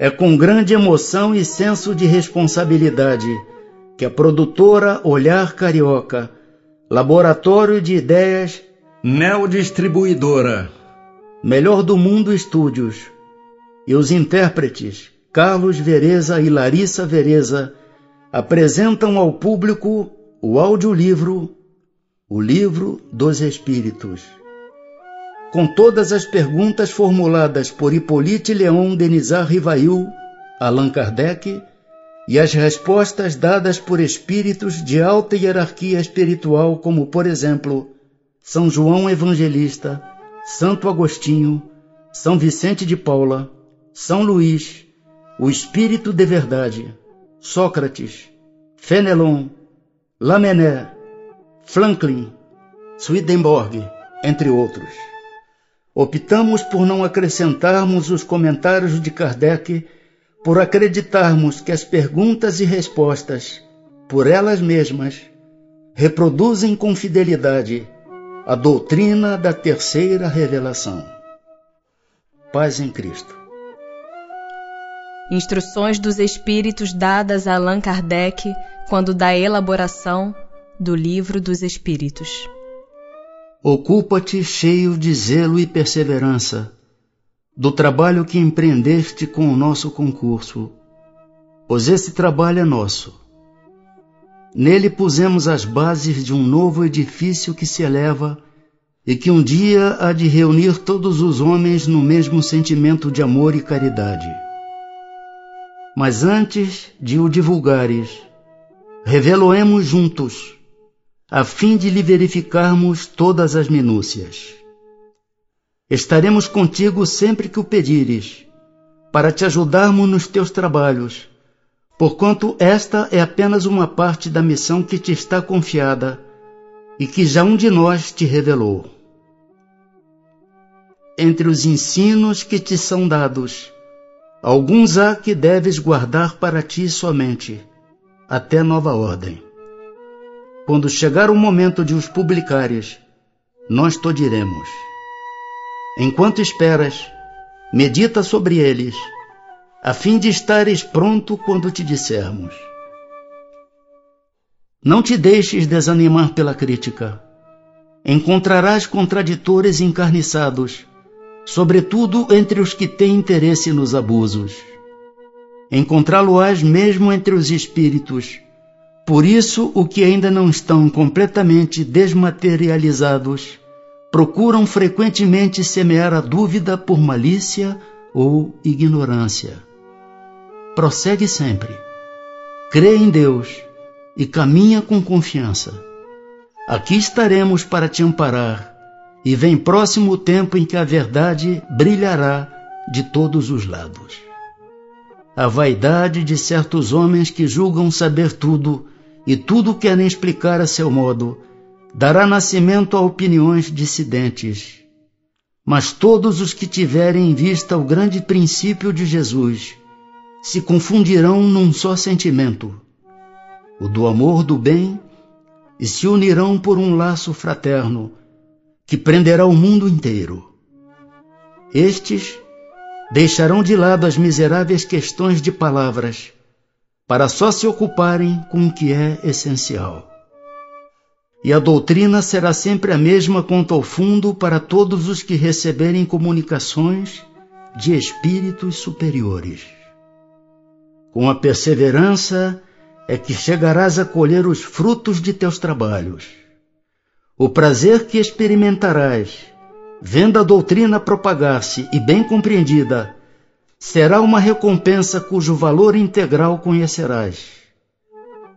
É com grande emoção e senso de responsabilidade que a produtora Olhar Carioca, Laboratório de Ideias Neodistribuidora, Melhor do Mundo Estúdios e os intérpretes Carlos Vereza e Larissa Vereza apresentam ao público o audiolivro O Livro dos Espíritos. Com todas as perguntas formuladas por Hippolyte Leon Denisard Rivail, Allan Kardec, e as respostas dadas por espíritos de alta hierarquia espiritual, como, por exemplo, São João Evangelista, Santo Agostinho, São Vicente de Paula, São Luís, o Espírito de Verdade, Sócrates, Fenelon, Lamennais, Franklin, Swedenborg, entre outros. Optamos por não acrescentarmos os comentários de Kardec por acreditarmos que as perguntas e respostas, por elas mesmas, reproduzem com fidelidade a doutrina da terceira revelação. Paz em Cristo. Instruções dos Espíritos dadas a Allan Kardec quando da elaboração do Livro dos Espíritos. Ocupa-te cheio de zelo e perseverança do trabalho que empreendeste com o nosso concurso, pois esse trabalho é nosso. Nele pusemos as bases de um novo edifício que se eleva e que um dia há de reunir todos os homens no mesmo sentimento de amor e caridade. Mas antes de o divulgares, revelo-emos juntos, a fim de lhe verificarmos todas as minúcias. Estaremos contigo sempre que o pedires, para te ajudarmos nos teus trabalhos, porquanto esta é apenas uma parte da missão que te está confiada e que já um de nós te revelou. Entre os ensinos que te são dados, alguns há que deves guardar para ti somente, até nova ordem. Quando chegar o momento de os publicares, nós te diremos. Enquanto esperas, medita sobre eles, a fim de estares pronto quando te dissermos. Não te deixes desanimar pela crítica. Encontrarás contraditores encarniçados, sobretudo entre os que têm interesse nos abusos. Encontrá-lo-ás mesmo entre os espíritos. Por isso, o que ainda não estão completamente desmaterializados procuram frequentemente semear a dúvida por malícia ou ignorância. Prossegue sempre. Crê em Deus e caminha com confiança. Aqui estaremos para te amparar, e vem próximo o tempo em que a verdade brilhará de todos os lados. A vaidade de certos homens que julgam saber tudo e tudo querem explicar a seu modo dará nascimento a opiniões dissidentes. Mas todos os que tiverem em vista o grande princípio de Jesus se confundirão num só sentimento, o do amor do bem, e se unirão por um laço fraterno que prenderá o mundo inteiro. Estes deixarão de lado as miseráveis questões de palavras para só se ocuparem com o que é essencial e a doutrina será sempre a mesma quanto ao fundo para todos os que receberem comunicações de espíritos superiores. Com a perseverança é que chegarás a colher os frutos de teus trabalhos. O prazer que experimentarás, vendo a doutrina propagar-se e bem compreendida, será uma recompensa cujo valor integral conhecerás.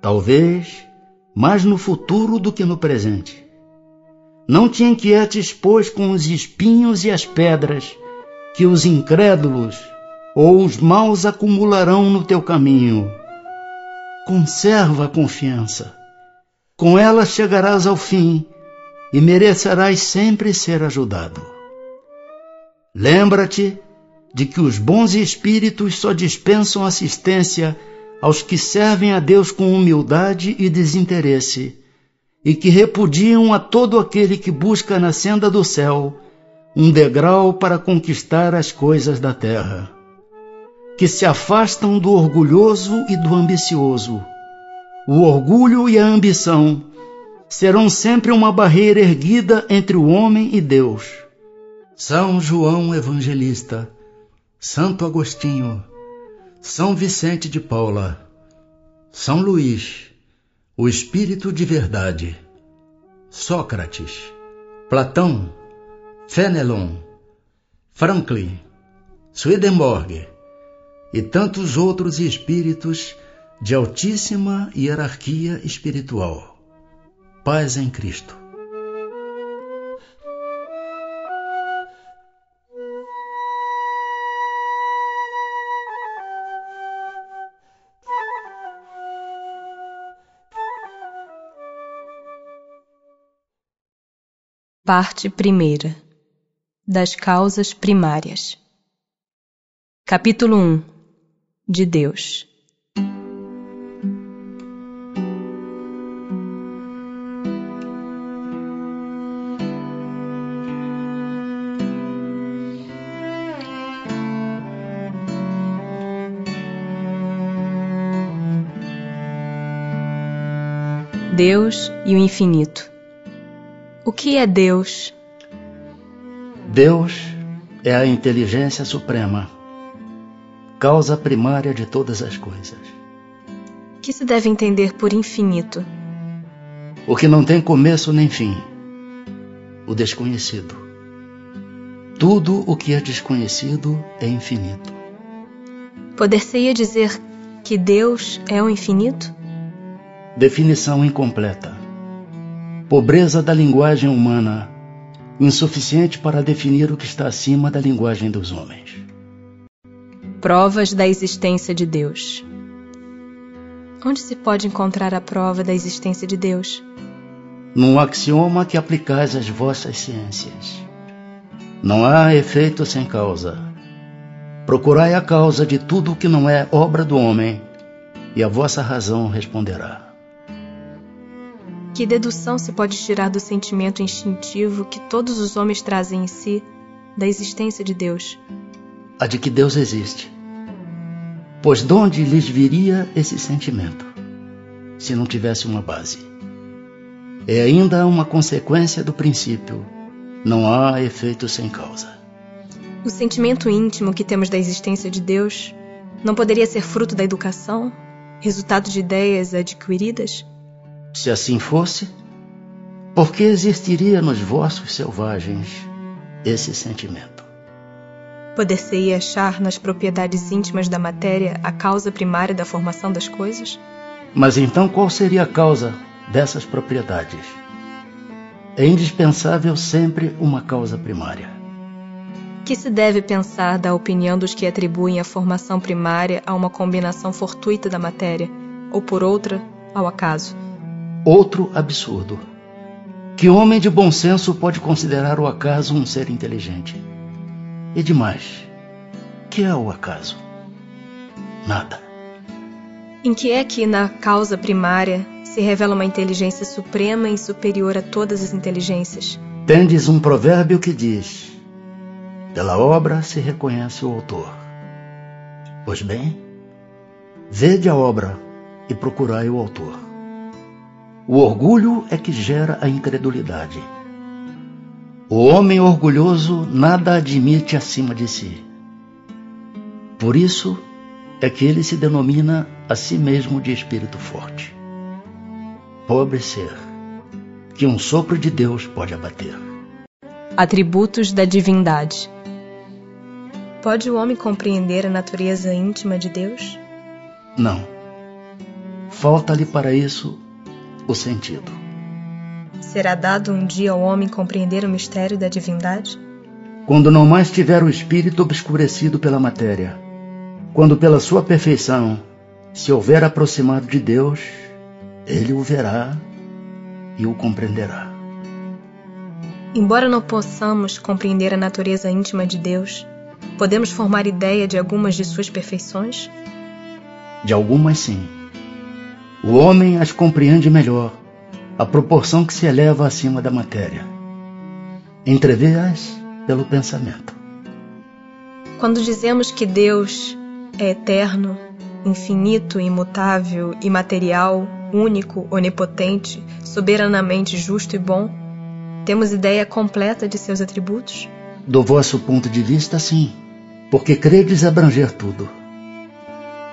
Talvez mais no futuro do que no presente. Não te inquietes, pois, com os espinhos e as pedras que os incrédulos ou os maus acumularão no teu caminho. Conserva a confiança. Com ela chegarás ao fim e merecerás sempre ser ajudado. Lembra-te de que os bons espíritos só dispensam assistência aos que servem a Deus com humildade e desinteresse, e que repudiam a todo aquele que busca na senda do céu um degrau para conquistar as coisas da terra. que se afastam do orgulhoso e do ambicioso. O orgulho e a ambição serão sempre uma barreira erguida entre o homem e Deus. São João Evangelista, Santo Agostinho, São Vicente de Paula, São Luís, o Espírito de Verdade, Sócrates, Platão, Fenelon, Franklin, Swedenborg e tantos outros espíritos de altíssima hierarquia espiritual. Paz em Cristo. Parte primeira das causas primárias. Capítulo 1 De Deus. Deus e o infinito. O que é Deus? Deus é a inteligência suprema, causa primária de todas as coisas. Que se deve entender por infinito? O que não tem começo nem fim, o desconhecido. Tudo o que é desconhecido é infinito. Poder-se-ia dizer que Deus é o infinito? Definição incompleta. Pobreza da linguagem humana insuficiente para definir o que está acima da linguagem dos homens. Provas da existência de Deus. Onde se pode encontrar a prova da existência de Deus? Num axioma que aplicais às vossas ciências. Não há efeito sem causa. Procurai a causa de tudo o que não é obra do homem, e a vossa razão responderá. Que dedução se pode tirar do sentimento instintivo que todos os homens trazem em si da existência de Deus? A de que Deus existe. Pois de onde lhes viria esse sentimento, se não tivesse uma base? É ainda uma consequência do princípio. Não há efeito sem causa. O sentimento íntimo que temos da existência de Deus não poderia ser fruto da educação, resultado de ideias adquiridas? Se assim fosse, por que existiria nos vossos selvagens esse sentimento? Poder-se-ia achar nas propriedades íntimas da matéria a causa primária da formação das coisas? Mas então qual seria a causa dessas propriedades? É indispensável sempre uma causa primária. Que se deve pensar da opinião dos que atribuem a formação primária a uma combinação fortuita da matéria, ou por outra, ao acaso? Outro absurdo. Que homem de bom senso pode considerar o acaso um ser inteligente? E demais, que é o acaso? Nada. Em que é que na causa primária se revela uma inteligência suprema e superior a todas as inteligências? Tendes um provérbio que diz: Pela obra se reconhece o autor. Pois bem, vede a obra e procurai o autor. O orgulho é que gera a incredulidade. O homem orgulhoso nada admite acima de si. Por isso é que ele se denomina a si mesmo de espírito forte. Pobre ser, que um sopro de Deus pode abater. Atributos da divindade. Pode o homem compreender a natureza íntima de Deus? Não. Falta-lhe para isso o sentido. Será dado um dia ao homem compreender o mistério da divindade? Quando não mais tiver o espírito obscurecido pela matéria, quando pela sua perfeição se houver aproximado de Deus, ele o verá e o compreenderá. Embora não possamos compreender a natureza íntima de Deus, podemos formar ideia de algumas de suas perfeições? De algumas, sim o homem as compreende melhor, à proporção que se eleva acima da matéria. Entrevê-as pelo pensamento. Quando dizemos que Deus é eterno, infinito, imutável, imaterial, único, onipotente, soberanamente justo e bom? Temos ideia completa de seus atributos? Do vosso ponto de vista, sim, porque credes abranger tudo.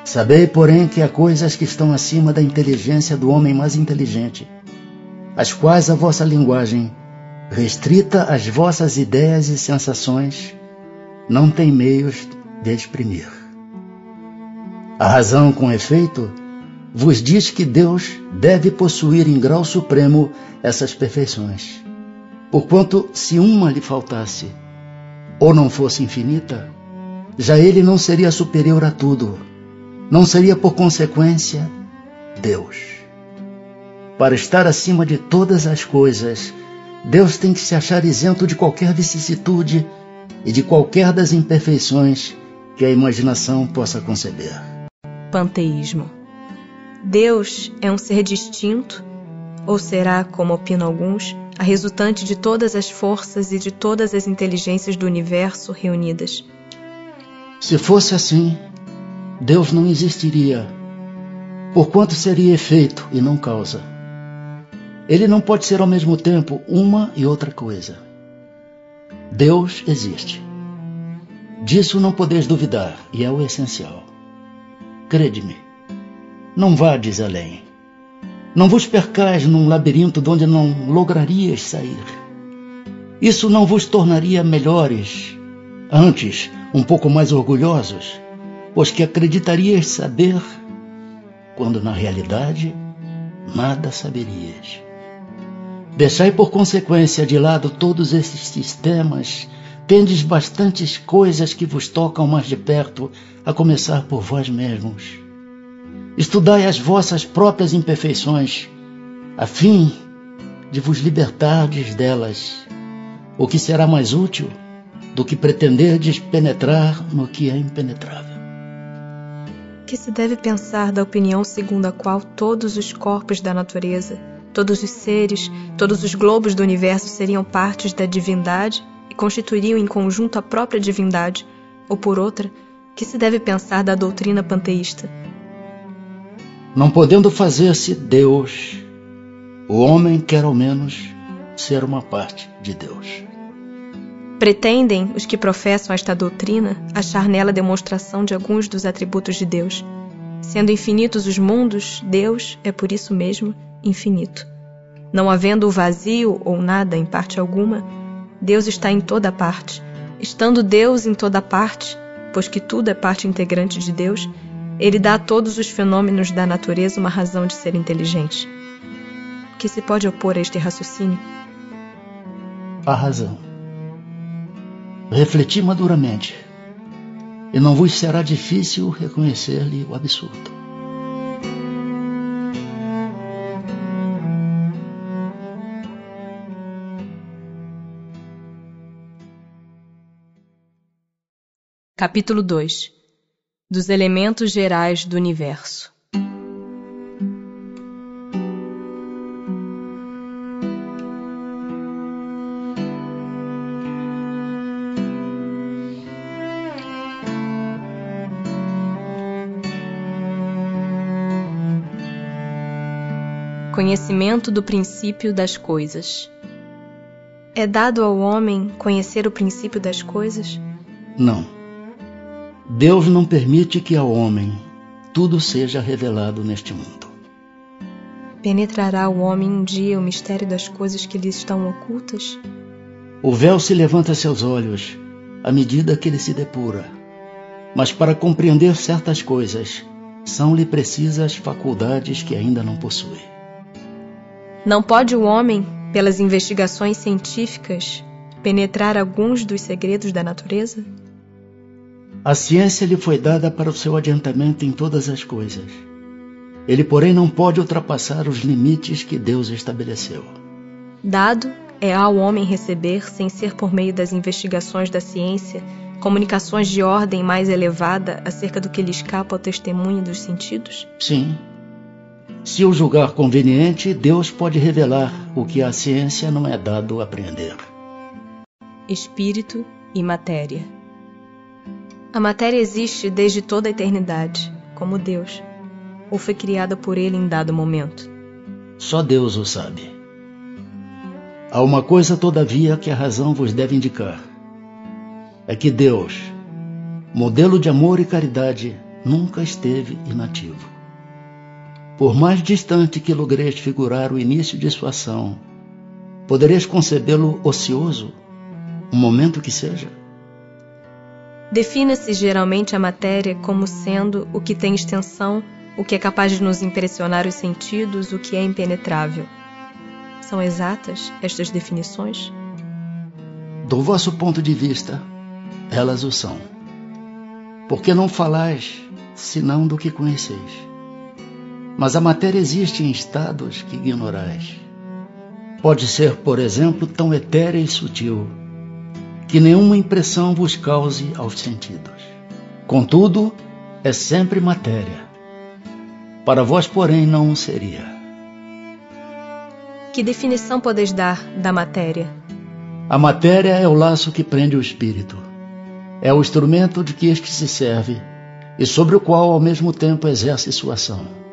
Sabei, porém, que há coisas que estão acima da inteligência do homem mais inteligente, as quais a vossa linguagem, restrita às vossas ideias e sensações, não tem meios de exprimir. A razão, com efeito, vos diz que Deus deve possuir em grau supremo essas perfeições. Porquanto, se uma lhe faltasse, ou não fosse infinita, já ele não seria superior a tudo, não seria por consequência Deus. Para estar acima de todas as coisas, Deus tem que se achar isento de qualquer vicissitude e de qualquer das imperfeições que a imaginação possa conceber. Panteísmo. Deus é um ser distinto, ou será, como opinam alguns, a resultante de todas as forças e de todas as inteligências do universo reunidas. Se fosse assim, Deus não existiria, porquanto seria efeito e não causa. Ele não pode ser ao mesmo tempo uma e outra coisa. Deus existe. Disso não podeis duvidar, e é o essencial. Crede-me, não vades além. Não vos percais num labirinto de onde não lograrias sair. Isso não vos tornaria melhores, antes um pouco mais orgulhosos, pois que acreditarias saber, quando na realidade nada saberias. Deixai por consequência de lado todos esses sistemas, tendes bastantes coisas que vos tocam mais de perto, a começar por vós mesmos. Estudai as vossas próprias imperfeições, a fim de vos libertardes delas, o que será mais útil do que pretenderdes penetrar no que é impenetrável. Que se deve pensar da opinião segundo a qual todos os corpos da natureza, todos os seres, todos os globos do universo seriam partes da divindade e constituiriam em conjunto a própria divindade, ou por outra, que se deve pensar da doutrina panteísta, não podendo fazer-se Deus, o homem quer ao menos ser uma parte de Deus. Pretendem os que professam esta doutrina achar nela demonstração de alguns dos atributos de Deus. Sendo infinitos os mundos, Deus é por isso mesmo infinito. Não havendo o vazio ou nada em parte alguma, Deus está em toda parte. Estando Deus em toda parte, pois que tudo é parte integrante de Deus, ele dá a todos os fenômenos da natureza uma razão de ser inteligente. O que se pode opor a este raciocínio? A razão. Refleti maduramente, e não vos será difícil reconhecer-lhe o absurdo. Capítulo 2 dos elementos gerais do universo. Conhecimento do princípio das coisas. É dado ao homem conhecer o princípio das coisas? Não. Deus não permite que ao homem tudo seja revelado neste mundo. Penetrará o homem um dia o mistério das coisas que lhe estão ocultas? O véu se levanta a seus olhos à medida que ele se depura. Mas para compreender certas coisas, são-lhe precisas faculdades que ainda não possui. Não pode o homem, pelas investigações científicas, penetrar alguns dos segredos da natureza? A ciência lhe foi dada para o seu adiantamento em todas as coisas. Ele, porém, não pode ultrapassar os limites que Deus estabeleceu. Dado é ao homem receber, sem ser por meio das investigações da ciência, comunicações de ordem mais elevada acerca do que lhe escapa ao testemunho dos sentidos? Sim. Se o julgar conveniente, Deus pode revelar o que a ciência não é dado aprender. Espírito e matéria. A matéria existe desde toda a eternidade, como Deus, ou foi criada por Ele em dado momento? Só Deus o sabe. Há uma coisa, todavia, que a razão vos deve indicar: é que Deus, modelo de amor e caridade, nunca esteve inativo. Por mais distante que logreis figurar o início de sua ação, podereis concebê-lo ocioso, um momento que seja? Defina-se geralmente a matéria como sendo o que tem extensão, o que é capaz de nos impressionar os sentidos, o que é impenetrável. São exatas estas definições? Do vosso ponto de vista, elas o são. Porque não falais senão do que conheceis. Mas a matéria existe em estados que ignorais. Pode ser, por exemplo, tão etérea e sutil que nenhuma impressão vos cause aos sentidos. Contudo, é sempre matéria. Para vós, porém, não seria. Que definição podes dar da matéria? A matéria é o laço que prende o espírito. É o instrumento de que este se serve e sobre o qual, ao mesmo tempo, exerce sua ação.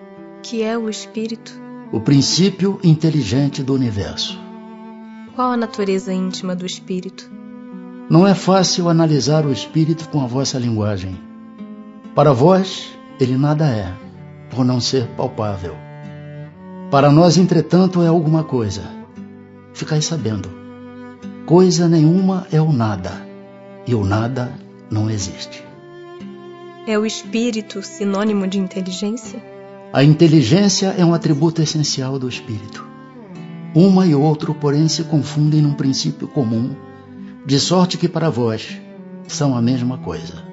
Que é o espírito? O princípio inteligente do universo. Qual a natureza íntima do espírito? Não é fácil analisar o espírito com a vossa linguagem. Para vós, ele nada é, por não ser palpável. Para nós, entretanto, é alguma coisa. Ficai sabendo. Coisa nenhuma é o nada, e o nada não existe. É o espírito sinônimo de inteligência? A inteligência é um atributo essencial do espírito. Uma e outro, porém, se confundem num princípio comum de sorte que para vós são a mesma coisa.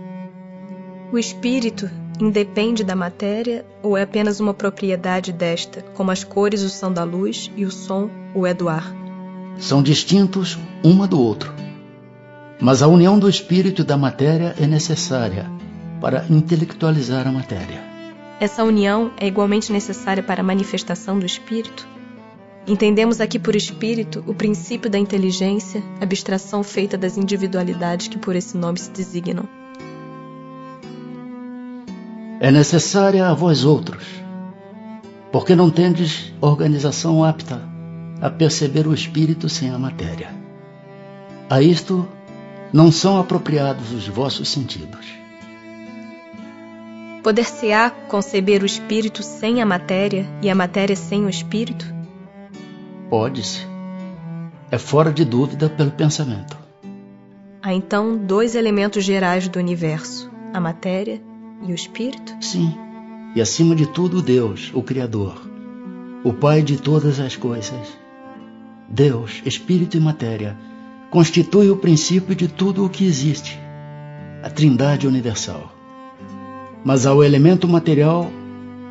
O espírito independe da matéria ou é apenas uma propriedade desta, como as cores o são da luz e o som o é do ar? São distintos uma do outro. Mas a união do espírito e da matéria é necessária para intelectualizar a matéria. Essa união é igualmente necessária para a manifestação do espírito? Entendemos aqui por espírito o princípio da inteligência, abstração feita das individualidades que por esse nome se designam. É necessária a vós outros, porque não tendes organização apta a perceber o espírito sem a matéria. A isto não são apropriados os vossos sentidos. Poder-se-á conceber o espírito sem a matéria e a matéria sem o espírito? Pode-se. É fora de dúvida pelo pensamento. Há então dois elementos gerais do universo: a matéria e o espírito? Sim. E acima de tudo, Deus, o Criador, o Pai de todas as coisas. Deus, espírito e matéria, constitui o princípio de tudo o que existe, a Trindade universal. Mas ao elemento material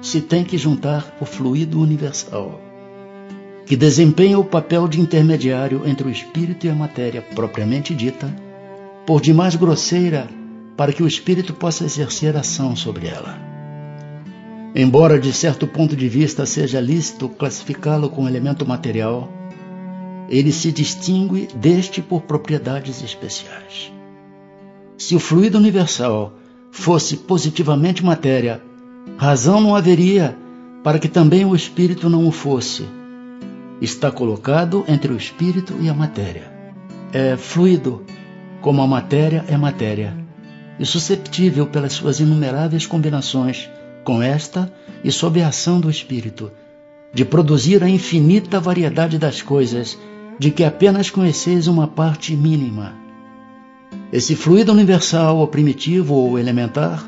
se tem que juntar o fluido universal que desempenha o papel de intermediário entre o espírito e a matéria propriamente dita, por demais grosseira para que o espírito possa exercer ação sobre ela. Embora de certo ponto de vista seja lícito classificá-lo com elemento material, ele se distingue deste por propriedades especiais. Se o fluido universal fosse positivamente matéria, razão não haveria para que também o espírito não o fosse está colocado entre o espírito e a matéria. É fluido, como a matéria é matéria, e susceptível pelas suas inumeráveis combinações com esta e sob a ação do espírito, de produzir a infinita variedade das coisas de que apenas conheceis uma parte mínima. Esse fluido universal, ou primitivo ou elementar,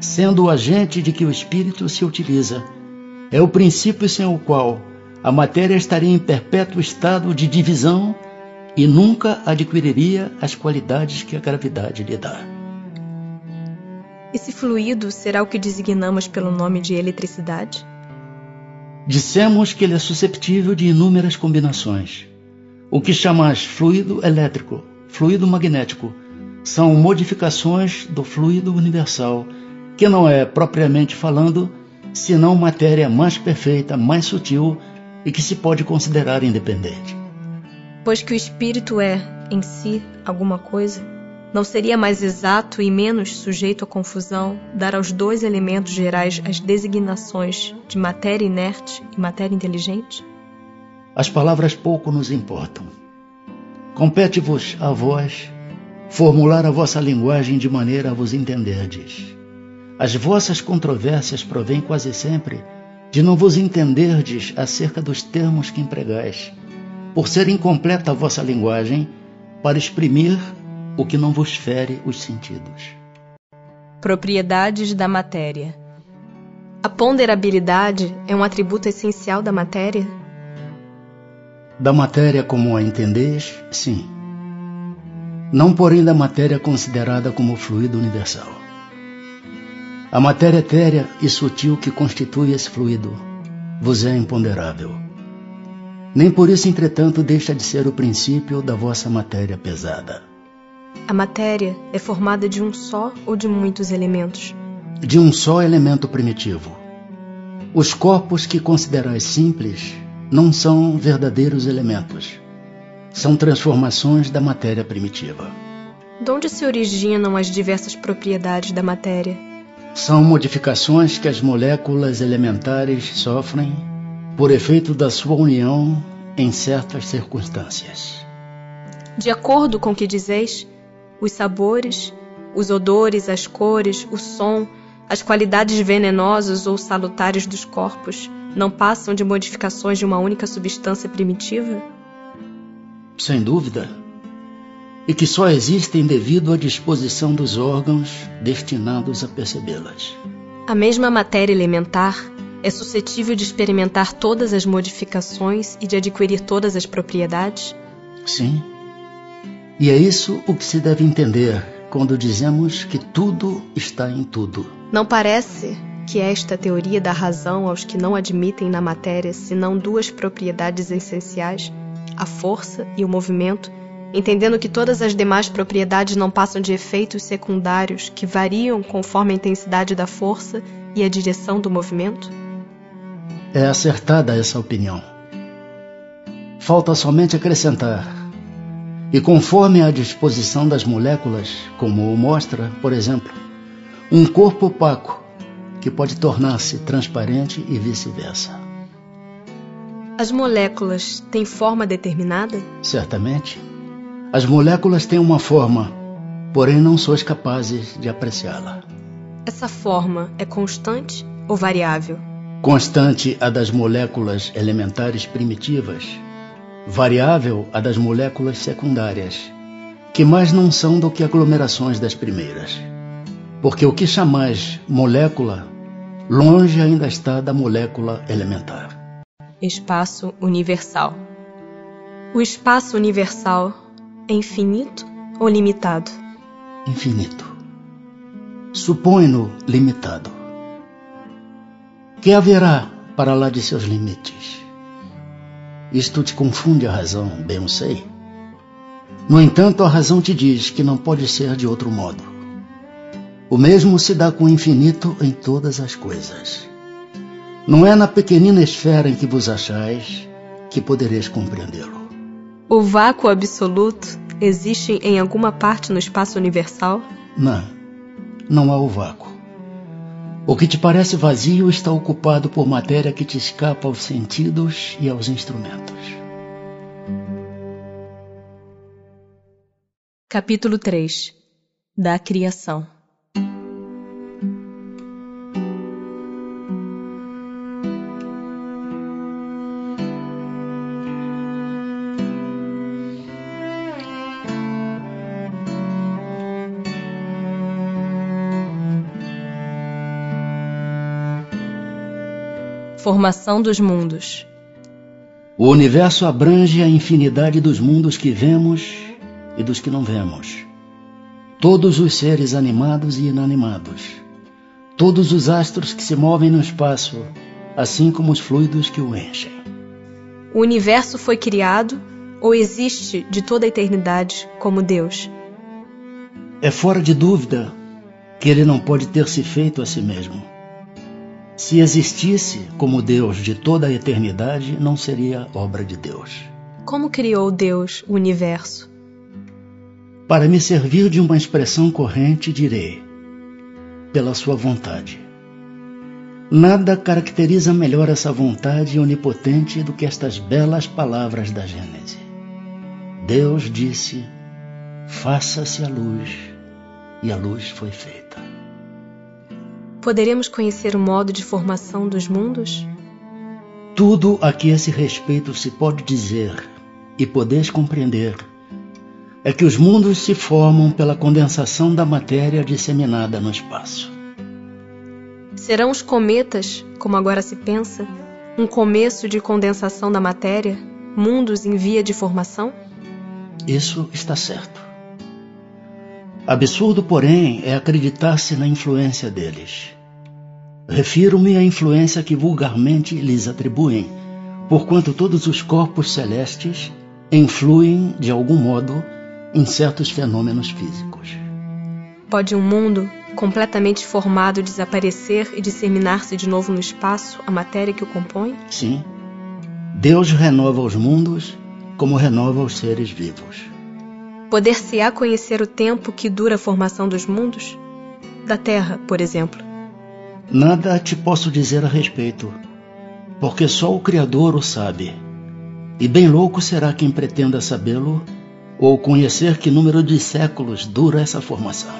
sendo o agente de que o espírito se utiliza, é o princípio sem o qual a matéria estaria em perpétuo estado de divisão e nunca adquiriria as qualidades que a gravidade lhe dá. Esse fluido será o que designamos pelo nome de eletricidade? Dissemos que ele é susceptível de inúmeras combinações. O que chamais fluido elétrico, fluido magnético, são modificações do fluido universal, que não é, propriamente falando, senão matéria mais perfeita, mais sutil e que se pode considerar independente. Pois que o espírito é, em si, alguma coisa? Não seria mais exato e menos sujeito à confusão dar aos dois elementos gerais as designações de matéria inerte e matéria inteligente? As palavras pouco nos importam. Compete-vos a vós formular a vossa linguagem de maneira a vos entenderdes. As vossas controvérsias provêm quase sempre de não vos entenderdes acerca dos termos que empregais, por ser incompleta a vossa linguagem para exprimir o que não vos fere os sentidos. Propriedades da matéria. A ponderabilidade é um atributo essencial da matéria? Da matéria como a entendeis, sim. Não, porém, da matéria considerada como fluido universal. A matéria etérea e sutil que constitui esse fluido vos é imponderável. Nem por isso, entretanto, deixa de ser o princípio da vossa matéria pesada. A matéria é formada de um só ou de muitos elementos? De um só elemento primitivo. Os corpos que considerais simples não são verdadeiros elementos. São transformações da matéria primitiva. De onde se originam as diversas propriedades da matéria? São modificações que as moléculas elementares sofrem por efeito da sua união em certas circunstâncias. De acordo com o que dizeis, os sabores, os odores, as cores, o som, as qualidades venenosas ou salutares dos corpos não passam de modificações de uma única substância primitiva? Sem dúvida. E que só existem devido à disposição dos órgãos destinados a percebê-las. A mesma matéria elementar é suscetível de experimentar todas as modificações e de adquirir todas as propriedades? Sim. E é isso o que se deve entender quando dizemos que tudo está em tudo. Não parece que esta teoria dá razão aos que não admitem na matéria senão duas propriedades essenciais, a força e o movimento, entendendo que todas as demais propriedades não passam de efeitos secundários que variam conforme a intensidade da força e a direção do movimento? É acertada essa opinião. Falta somente acrescentar e conforme a disposição das moléculas, como mostra, por exemplo, um corpo opaco que pode tornar-se transparente e vice-versa. As moléculas têm forma determinada? Certamente. As moléculas têm uma forma, porém não sois capazes de apreciá-la. Essa forma é constante ou variável? Constante a das moléculas elementares primitivas, variável a das moléculas secundárias, que mais não são do que aglomerações das primeiras. Porque o que chamais molécula, longe ainda está da molécula elementar. Espaço universal. O espaço universal é infinito ou limitado? Infinito. Supõe-no limitado. Que haverá para lá de seus limites? Isto te confunde a razão, bem eu sei. No entanto, a razão te diz que não pode ser de outro modo. O mesmo se dá com o infinito em todas as coisas. Não é na pequenina esfera em que vos achais que podereis compreendê-lo. O vácuo absoluto existe em alguma parte no espaço universal? Não, não há o vácuo. O que te parece vazio está ocupado por matéria que te escapa aos sentidos e aos instrumentos. Capítulo 3 Da Criação Formação dos mundos. O universo abrange a infinidade dos mundos que vemos e dos que não vemos. Todos os seres animados e inanimados. Todos os astros que se movem no espaço, assim como os fluidos que o enchem. O universo foi criado ou existe de toda a eternidade como Deus? É fora de dúvida que ele não pode ter se feito a si mesmo. Se existisse como Deus de toda a eternidade, não seria obra de Deus. Como criou Deus o universo? Para me servir de uma expressão corrente, direi: pela sua vontade. Nada caracteriza melhor essa vontade onipotente do que estas belas palavras da Gênese. Deus disse: Faça-se a luz, e a luz foi feita. Poderemos conhecer o modo de formação dos mundos? Tudo a que esse respeito se pode dizer e podeis compreender é que os mundos se formam pela condensação da matéria disseminada no espaço. Serão os cometas, como agora se pensa, um começo de condensação da matéria, mundos em via de formação? Isso está certo. Absurdo, porém, é acreditar-se na influência deles. Refiro-me à influência que vulgarmente lhes atribuem, porquanto todos os corpos celestes influem, de algum modo, em certos fenômenos físicos. Pode um mundo completamente formado desaparecer e disseminar-se de novo no espaço, a matéria que o compõe? Sim. Deus renova os mundos como renova os seres vivos. Poder-se-á conhecer o tempo que dura a formação dos mundos? Da Terra, por exemplo. Nada te posso dizer a respeito, porque só o Criador o sabe. E bem louco será quem pretenda sabê-lo ou conhecer que número de séculos dura essa formação.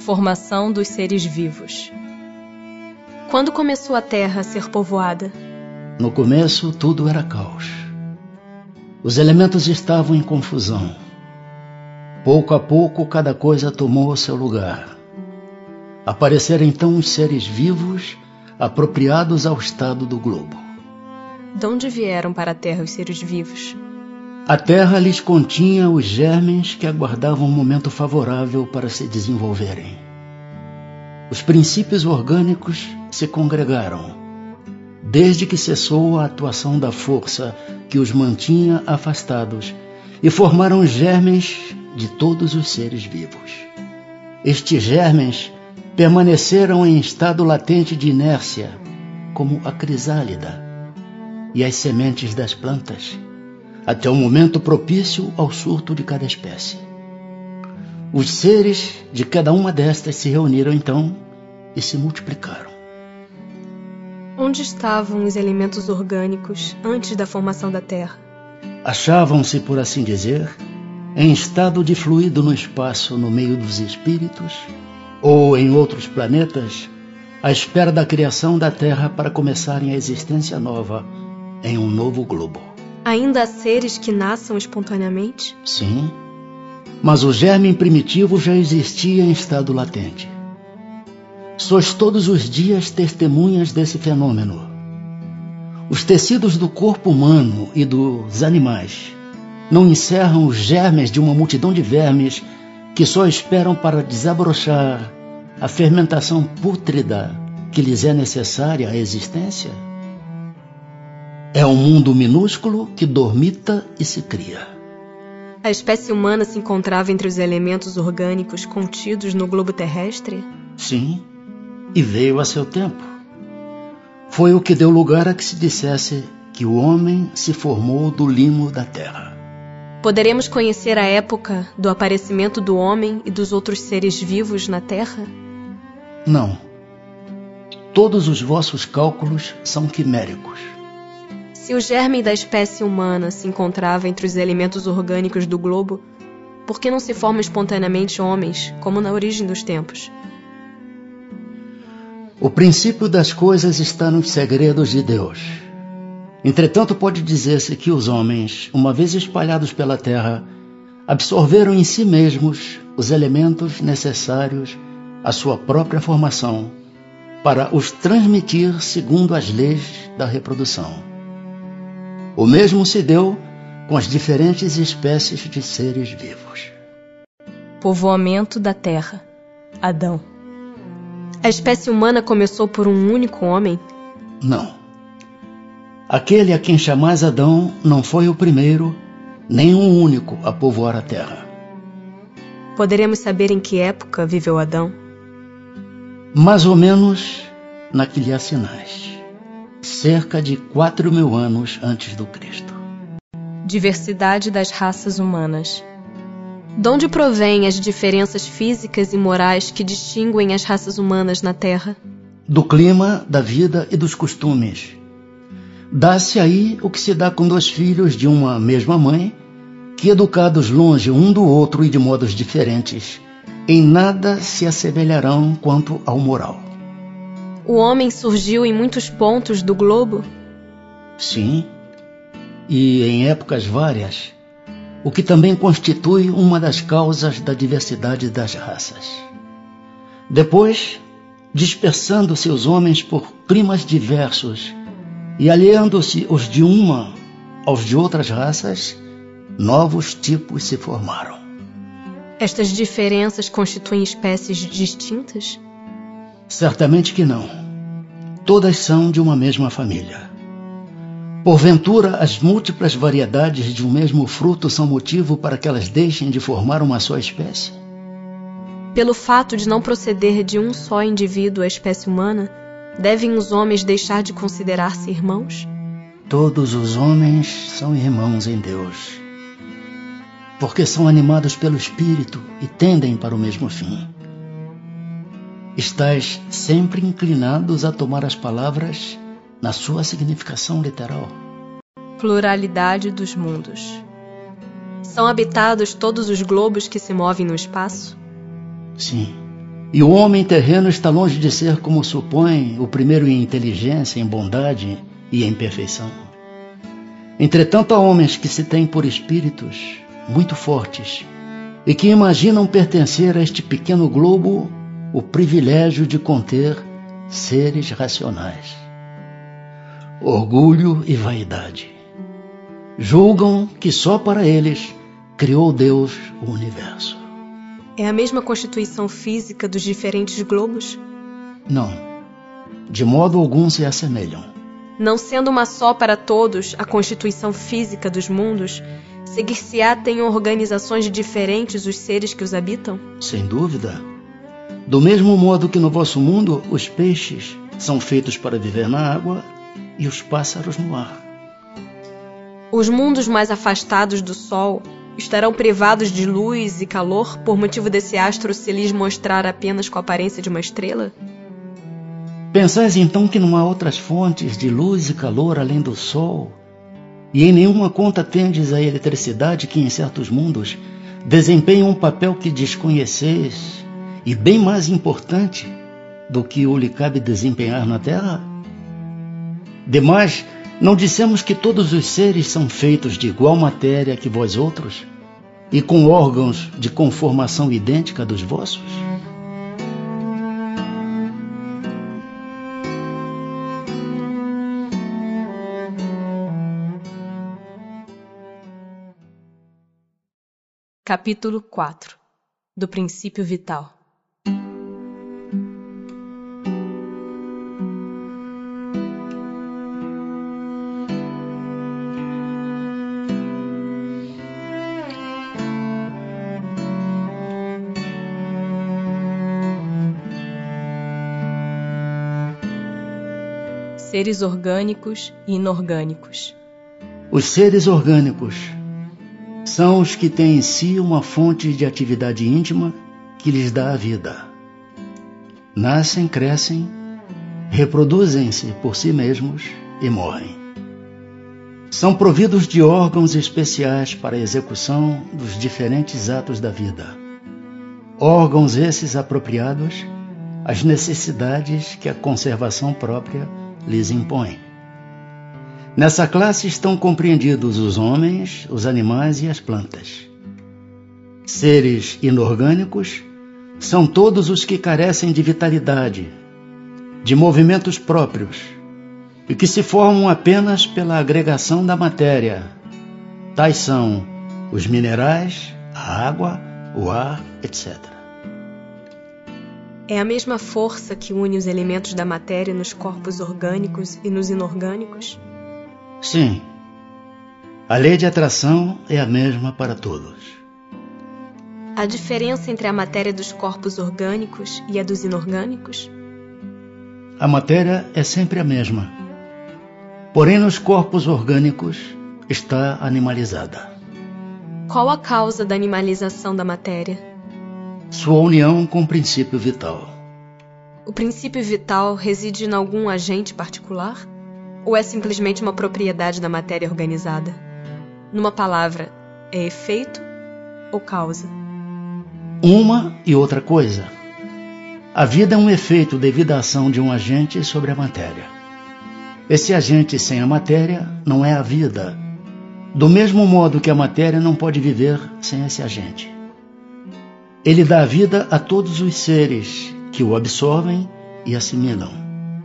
Formação dos seres vivos. Quando começou a Terra a ser povoada? No começo, tudo era caos. Os elementos estavam em confusão. Pouco a pouco, cada coisa tomou o seu lugar. Apareceram então os seres vivos apropriados ao estado do globo. De onde vieram para a Terra os seres vivos? A Terra lhes continha os germes que aguardavam um momento favorável para se desenvolverem. Os princípios orgânicos se congregaram, desde que cessou a atuação da força que os mantinha afastados, e formaram germes de todos os seres vivos. Estes germes permaneceram em estado latente de inércia, como a crisálida e as sementes das plantas, até o momento propício ao surto de cada espécie. Os seres de cada uma destas se reuniram então e se multiplicaram. Onde estavam os elementos orgânicos antes da formação da Terra? Achavam-se, por assim dizer, em estado de fluido no espaço no meio dos espíritos ou em outros planetas, à espera da criação da Terra para começarem a existência nova em um novo globo. Ainda há seres que nasçam espontaneamente? Sim, mas o germe primitivo já existia em estado latente. Sois todos os dias testemunhas desse fenômeno. Os tecidos do corpo humano e dos animais não encerram os germes de uma multidão de vermes que só esperam para desabrochar a fermentação pútrida que lhes é necessária à existência? É um mundo minúsculo que dormita e se cria. A espécie humana se encontrava entre os elementos orgânicos contidos no globo terrestre? Sim, e veio a seu tempo. Foi o que deu lugar a que se dissesse que o homem se formou do limo da terra. Poderemos conhecer a época do aparecimento do homem e dos outros seres vivos na Terra? Não. Todos os vossos cálculos são quiméricos. Se o germe da espécie humana se encontrava entre os elementos orgânicos do globo, por que não se formam espontaneamente homens, como na origem dos tempos? O princípio das coisas está nos segredos de Deus. Entretanto, pode dizer-se que os homens, uma vez espalhados pela terra, absorveram em si mesmos os elementos necessários à sua própria formação para os transmitir segundo as leis da reprodução. O mesmo se deu com as diferentes espécies de seres vivos. Povoamento da Terra Adão. A espécie humana começou por um único homem? Não. Aquele a quem chamais Adão não foi o primeiro, nem o único a povoar a terra. Poderemos saber em que época viveu Adão? Mais ou menos na que lhe assinais, cerca de quatro mil anos antes do Cristo. Diversidade das raças humanas. De onde provêm as diferenças físicas e morais que distinguem as raças humanas na Terra? Do clima, da vida e dos costumes. Dá-se aí o que se dá com dois filhos de uma mesma mãe, que educados longe um do outro e de modos diferentes, em nada se assemelharão quanto ao moral. O homem surgiu em muitos pontos do globo? Sim, e em épocas várias o que também constitui uma das causas da diversidade das raças. Depois, dispersando seus homens por climas diversos e aliando-se os de uma aos de outras raças, novos tipos se formaram. Estas diferenças constituem espécies distintas? Certamente que não. Todas são de uma mesma família. Porventura, as múltiplas variedades de um mesmo fruto são motivo para que elas deixem de formar uma só espécie? Pelo fato de não proceder de um só indivíduo a espécie humana, devem os homens deixar de considerar-se irmãos? Todos os homens são irmãos em Deus, porque são animados pelo Espírito e tendem para o mesmo fim. Estais sempre inclinados a tomar as palavras na sua significação literal. Pluralidade dos mundos. São habitados todos os globos que se movem no espaço? Sim. E o homem terreno está longe de ser, como supõe, o primeiro em inteligência, em bondade e em perfeição. Entretanto, há homens que se têm por espíritos muito fortes e que imaginam pertencer a este pequeno globo o privilégio de conter seres racionais orgulho e vaidade. Julgam que só para eles criou Deus o universo. É a mesma constituição física dos diferentes globos? Não. De modo algum se assemelham. Não sendo uma só para todos a constituição física dos mundos, seguir-se-á tem organizações diferentes os seres que os habitam? Sem dúvida. Do mesmo modo que no vosso mundo os peixes são feitos para viver na água e os pássaros no ar. Os mundos mais afastados do Sol estarão privados de luz e calor por motivo desse astro se lhes mostrar apenas com a aparência de uma estrela? Pensais então que não há outras fontes de luz e calor além do Sol? E em nenhuma conta tendes a eletricidade que em certos mundos desempenha um papel que desconheceis e bem mais importante do que o lhe cabe desempenhar na Terra? Demais, não dissemos que todos os seres são feitos de igual matéria que vós outros e com órgãos de conformação idêntica dos vossos? Capítulo 4 Do princípio vital seres orgânicos e inorgânicos. Os seres orgânicos são os que têm em si uma fonte de atividade íntima que lhes dá a vida. Nascem, crescem, reproduzem-se por si mesmos e morrem. São providos de órgãos especiais para a execução dos diferentes atos da vida. Órgãos esses apropriados às necessidades que a conservação própria lhes impõe. Nessa classe estão compreendidos os homens, os animais e as plantas. Seres inorgânicos são todos os que carecem de vitalidade, de movimentos próprios e que se formam apenas pela agregação da matéria. Tais são os minerais, a água, o ar, etc. É a mesma força que une os elementos da matéria nos corpos orgânicos e nos inorgânicos? Sim. A lei de atração é a mesma para todos. A diferença entre a matéria dos corpos orgânicos e a dos inorgânicos? A matéria é sempre a mesma. Porém, nos corpos orgânicos está animalizada. Qual a causa da animalização da matéria? Sua união com o princípio vital. O princípio vital reside em algum agente particular? Ou é simplesmente uma propriedade da matéria organizada? Numa palavra, é efeito ou causa? Uma e outra coisa. A vida é um efeito devido à ação de um agente sobre a matéria. Esse agente sem a matéria não é a vida, do mesmo modo que a matéria não pode viver sem esse agente. Ele dá vida a todos os seres que o absorvem e assimilam.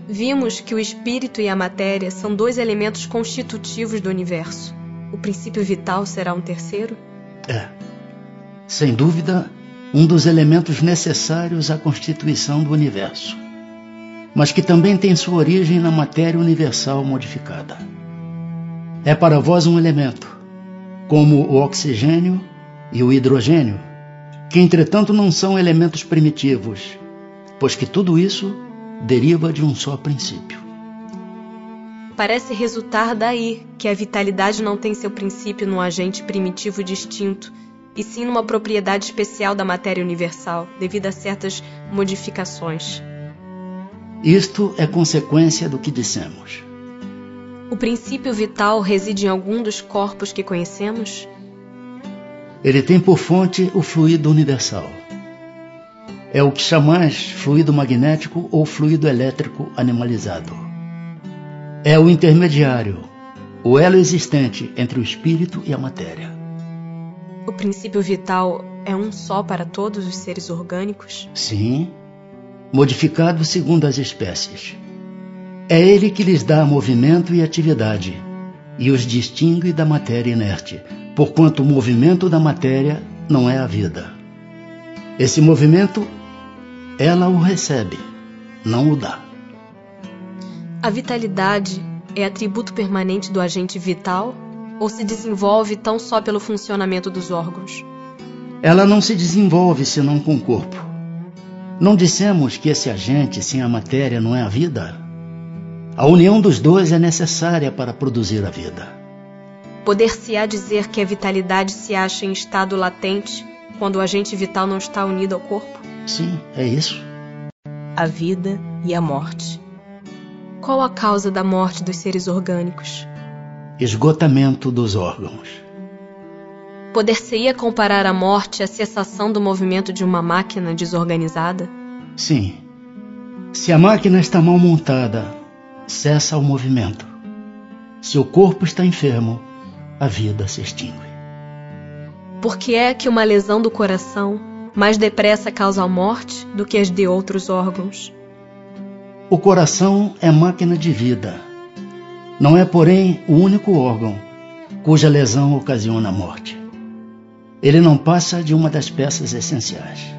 Vimos que o espírito e a matéria são dois elementos constitutivos do universo. O princípio vital será um terceiro? É. Sem dúvida, um dos elementos necessários à constituição do universo, mas que também tem sua origem na matéria universal modificada. É para vós um elemento, como o oxigênio e o hidrogênio, que entretanto não são elementos primitivos, pois que tudo isso deriva de um só princípio. Parece resultar daí que a vitalidade não tem seu princípio num agente primitivo distinto e sim numa propriedade especial da matéria universal, devido a certas modificações. Isto é consequência do que dissemos. O princípio vital reside em algum dos corpos que conhecemos? Ele tem por fonte o fluido universal. É o que chamais fluido magnético ou fluido elétrico animalizado. É o intermediário, o elo existente entre o espírito e a matéria. O princípio vital é um só para todos os seres orgânicos? Sim, modificado segundo as espécies. É ele que lhes dá movimento e atividade e os distingue da matéria inerte, porquanto o movimento da matéria não é a vida. Esse movimento, ela o recebe, não o dá. A vitalidade é atributo permanente do agente vital ou se desenvolve tão só pelo funcionamento dos órgãos? Ela não se desenvolve senão com o corpo. Não dissemos que esse agente sem a matéria não é a vida? A união dos dois é necessária para produzir a vida. Poder-se-á dizer que a vitalidade se acha em estado latente quando o agente vital não está unido ao corpo? Sim, é isso. A vida e a morte. Qual a causa da morte dos seres orgânicos? esgotamento dos órgãos. Poder-se-ia comparar a morte à cessação do movimento de uma máquina desorganizada? Sim. Se a máquina está mal montada, cessa o movimento. Se o corpo está enfermo, a vida se extingue. Por que é que uma lesão do coração mais depressa causa a morte do que as de outros órgãos? O coração é máquina de vida não é, porém, o único órgão cuja lesão ocasiona a morte. Ele não passa de uma das peças essenciais.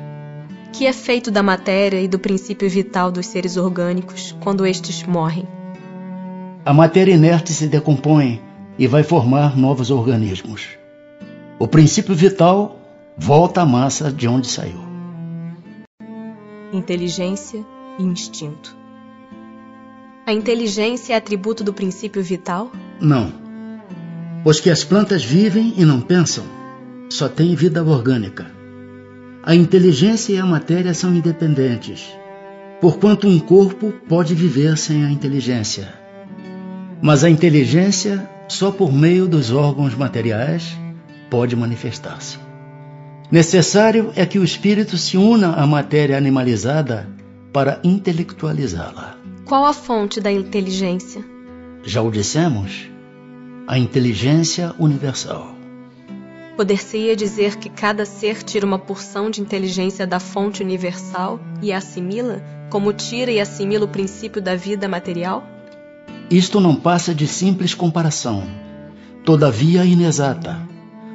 Que é feito da matéria e do princípio vital dos seres orgânicos quando estes morrem? A matéria inerte se decompõe e vai formar novos organismos. O princípio vital volta à massa de onde saiu. Inteligência e instinto. A inteligência é atributo do princípio vital? Não. Os que as plantas vivem e não pensam só têm vida orgânica. A inteligência e a matéria são independentes, porquanto um corpo pode viver sem a inteligência. Mas a inteligência, só por meio dos órgãos materiais, pode manifestar-se. Necessário é que o espírito se una à matéria animalizada para intelectualizá-la. Qual a fonte da inteligência? Já o dissemos, a inteligência universal. Poder-se-ia dizer que cada ser tira uma porção de inteligência da fonte universal e a assimila, como tira e assimila o princípio da vida material? Isto não passa de simples comparação, todavia inexata,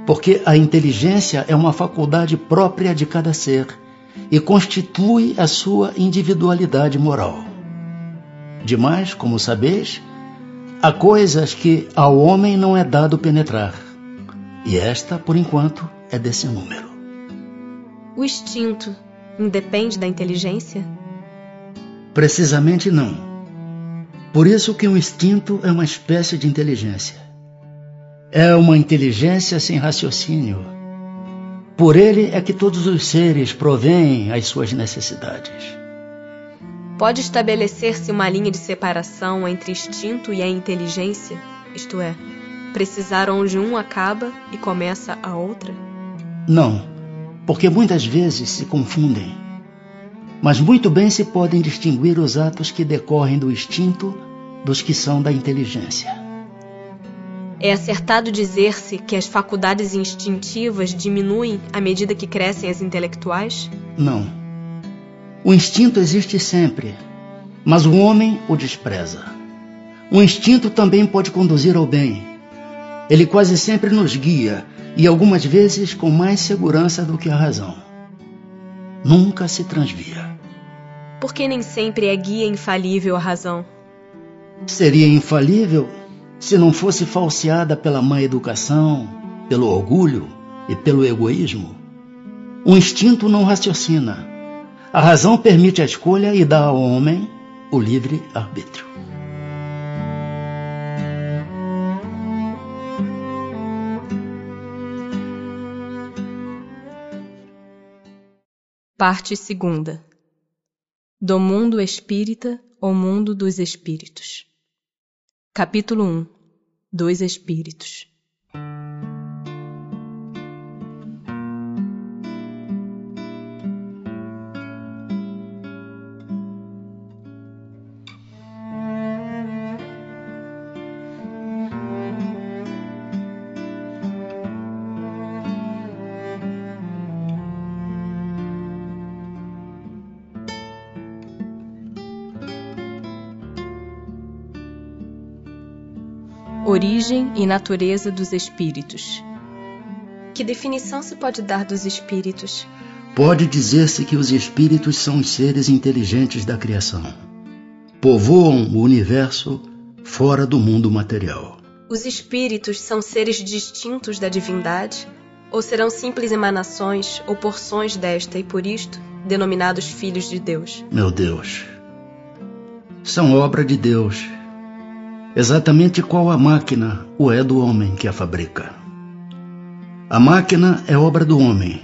porque a inteligência é uma faculdade própria de cada ser e constitui a sua individualidade moral. Demais, como sabeis, há coisas que ao homem não é dado penetrar, e esta, por enquanto, é desse número. O instinto independe da inteligência? Precisamente não. Por isso que o instinto é uma espécie de inteligência. É uma inteligência sem raciocínio, Por ele é que todos os seres provêm as suas necessidades. Pode estabelecer-se uma linha de separação entre instinto e a inteligência? Isto é, precisar onde um acaba e começa a outra? Não, porque muitas vezes se confundem. Mas muito bem se podem distinguir os atos que decorrem do instinto dos que são da inteligência. É acertado dizer-se que as faculdades instintivas diminuem à medida que crescem as intelectuais? Não. O instinto existe sempre, mas o homem o despreza. O instinto também pode conduzir ao bem. Ele quase sempre nos guia e algumas vezes com mais segurança do que a razão. Nunca se transvia. Porque nem sempre é guia infalível a razão. Seria infalível se não fosse falseada pela má educação, pelo orgulho e pelo egoísmo. O instinto não raciocina. A razão permite a escolha e dá ao homem o livre arbítrio. Parte segunda. Do mundo espírita ao mundo dos espíritos. Capítulo 1 Dois Espíritos Origem e natureza dos espíritos. Que definição se pode dar dos espíritos? Pode dizer-se que os espíritos são os seres inteligentes da criação. Povoam o universo fora do mundo material. Os espíritos são seres distintos da divindade? Ou serão simples emanações ou porções desta e por isto denominados filhos de Deus? Meu Deus. São obra de Deus exatamente qual a máquina o é do homem que a fabrica. A máquina é obra do homem,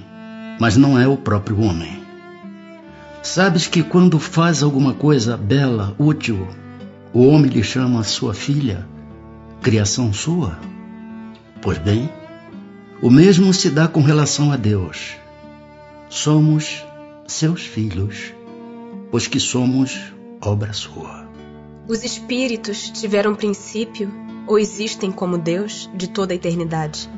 mas não é o próprio homem. Sabes que quando faz alguma coisa bela, útil, o homem lhe chama sua filha, criação sua? Pois bem, o mesmo se dá com relação a Deus. Somos seus filhos, pois que somos obra sua. Os espíritos tiveram princípio ou existem como Deus de toda a eternidade?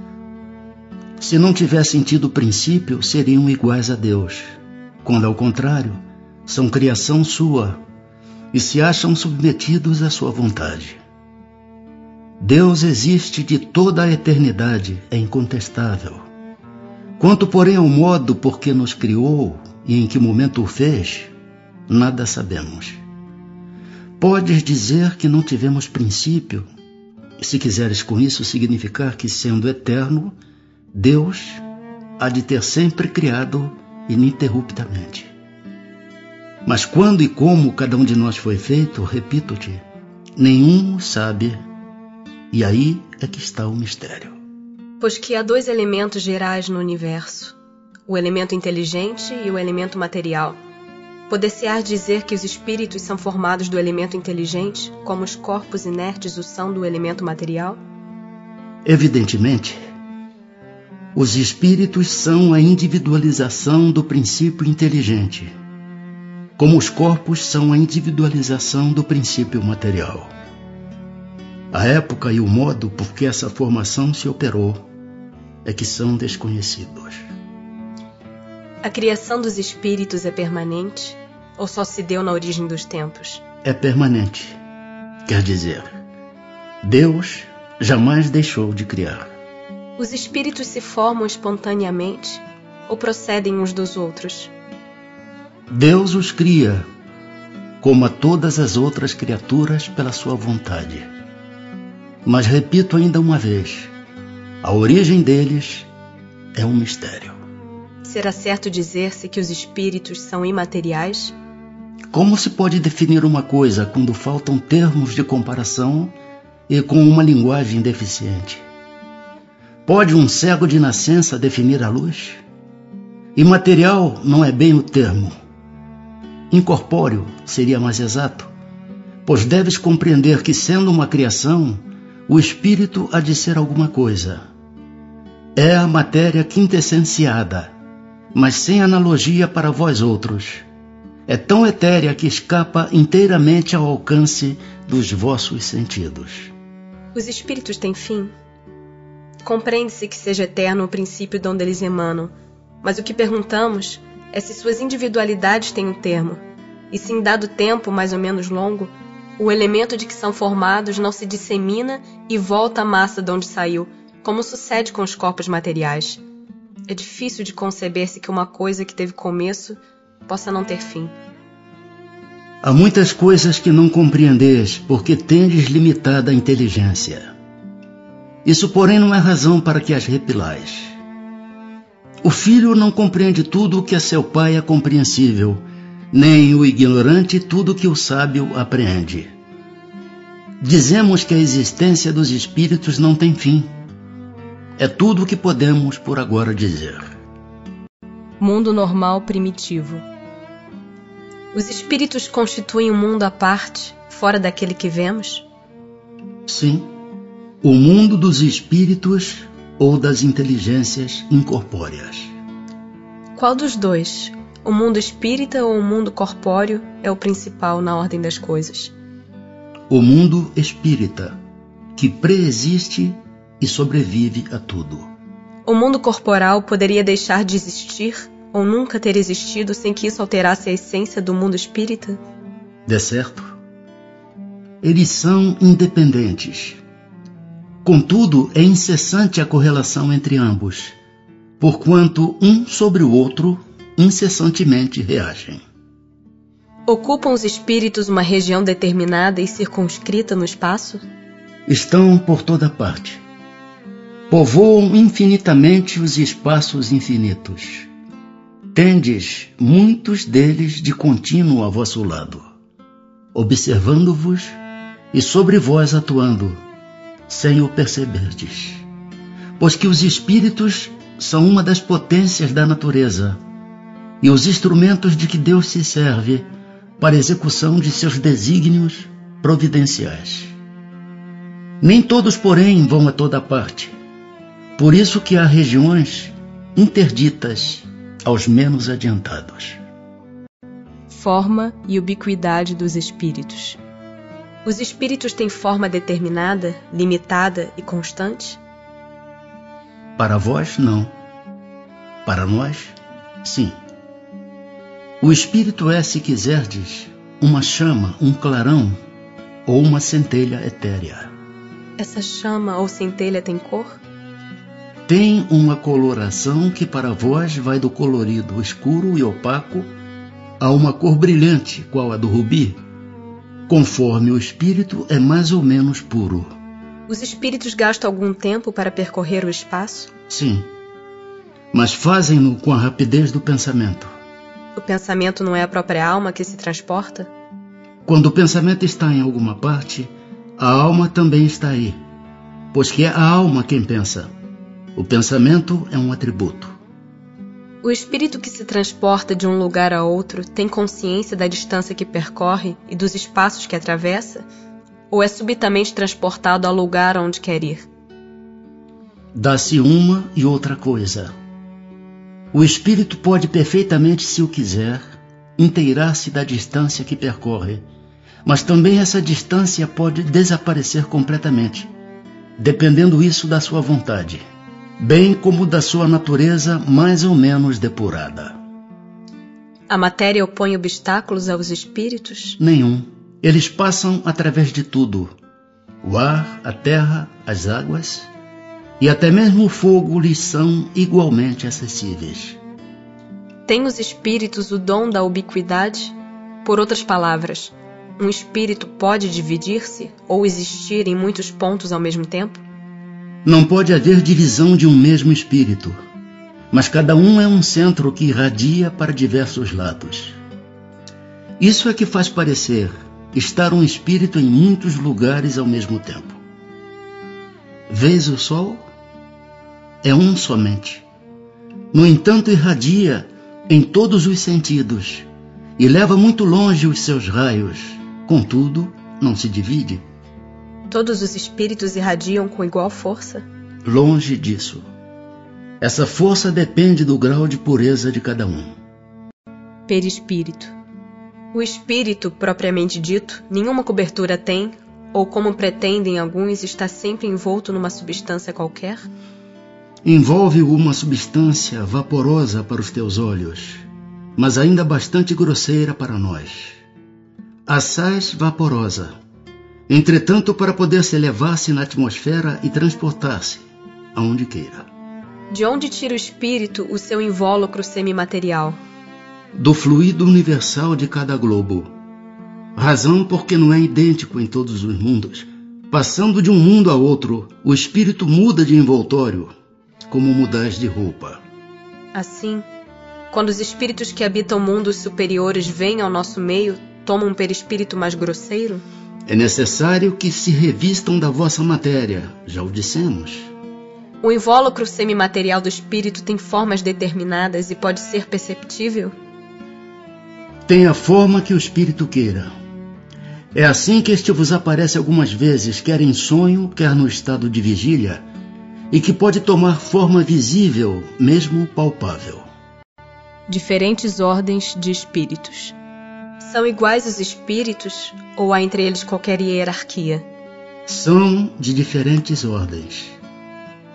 Se não tivessem tido princípio, seriam iguais a Deus, quando ao contrário, são criação sua e se acham submetidos à sua vontade. Deus existe de toda a eternidade, é incontestável. Quanto, porém, ao modo por que nos criou e em que momento o fez, nada sabemos. Podes dizer que não tivemos princípio, se quiseres com isso significar que, sendo eterno, Deus há de ter sempre criado ininterruptamente. Mas quando e como cada um de nós foi feito, repito-te, nenhum sabe, e aí é que está o mistério. Pois que há dois elementos gerais no universo: o elemento inteligente e o elemento material. Poder-se-á dizer que os espíritos são formados do elemento inteligente, como os corpos inertes o são do elemento material? Evidentemente. Os espíritos são a individualização do princípio inteligente, como os corpos são a individualização do princípio material. A época e o modo por que essa formação se operou é que são desconhecidos. A criação dos espíritos é permanente ou só se deu na origem dos tempos? É permanente. Quer dizer, Deus jamais deixou de criar. Os espíritos se formam espontaneamente ou procedem uns dos outros? Deus os cria, como a todas as outras criaturas, pela sua vontade. Mas repito ainda uma vez: a origem deles é um mistério. Será certo dizer-se que os espíritos são imateriais? Como se pode definir uma coisa quando faltam termos de comparação e com uma linguagem deficiente? Pode um cego de nascença definir a luz? Imaterial não é bem o termo. Incorpóreo seria mais exato, pois deves compreender que, sendo uma criação, o espírito há de ser alguma coisa. É a matéria quintessenciada, mas sem analogia para vós outros. É tão etérea que escapa inteiramente ao alcance dos vossos sentidos. Os espíritos têm fim? Compreende-se que seja eterno o princípio de onde eles emanam, mas o que perguntamos é se suas individualidades têm um termo, e se em dado tempo mais ou menos longo, o elemento de que são formados não se dissemina e volta à massa de onde saiu, como sucede com os corpos materiais. É difícil de conceber-se que uma coisa que teve começo possa não ter fim. Há muitas coisas que não compreendeis porque tendes limitada inteligência. Isso, porém, não é razão para que as repilais. O filho não compreende tudo o que a seu pai é compreensível, nem o ignorante tudo o que o sábio apreende. Dizemos que a existência dos espíritos não tem fim. É tudo o que podemos por agora dizer. Mundo normal primitivo. Os espíritos constituem um mundo à parte, fora daquele que vemos? Sim. O mundo dos espíritos ou das inteligências incorpóreas. Qual dos dois, o mundo espírita ou o mundo corpóreo, é o principal na ordem das coisas? O mundo espírita, que preexiste e sobrevive a tudo. O mundo corporal poderia deixar de existir ou nunca ter existido sem que isso alterasse a essência do mundo espírita? De certo. Eles são independentes, Contudo, é incessante a correlação entre ambos, porquanto um sobre o outro incessantemente reagem. Ocupam os espíritos uma região determinada e circunscrita no espaço? Estão por toda parte. Povoam infinitamente os espaços infinitos. Tendes muitos deles de contínuo a vosso lado, observando-vos e sobre vós atuando sem o perceberdes. Pois que os espíritos são uma das potências da natureza e os instrumentos de que Deus se serve para execução de seus desígnios providenciais. Nem todos, porém, vão a toda parte. Por isso que há regiões interditas aos menos adiantados. Forma e ubiquidade dos espíritos. Os espíritos têm forma determinada, limitada e constante? Para vós, não. Para nós, sim. O espírito é, se quiserdes, uma chama, um clarão ou uma centelha etérea. Essa chama ou centelha tem cor? Tem uma coloração que para vós vai do colorido escuro e opaco a uma cor brilhante, qual a do rubi, conforme o espírito é mais ou menos puro. Os espíritos gastam algum tempo para percorrer o espaço? Sim, mas fazem-no com a rapidez do pensamento. O pensamento não é a própria alma que se transporta? Quando o pensamento está em alguma parte, a alma também está aí, pois que é a alma quem pensa. O pensamento é um atributo. O espírito que se transporta de um lugar a outro tem consciência da distância que percorre e dos espaços que atravessa? Ou é subitamente transportado ao lugar onde quer ir? Dá-se uma e outra coisa. O espírito pode perfeitamente, se o quiser, inteirar-se da distância que percorre, mas também essa distância pode desaparecer completamente, dependendo isso da sua vontade bem como da sua natureza mais ou menos depurada. A matéria opõe obstáculos aos espíritos? Nenhum. Eles passam através de tudo: o ar, a terra, as águas e até mesmo o fogo lhes são igualmente acessíveis. Tem os espíritos o dom da ubiquidade? Por outras palavras, um espírito pode dividir-se ou existir em muitos pontos ao mesmo tempo? Não pode haver divisão de um mesmo espírito, mas cada um é um centro que irradia para diversos lados. Isso é que faz parecer estar um espírito em muitos lugares ao mesmo tempo. Vês o sol? É um somente. No entanto, irradia em todos os sentidos e leva muito longe os seus raios. Contudo, não se divide. Todos os espíritos irradiam com igual força? Longe disso. Essa força depende do grau de pureza de cada um. Perispírito. O espírito, propriamente dito, nenhuma cobertura tem, ou como pretendem alguns, está sempre envolto numa substância qualquer? Envolve uma substância vaporosa para os teus olhos, mas ainda bastante grosseira para nós. Assaz vaporosa. Entretanto, para poder se elevar-se na atmosfera e transportar-se aonde queira. De onde tira o espírito o seu invólucro semimaterial? Do fluido universal de cada globo. Razão porque não é idêntico em todos os mundos. Passando de um mundo a outro, o espírito muda de envoltório, como mudais de roupa. Assim, quando os espíritos que habitam mundos superiores vêm ao nosso meio, tomam um perispírito mais grosseiro? É necessário que se revistam da vossa matéria, já o dissemos. O invólucro semimaterial do espírito tem formas determinadas e pode ser perceptível? Tem a forma que o espírito queira. É assim que este vos aparece algumas vezes, quer em sonho, quer no estado de vigília, e que pode tomar forma visível, mesmo palpável. Diferentes ordens de espíritos. São iguais os espíritos ou há entre eles qualquer hierarquia? São de diferentes ordens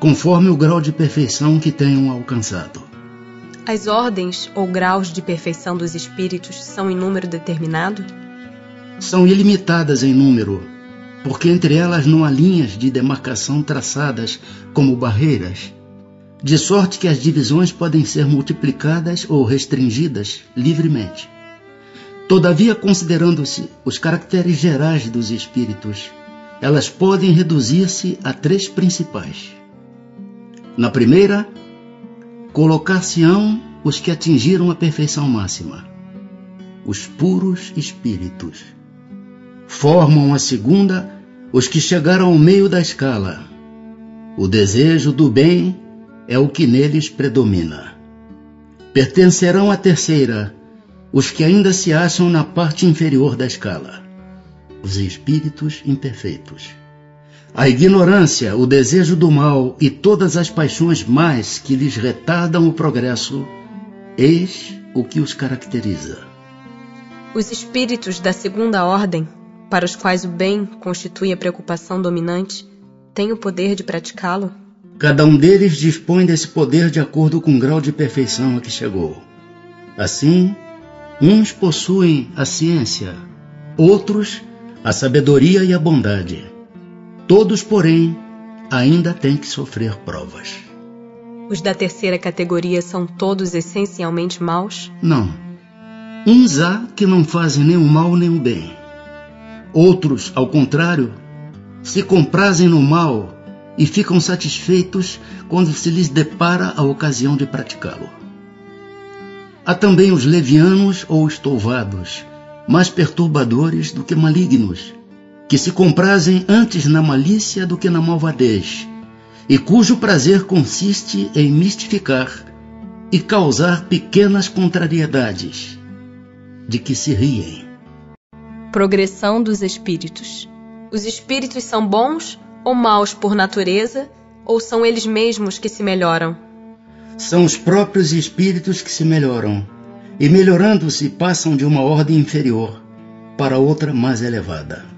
conforme o grau de perfeição que tenham alcançado. As ordens ou graus de perfeição dos espíritos são em número determinado? São ilimitadas em número, porque entre elas não há linhas de demarcação traçadas como barreiras, de sorte que as divisões podem ser multiplicadas ou restringidas livremente. Todavia, considerando-se os caracteres gerais dos espíritos, elas podem reduzir-se a três principais. Na primeira, colocar-se-ão os que atingiram a perfeição máxima, os puros espíritos. Formam a segunda os que chegaram ao meio da escala. O desejo do bem é o que neles predomina. Pertencerão à terceira os que ainda se acham na parte inferior da escala, os espíritos imperfeitos. A ignorância, o desejo do mal e todas as paixões mais que lhes retardam o progresso, eis o que os caracteriza. Os espíritos da segunda ordem, para os quais o bem constitui a preocupação dominante, têm o poder de praticá-lo? Cada um deles dispõe desse poder de acordo com o grau de perfeição a que chegou. Assim, uns possuem a ciência, outros a sabedoria e a bondade Todos, porém, ainda têm que sofrer provas. Os da terceira categoria são todos essencialmente maus? Não. Uns há que não fazem nem o mal nem o bem. Outros, ao contrário, se comprazem no mal e ficam satisfeitos quando se lhes depara a ocasião de praticá-lo. Há também os levianos ou estouvados, mais perturbadores do que malignos, que se comprazem antes na malícia do que na malvadez, e cujo prazer consiste em mistificar e causar pequenas contrariedades, de que se riem. Progressão dos espíritos. Os espíritos são bons ou maus por natureza, ou são eles mesmos que se melhoram? São os próprios espíritos que se melhoram, e melhorando-se passam de uma ordem inferior para outra mais elevada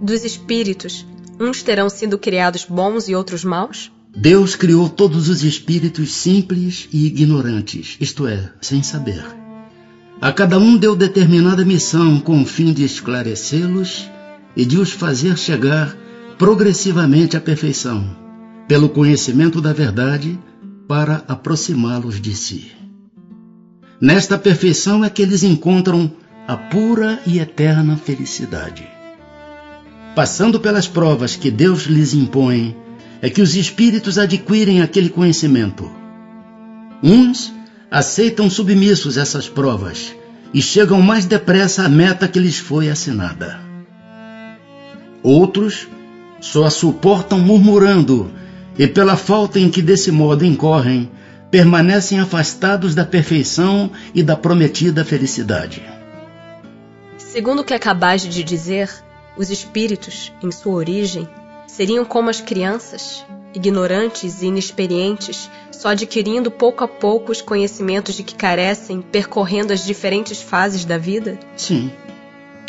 dos espíritos, uns terão sido criados bons e outros maus? Deus criou todos os espíritos simples e ignorantes, isto é, sem saber. A cada um deu determinada missão com o fim de esclarecê-los e de os fazer chegar progressivamente à perfeição, pelo conhecimento da verdade, para aproximá-los de si. Nesta perfeição é que eles encontram a pura e eterna felicidade. Passando pelas provas que Deus lhes impõe, é que os espíritos adquirem aquele conhecimento. Uns aceitam submissos essas provas e chegam mais depressa à meta que lhes foi assinada. Outros só a suportam murmurando e, pela falta em que desse modo incorrem, permanecem afastados da perfeição e da prometida felicidade. Segundo o que acabais de dizer, os espíritos, em sua origem, seriam como as crianças, ignorantes e inexperientes, só adquirindo pouco a pouco os conhecimentos de que carecem, percorrendo as diferentes fases da vida? Sim,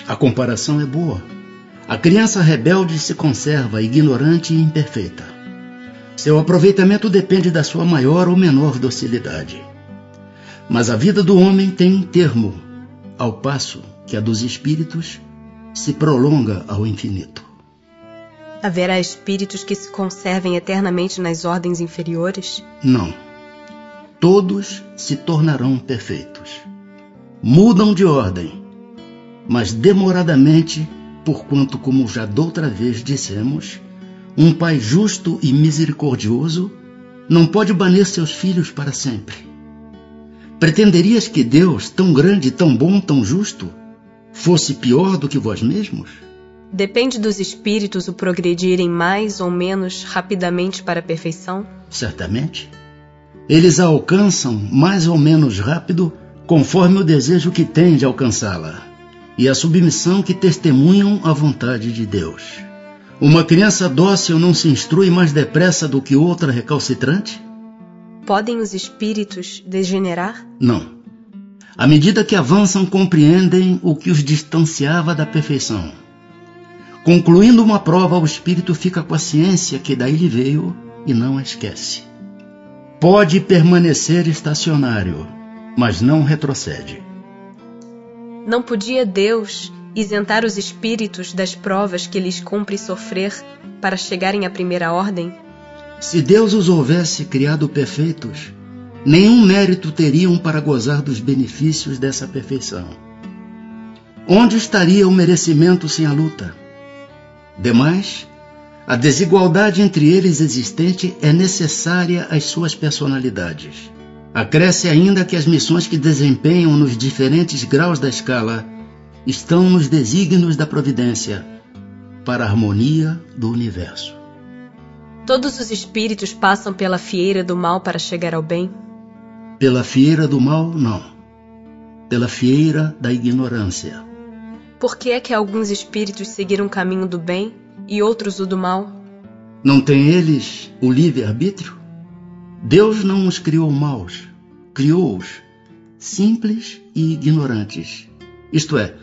a comparação é boa. A criança rebelde se conserva ignorante e imperfeita. Seu aproveitamento depende da sua maior ou menor docilidade. Mas a vida do homem tem termo, ao passo que a dos espíritos se prolonga ao infinito. Haverá espíritos que se conservem eternamente nas ordens inferiores? Não. Todos se tornarão perfeitos. Mudam de ordem, mas demoradamente, porquanto, como já doutra vez dissemos, um pai justo e misericordioso não pode banir seus filhos para sempre. Pretenderias que Deus, tão grande, tão bom, tão justo, fosse pior do que vós mesmos? Depende dos espíritos o progredirem mais ou menos rapidamente para a perfeição? Certamente. Eles a alcançam mais ou menos rápido conforme o desejo que têm de alcançá-la e a submissão que testemunham à vontade de Deus. Uma criança dócil não se instrui mais depressa do que outra recalcitrante? Podem os espíritos degenerar? Não. À medida que avançam, compreendem o que os distanciava da perfeição Concluindo uma prova, o espírito fica com a ciência que daí lhe veio e não a esquece. Pode permanecer estacionário, mas não retrocede. Não podia Deus isentar os espíritos das provas que lhes cumpre sofrer para chegarem à primeira ordem? Se Deus os houvesse criado perfeitos, nenhum mérito teriam para gozar dos benefícios dessa perfeição. Onde estaria o merecimento sem a luta? Demais, a desigualdade entre eles existente é necessária às suas personalidades. Acresce ainda que as missões que desempenham nos diferentes graus da escala estão nos desígnios da providência para a harmonia do universo. Todos os espíritos passam pela fieira do mal para chegar ao bem? Pela fieira do mal, não. Pela fieira da ignorância. Por que é que alguns espíritos seguiram o caminho do bem e outros o do mal? Não têm eles o livre-arbítrio? Deus não os criou maus, criou-os simples e ignorantes. Isto é,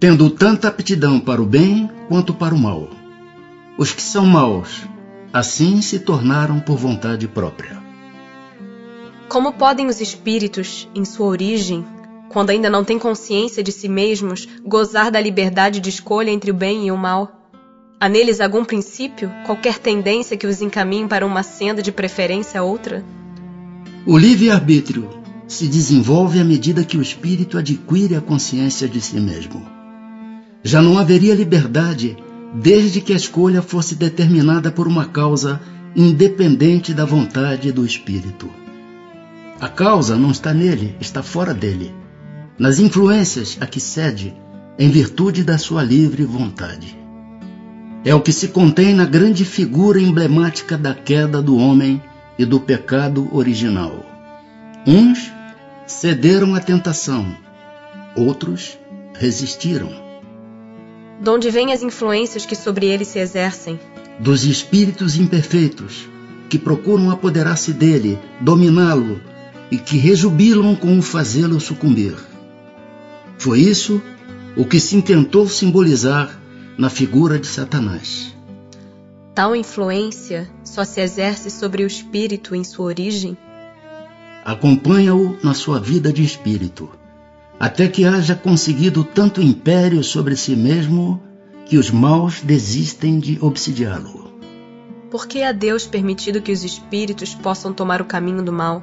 tendo tanta aptidão para o bem quanto para o mal. Os que são maus, assim se tornaram por vontade própria. Como podem os espíritos, em sua origem, quando ainda não têm consciência de si mesmos, gozar da liberdade de escolha entre o bem e o mal? Há neles algum princípio, qualquer tendência que os encaminhe para uma senda de preferência a outra? O livre-arbítrio se desenvolve à medida que o espírito adquire a consciência de si mesmo. Já não haveria liberdade desde que a escolha fosse determinada por uma causa independente da vontade do espírito. A causa não está nele, está fora dele nas influências a que cede em virtude da sua livre vontade. É o que se contém na grande figura emblemática da queda do homem e do pecado original. Uns cederam à tentação, outros resistiram. De onde vêm as influências que sobre ele se exercem? Dos espíritos imperfeitos, que procuram apoderar-se dele, dominá-lo e que rejubilam com o fazê-lo sucumbir. Foi isso o que se intentou simbolizar na figura de Satanás. Tal influência só se exerce sobre o espírito em sua origem? Acompanha-o na sua vida de espírito, até que haja conseguido tanto império sobre si mesmo que os maus desistem de obsidiá-lo. Por que a Deus permitido que os espíritos possam tomar o caminho do mal?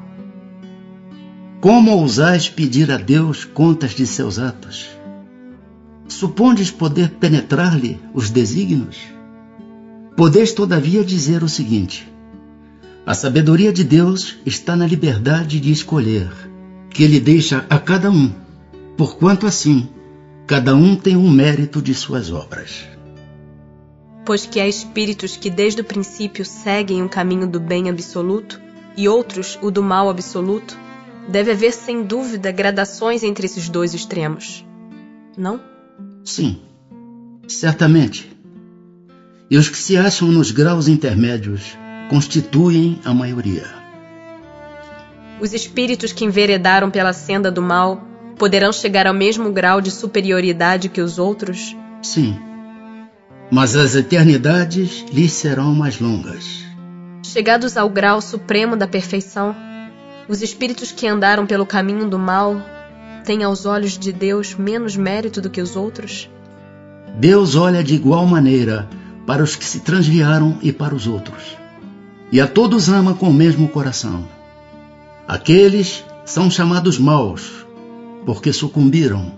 Como ousais pedir a Deus contas de seus atos? Supondes poder penetrar-lhe os desígnios? Podeis, todavia, dizer o seguinte: A sabedoria de Deus está na liberdade de escolher, que Ele deixa a cada um, porquanto assim, cada um tem um mérito de suas obras. Pois que há espíritos que desde o princípio seguem o caminho do bem absoluto, e outros o do mal absoluto, deve haver sem dúvida gradações entre esses dois extremos. Não? Sim, certamente. E os que se acham nos graus intermédios constituem a maioria. Os espíritos que enveredaram pela senda do mal poderão chegar ao mesmo grau de superioridade que os outros? Sim. Mas as eternidades lhes serão mais longas. Chegados ao grau supremo da perfeição, os espíritos que andaram pelo caminho do mal têm aos olhos de Deus menos mérito do que os outros? Deus olha de igual maneira para os que se transviaram e para os outros. E a todos ama com o mesmo coração. Aqueles são chamados maus, porque sucumbiram.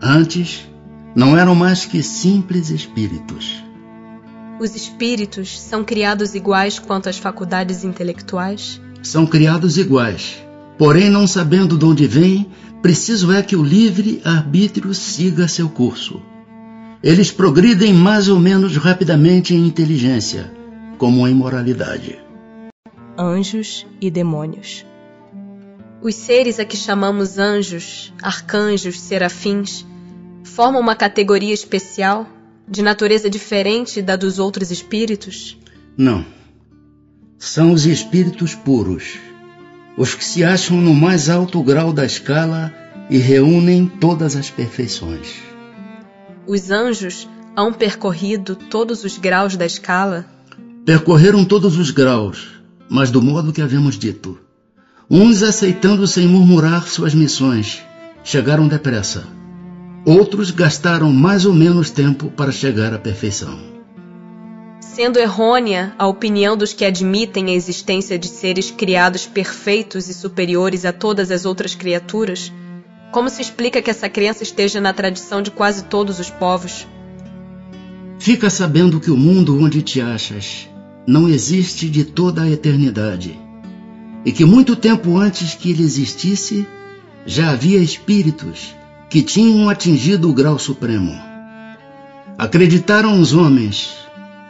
Antes, não eram mais que simples espíritos. Os espíritos são criados iguais quanto às faculdades intelectuais? São criados iguais. Porém, não sabendo de onde vêm, preciso é que o livre arbítrio siga seu curso. Eles progridem mais ou menos rapidamente em inteligência, como em moralidade. Anjos e demônios. Os seres a que chamamos anjos, arcanjos, serafins, formam uma categoria especial, de natureza diferente da dos outros espíritos? Não. São os espíritos puros, os que se acham no mais alto grau da escala e reúnem todas as perfeições. Os anjos hão percorrido todos os graus da escala? Percorreram todos os graus, mas do modo que havemos dito Uns aceitando sem murmurar suas missões, chegaram depressa. Outros gastaram mais ou menos tempo para chegar à perfeição. Sendo errônea a opinião dos que admitem a existência de seres criados perfeitos e superiores a todas as outras criaturas, como se explica que essa crença esteja na tradição de quase todos os povos? Fica sabendo que o mundo onde te achas não existe de toda a eternidade e que muito tempo antes que ele existisse, já havia espíritos que tinham atingido o grau supremo. Acreditaram os homens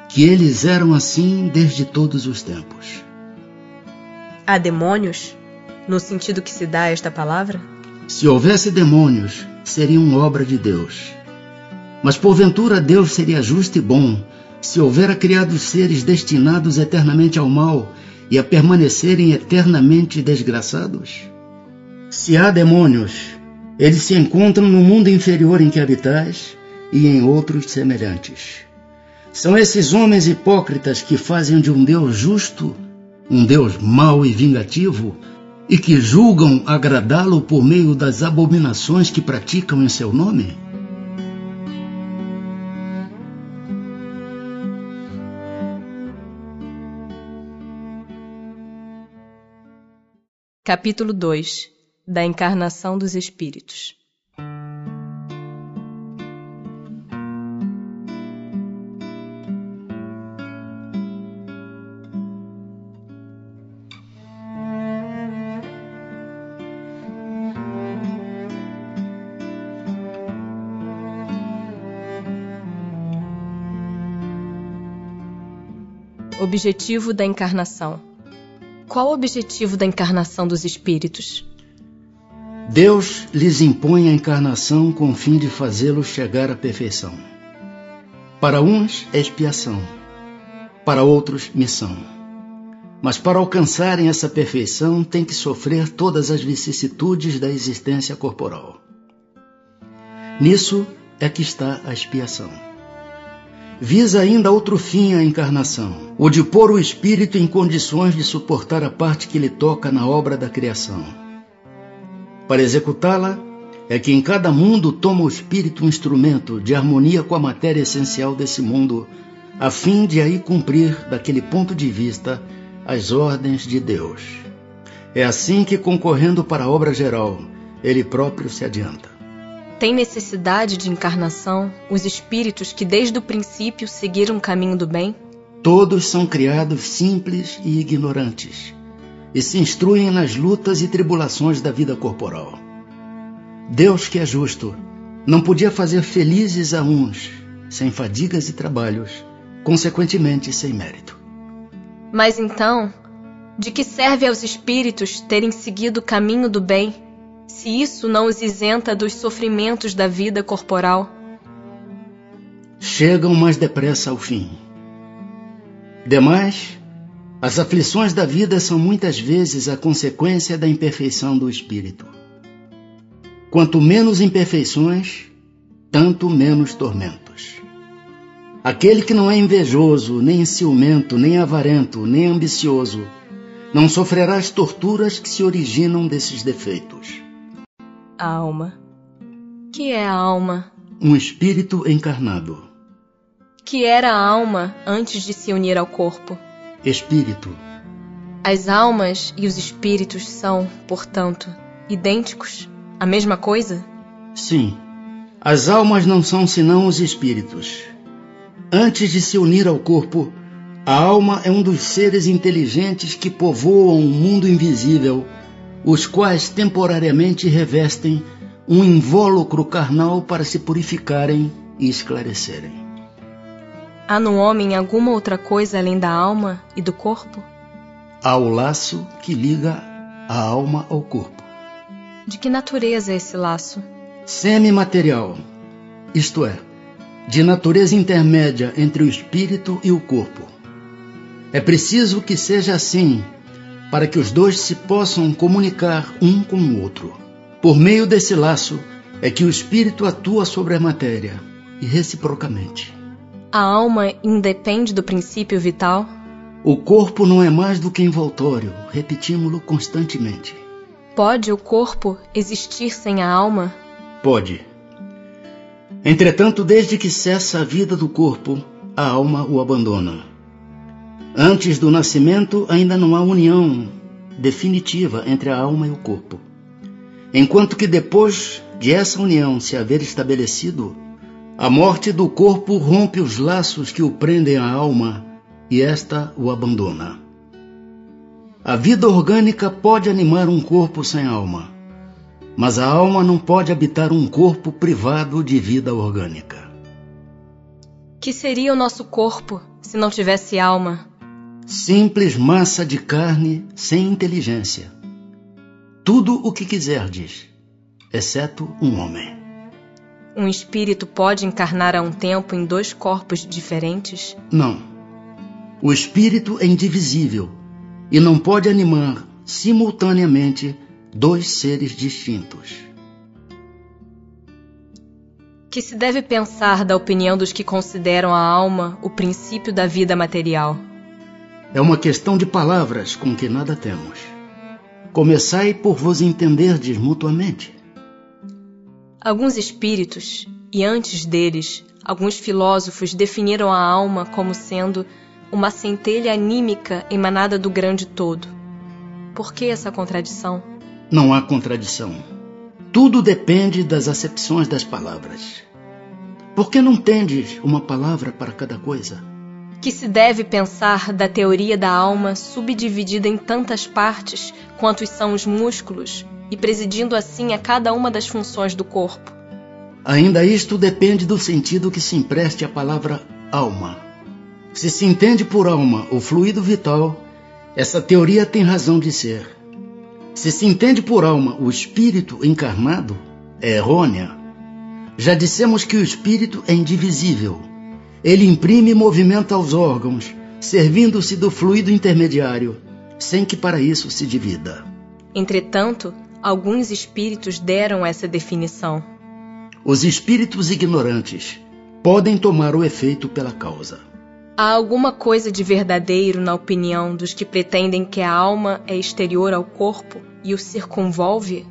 que eles eram assim desde todos os tempos. Há demônios, no sentido que se dá a esta palavra? Se houvesse demônios, seriam obra de Deus. Mas porventura Deus seria justo e bom se houvera criado seres destinados eternamente ao mal e a permanecerem eternamente desgraçados? Se há demônios, eles se encontram no mundo inferior em que habitais e em outros semelhantes. São esses homens hipócritas que fazem de um Deus justo um Deus mau e vingativo e que julgam agradá-lo por meio das abominações que praticam em seu nome? Capítulo 2 Da Encarnação dos Espíritos. Objetivo da encarnação qual o objetivo da encarnação dos espíritos? Deus lhes impõe a encarnação com o fim de fazê-los chegar à perfeição. Para uns é expiação, para outros missão. Mas para alcançarem essa perfeição, têm que sofrer todas as vicissitudes da existência corporal. Nisso é que está a expiação visa ainda outro fim à encarnação, o de pôr o espírito em condições de suportar a parte que lhe toca na obra da criação. Para executá-la, é que em cada mundo toma o espírito um instrumento de harmonia com a matéria essencial desse mundo, a fim de aí cumprir, daquele ponto de vista, as ordens de Deus. É assim que, concorrendo para a obra geral, ele próprio se adianta. Tem necessidade de encarnação os espíritos que desde o princípio seguiram o caminho do bem? Todos são criados simples e ignorantes e se instruem nas lutas e tribulações da vida corporal. Deus, que é justo, não podia fazer felizes a uns sem fadigas e trabalhos, consequentemente sem mérito. Mas então, De que serve aos espíritos terem seguido o caminho do bem, se isso não os isenta dos sofrimentos da vida corporal? Chegam mais depressa ao fim. Demais, as aflições da vida são muitas vezes a consequência da imperfeição do espírito. Quanto menos imperfeições, tanto menos tormentos. Aquele que não é invejoso, nem ciumento, nem avarento, nem ambicioso, não sofrerá as torturas que se originam desses defeitos. A alma. Que é a alma? Um espírito encarnado. Que era a alma antes de se unir ao corpo? Espírito. As almas e os espíritos são, portanto, idênticos? A mesma coisa? Sim. As almas não são senão os espíritos. Antes de se unir ao corpo, a alma é um dos seres inteligentes que povoam o mundo invisível, os quais temporariamente revestem um invólucro carnal para se purificarem e esclarecerem. Há no homem alguma outra coisa além da alma e do corpo? Há o laço que liga a alma ao corpo. De que natureza é esse laço? Semimaterial, isto é, de natureza intermédia entre o espírito e o corpo. É preciso que seja assim para que os dois se possam comunicar um com o outro. Por meio desse laço é que o espírito atua sobre a matéria e reciprocamente. A alma independe do princípio vital? O corpo não é mais do que envoltório, repetimos-lo constantemente. Pode o corpo existir sem a alma? Pode. Entretanto, desde que cessa a vida do corpo, a alma o abandona. Antes do nascimento, ainda não há união definitiva entre a alma e o corpo. Enquanto que depois de essa união se haver estabelecido, a morte do corpo rompe os laços que o prendem à alma e esta o abandona. A vida orgânica pode animar um corpo sem alma, mas a alma não pode habitar um corpo privado de vida orgânica. Que seria o nosso corpo se não tivesse alma? Simples massa de carne sem inteligência. Tudo o que quiserdes, exceto um homem. Um espírito pode encarnar a um tempo em dois corpos diferentes? Não. O espírito é indivisível e não pode animar simultaneamente dois seres distintos. Que se deve pensar da opinião dos que consideram a alma o princípio da vida material? É uma questão de palavras com que nada temos. Começai por vos entenderdes mutuamente. Alguns espíritos, e antes deles, alguns filósofos definiram a alma como sendo uma centelha anímica emanada do grande todo. Por que essa contradição? Não há contradição. Tudo depende das acepções das palavras. Por que não tendes uma palavra para cada coisa? Que se deve pensar da teoria da alma subdividida em tantas partes quantos são os músculos e presidindo assim a cada uma das funções do corpo? Ainda isto depende do sentido que se empreste à palavra alma. Se se entende por alma o fluido vital, essa teoria tem razão de ser. Se se entende por alma o espírito encarnado, é errônea. Já dissemos que o espírito é indivisível. Ele imprime movimento aos órgãos, servindo-se do fluido intermediário, sem que para isso se divida. Entretanto, alguns espíritos deram essa definição. Os espíritos ignorantes podem tomar o efeito pela causa. Há alguma coisa de verdadeiro na opinião dos que pretendem que a alma é exterior ao corpo e o circunvolve?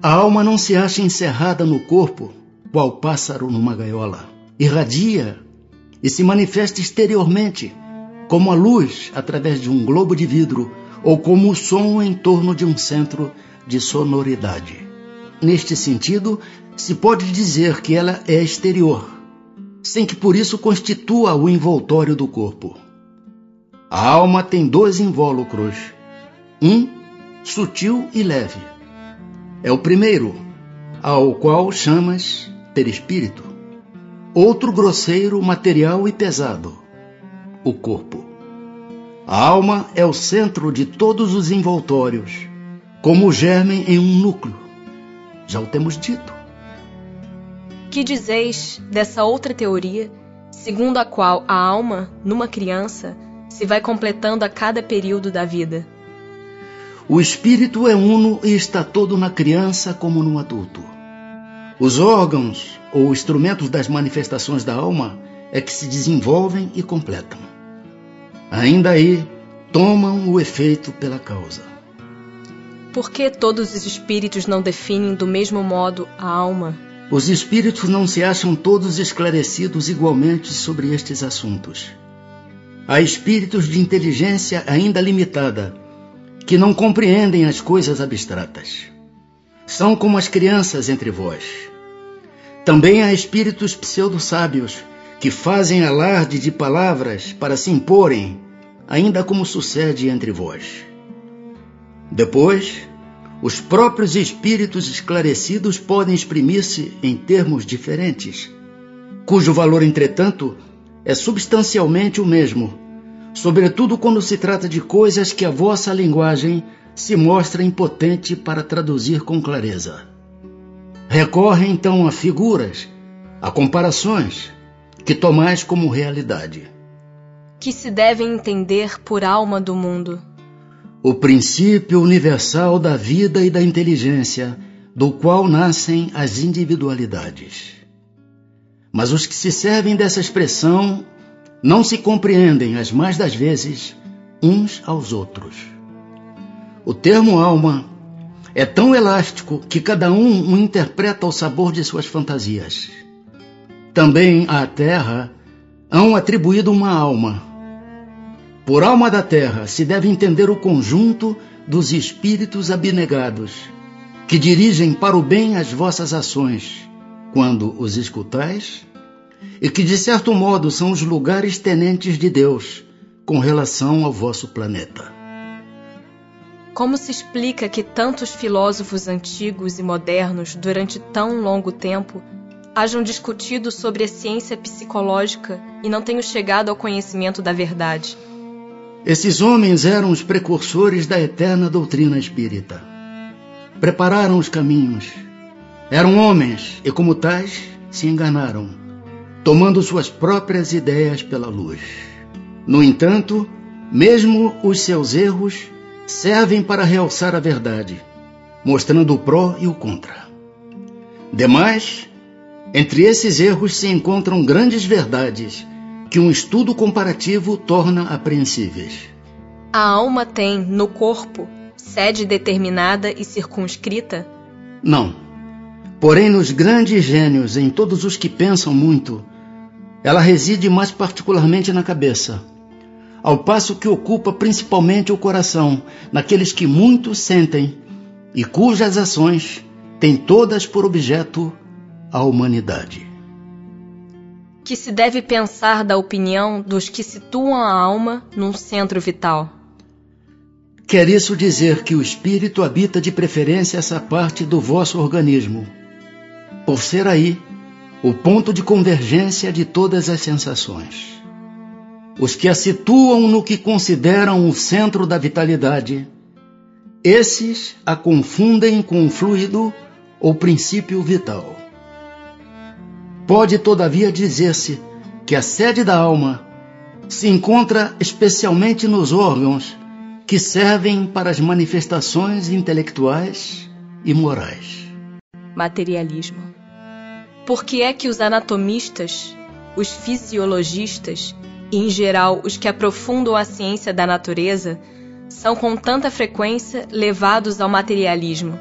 A alma não se acha encerrada no corpo, qual pássaro numa gaiola. Irradia e se manifesta exteriormente, como a luz através de um globo de vidro ou como o som em torno de um centro de sonoridade. Neste sentido, se pode dizer que ela é exterior, sem que por isso constitua o envoltório do corpo. A alma tem dois invólucros, um sutil e leve. É o primeiro, ao qual chamas perispírito. Outro grosseiro, material e pesado, o corpo. A alma é o centro de todos os envoltórios, como o germe em um núcleo. Já o temos dito. Que dizeis dessa outra teoria, segundo a qual a alma, numa criança, se vai completando a cada período da vida? O espírito é uno e está todo na criança como no adulto. Os órgãos ou instrumentos das manifestações da alma é que se desenvolvem e completam ainda aí tomam o efeito pela causa. Por que todos os espíritos não definem do mesmo modo a alma? Os espíritos não se acham todos esclarecidos igualmente sobre estes assuntos. Há espíritos de inteligência ainda limitada que não compreendem as coisas abstratas. São como as crianças entre vós. Também há espíritos pseudo-sábios que fazem alarde de palavras para se imporem, ainda como sucede entre vós. Depois, os próprios espíritos esclarecidos podem exprimir-se em termos diferentes, cujo valor, entretanto, é substancialmente o mesmo, sobretudo quando se trata de coisas que a vossa linguagem se mostra impotente para traduzir com clareza. Recorre então a figuras, a comparações, que tomais como realidade. Que se deve entender por alma do mundo? O princípio universal da vida e da inteligência, do qual nascem as individualidades. Mas os que se servem dessa expressão não se compreendem, as mais das vezes, uns aos outros. O termo alma é tão elástico que cada um o interpreta ao sabor de suas fantasias. Também à terra hão atribuído uma alma. Por alma da terra se deve entender o conjunto dos espíritos abnegados, que dirigem para o bem as vossas ações, quando os escutais, e que de certo modo são os lugares tenentes de Deus com relação ao vosso planeta. Como se explica que tantos filósofos antigos e modernos, durante tão longo tempo, hajam discutido sobre a ciência psicológica e não tenham chegado ao conhecimento da verdade. Esses homens eram os precursores da eterna doutrina espírita. Prepararam os caminhos. Eram homens e, como tais, se enganaram, tomando suas próprias ideias pela luz. No entanto, mesmo os seus erros servem para realçar a verdade, mostrando o pró e o contra. Demais, entre esses erros se encontram grandes verdades que um estudo comparativo torna apreensíveis. A alma tem, no corpo, sede determinada e circunscrita? Não. Porém, nos grandes gênios, em todos os que pensam muito, ela reside mais particularmente na cabeça, ao passo que ocupa principalmente o coração, naqueles que muito sentem e cujas ações têm todas por objeto a humanidade. Que se deve pensar da opinião dos que situam a alma num centro vital? Quer isso dizer que o espírito habita de preferência essa parte do vosso organismo, por ser aí o ponto de convergência de todas as sensações. Os que a situam no que consideram o centro da vitalidade, esses a confundem com o fluido ou princípio vital. Pode, todavia, dizer-se que a sede da alma se encontra especialmente nos órgãos que servem para as manifestações intelectuais e morais. Materialismo. Por que é que os anatomistas, os fisiologistas e, em geral, os que aprofundam a ciência da natureza são com tanta frequência levados ao materialismo?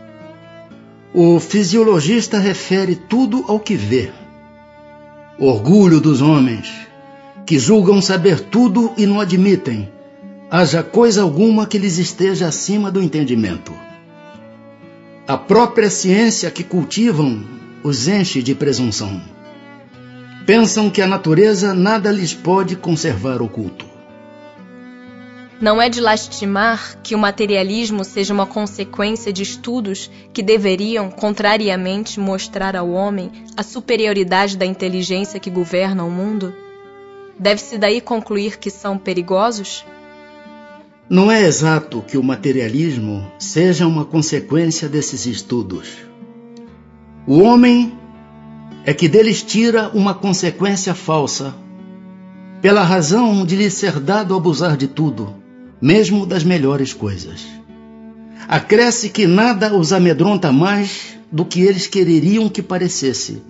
O fisiologista refere tudo ao que vê orgulho dos homens, que julgam saber tudo e não admitem, haja coisa alguma que lhes esteja acima do entendimento. A própria ciência que cultivam os enche de presunção. Pensam que a natureza nada lhes pode conservar oculto. Não é de lastimar que o materialismo seja uma consequência de estudos que deveriam, contrariamente, mostrar ao homem a superioridade da inteligência que governa o mundo? Deve-se daí concluir que são perigosos? Não é exato que o materialismo seja uma consequência desses estudos. O homem é que deles tira uma consequência falsa, pela razão de lhe ser dado abusar de tudo, mesmo das melhores coisas. Acresce que nada os amedronta mais do que eles quereriam que parecesse,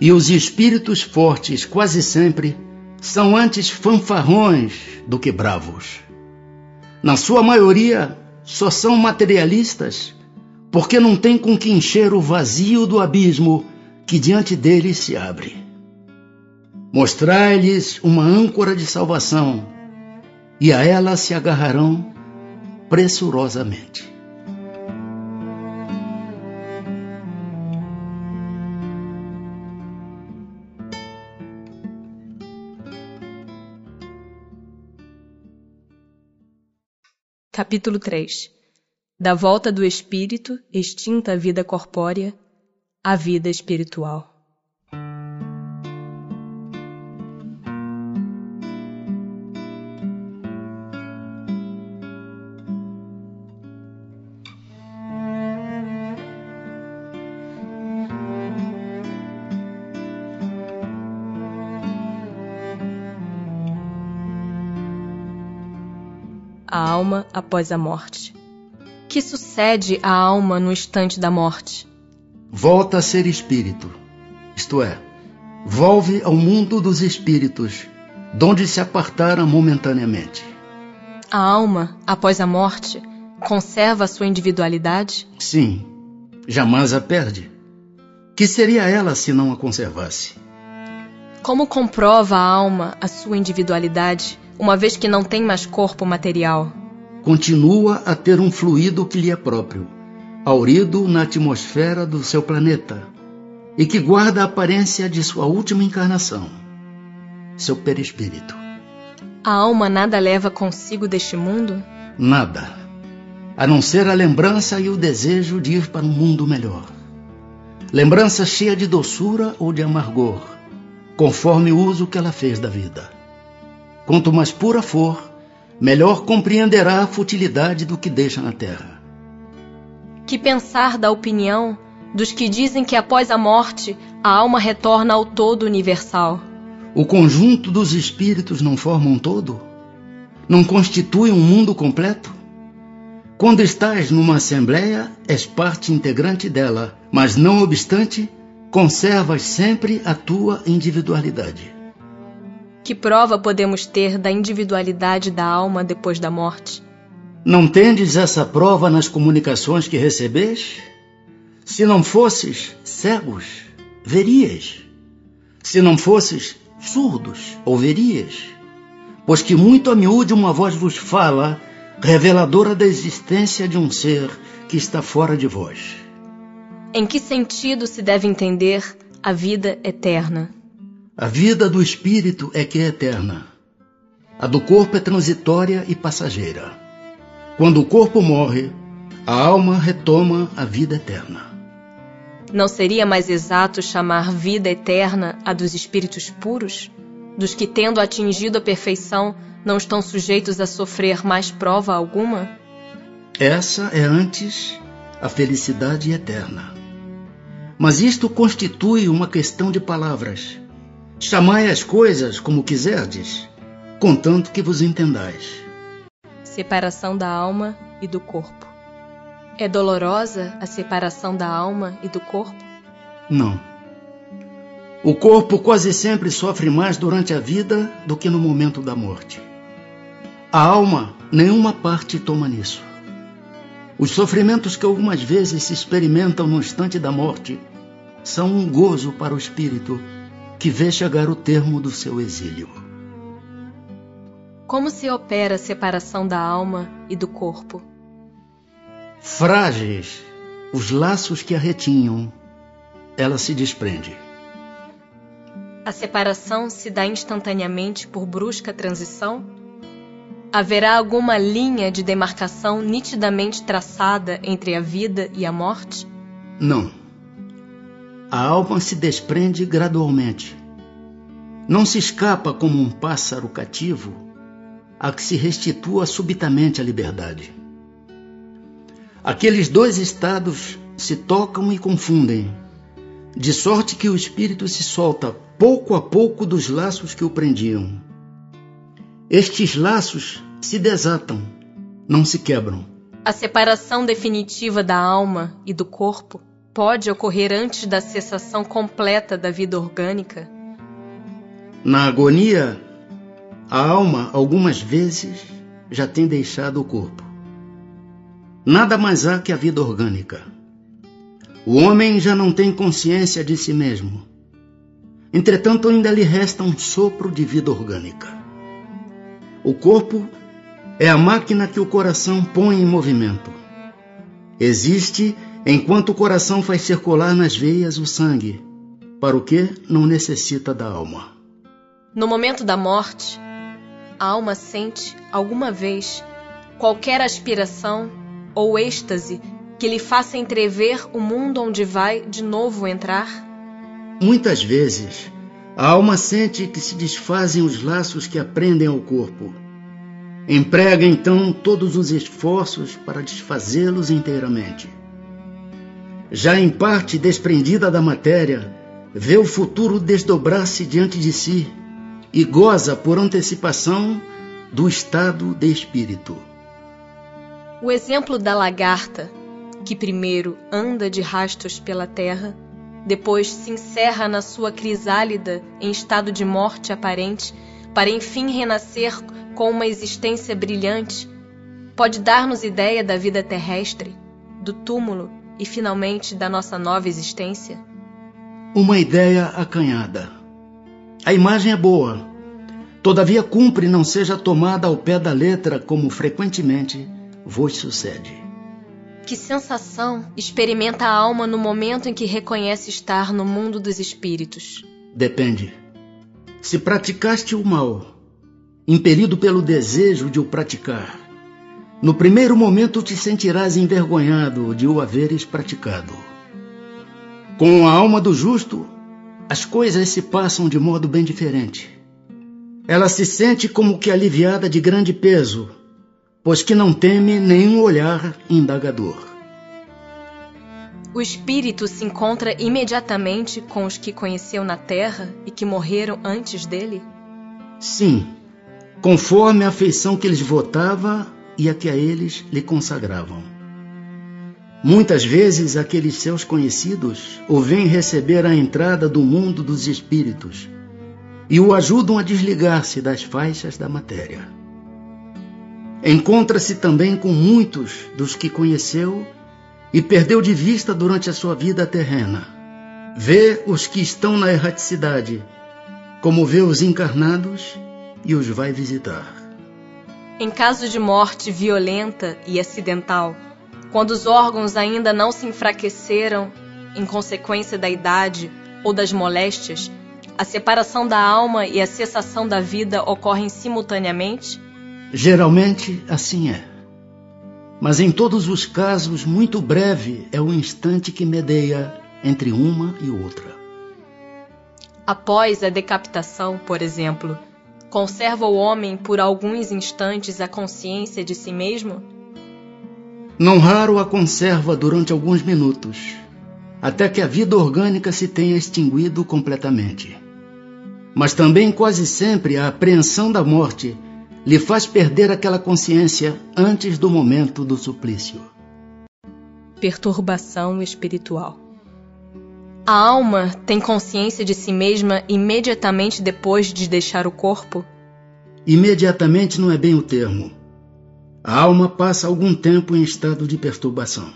e os espíritos fortes quase sempre são antes fanfarrões do que bravos na sua maioria, só são materialistas porque não têm com que encher o vazio do abismo que diante deles se abre. Mostrai-lhes uma âncora de salvação e a ela se agarrarão pressurosamente. Capítulo 3 Da volta do espírito, extinta a vida corpórea, à vida espiritual. a alma após a morte. Que sucede à alma no instante da morte? Volta a ser espírito, isto é, volve ao mundo dos espíritos, donde se apartara momentaneamente. A alma, após a morte, conserva a sua individualidade? Sim, jamais a perde. Que seria ela se não a conservasse? Como comprova a alma a sua individualidade uma vez que não tem mais corpo material. Continua a ter um fluido que lhe é próprio, aurido na atmosfera do seu planeta, e que guarda a aparência de sua última encarnação, seu perispírito. A alma nada leva consigo deste mundo? Nada, a não ser a lembrança e o desejo de ir para um mundo melhor. Lembrança cheia de doçura ou de amargor, conforme o uso que ela fez da vida. Quanto mais pura for, melhor compreenderá a futilidade do que deixa na terra. Que pensar da opinião dos que dizem que após a morte a alma retorna ao todo universal? O conjunto dos espíritos não forma um todo? Não constitui um mundo completo? Quando estás numa assembleia, és parte integrante dela, mas não obstante, conservas sempre a tua individualidade. Que prova podemos ter da individualidade da alma depois da morte? Não tendes essa prova nas comunicações que recebes? Se não fosses cegos, verias. Se não fosses surdos, ouverias. Pois que muito a miúde uma voz vos fala, reveladora da existência de um ser que está fora de vós. Em que sentido se deve entender a vida eterna? A vida do espírito é que é eterna. A do corpo é transitória e passageira. Quando o corpo morre, a alma retoma a vida eterna. Não seria mais exato chamar vida eterna a dos espíritos puros? Dos que, tendo atingido a perfeição, não estão sujeitos a sofrer mais prova alguma? Essa é antes a felicidade eterna. Mas isto constitui uma questão de palavras Chamai as coisas como quiserdes, contanto que vos entendais. Separação da alma e do corpo. É dolorosa a separação da alma e do corpo? Não. O corpo quase sempre sofre mais durante a vida do que no momento da morte. A alma, nenhuma parte toma nisso. Os sofrimentos que algumas vezes se experimentam no instante da morte são um gozo para o espírito que vê chegar o termo do seu exílio. Como se opera a separação da alma e do corpo? Frágeis os laços que a retinham, ela se desprende. A separação se dá instantaneamente por brusca transição? Haverá alguma linha de demarcação nitidamente traçada entre a vida e a morte? Não a alma se desprende gradualmente. Não se escapa como um pássaro cativo, a que se restitua subitamente a liberdade. Aqueles dois estados se tocam e confundem, de sorte que o espírito se solta pouco a pouco dos laços que o prendiam. Estes laços se desatam, não se quebram. A separação definitiva da alma e do corpo pode ocorrer antes da cessação completa da vida orgânica? Na agonia, a alma algumas vezes já tem deixado o corpo. Nada mais há que a vida orgânica. O homem já não tem consciência de si mesmo. Entretanto, ainda lhe resta um sopro de vida orgânica. O corpo é a máquina que o coração põe em movimento. Existe enquanto o coração faz circular nas veias o sangue, para o que não necessita da alma. No momento da morte, a alma sente, alguma vez, qualquer aspiração ou êxtase que lhe faça entrever o mundo onde vai de novo entrar? Muitas vezes, a alma sente que se desfazem os laços que a prendem ao corpo Emprega então todos os esforços para desfazê-los inteiramente. Já em parte desprendida da matéria, vê o futuro desdobrar-se diante de si e goza por antecipação do estado de espírito. O exemplo da lagarta, que primeiro anda de rastos pela terra, depois se encerra na sua crisálida em estado de morte aparente, para enfim renascer com uma existência brilhante, pode dar-nos ideia da vida terrestre, do túmulo e finalmente da nossa nova existência? Uma ideia acanhada. A imagem é boa, todavia cumpre não seja tomada ao pé da letra como frequentemente vos sucede. Que sensação experimenta a alma no momento em que reconhece estar no mundo dos espíritos? Depende. Se praticaste o mal, impelido pelo desejo de o praticar. No primeiro momento te sentirás envergonhado de o haveres praticado. Com a alma do justo, as coisas se passam de modo bem diferente. Ela se sente como que aliviada de grande peso, pois que não teme nenhum olhar indagador. O espírito se encontra imediatamente com os que conheceu na terra e que morreram antes dele? Sim, conforme a afeição que lhes votava e a que a eles lhe consagravam. Muitas vezes aqueles seus conhecidos o vêm receber à entrada do mundo dos espíritos e o ajudam a desligar-se das faixas da matéria. Encontra-se também com muitos dos que conheceu e perdeu de vista durante a sua vida terrena. Vê os que estão na erraticidade, como vê os encarnados e os vai visitar. Em caso de morte violenta e acidental, quando os órgãos ainda não se enfraqueceram em consequência da idade ou das moléstias, a separação da alma e a cessação da vida ocorrem simultaneamente? Geralmente assim é. Mas em todos os casos, muito breve é o instante que medeia entre uma e outra. Após a decapitação, por exemplo, Conserva o homem por alguns instantes a consciência de si mesmo? Não raro a conserva durante alguns minutos, até que a vida orgânica se tenha extinguido completamente. Mas também quase sempre a apreensão da morte lhe faz perder aquela consciência antes do momento do suplício. Perturbação espiritual. A alma tem consciência de si mesma imediatamente depois de deixar o corpo? Imediatamente não é bem o termo. A alma passa algum tempo em estado de perturbação.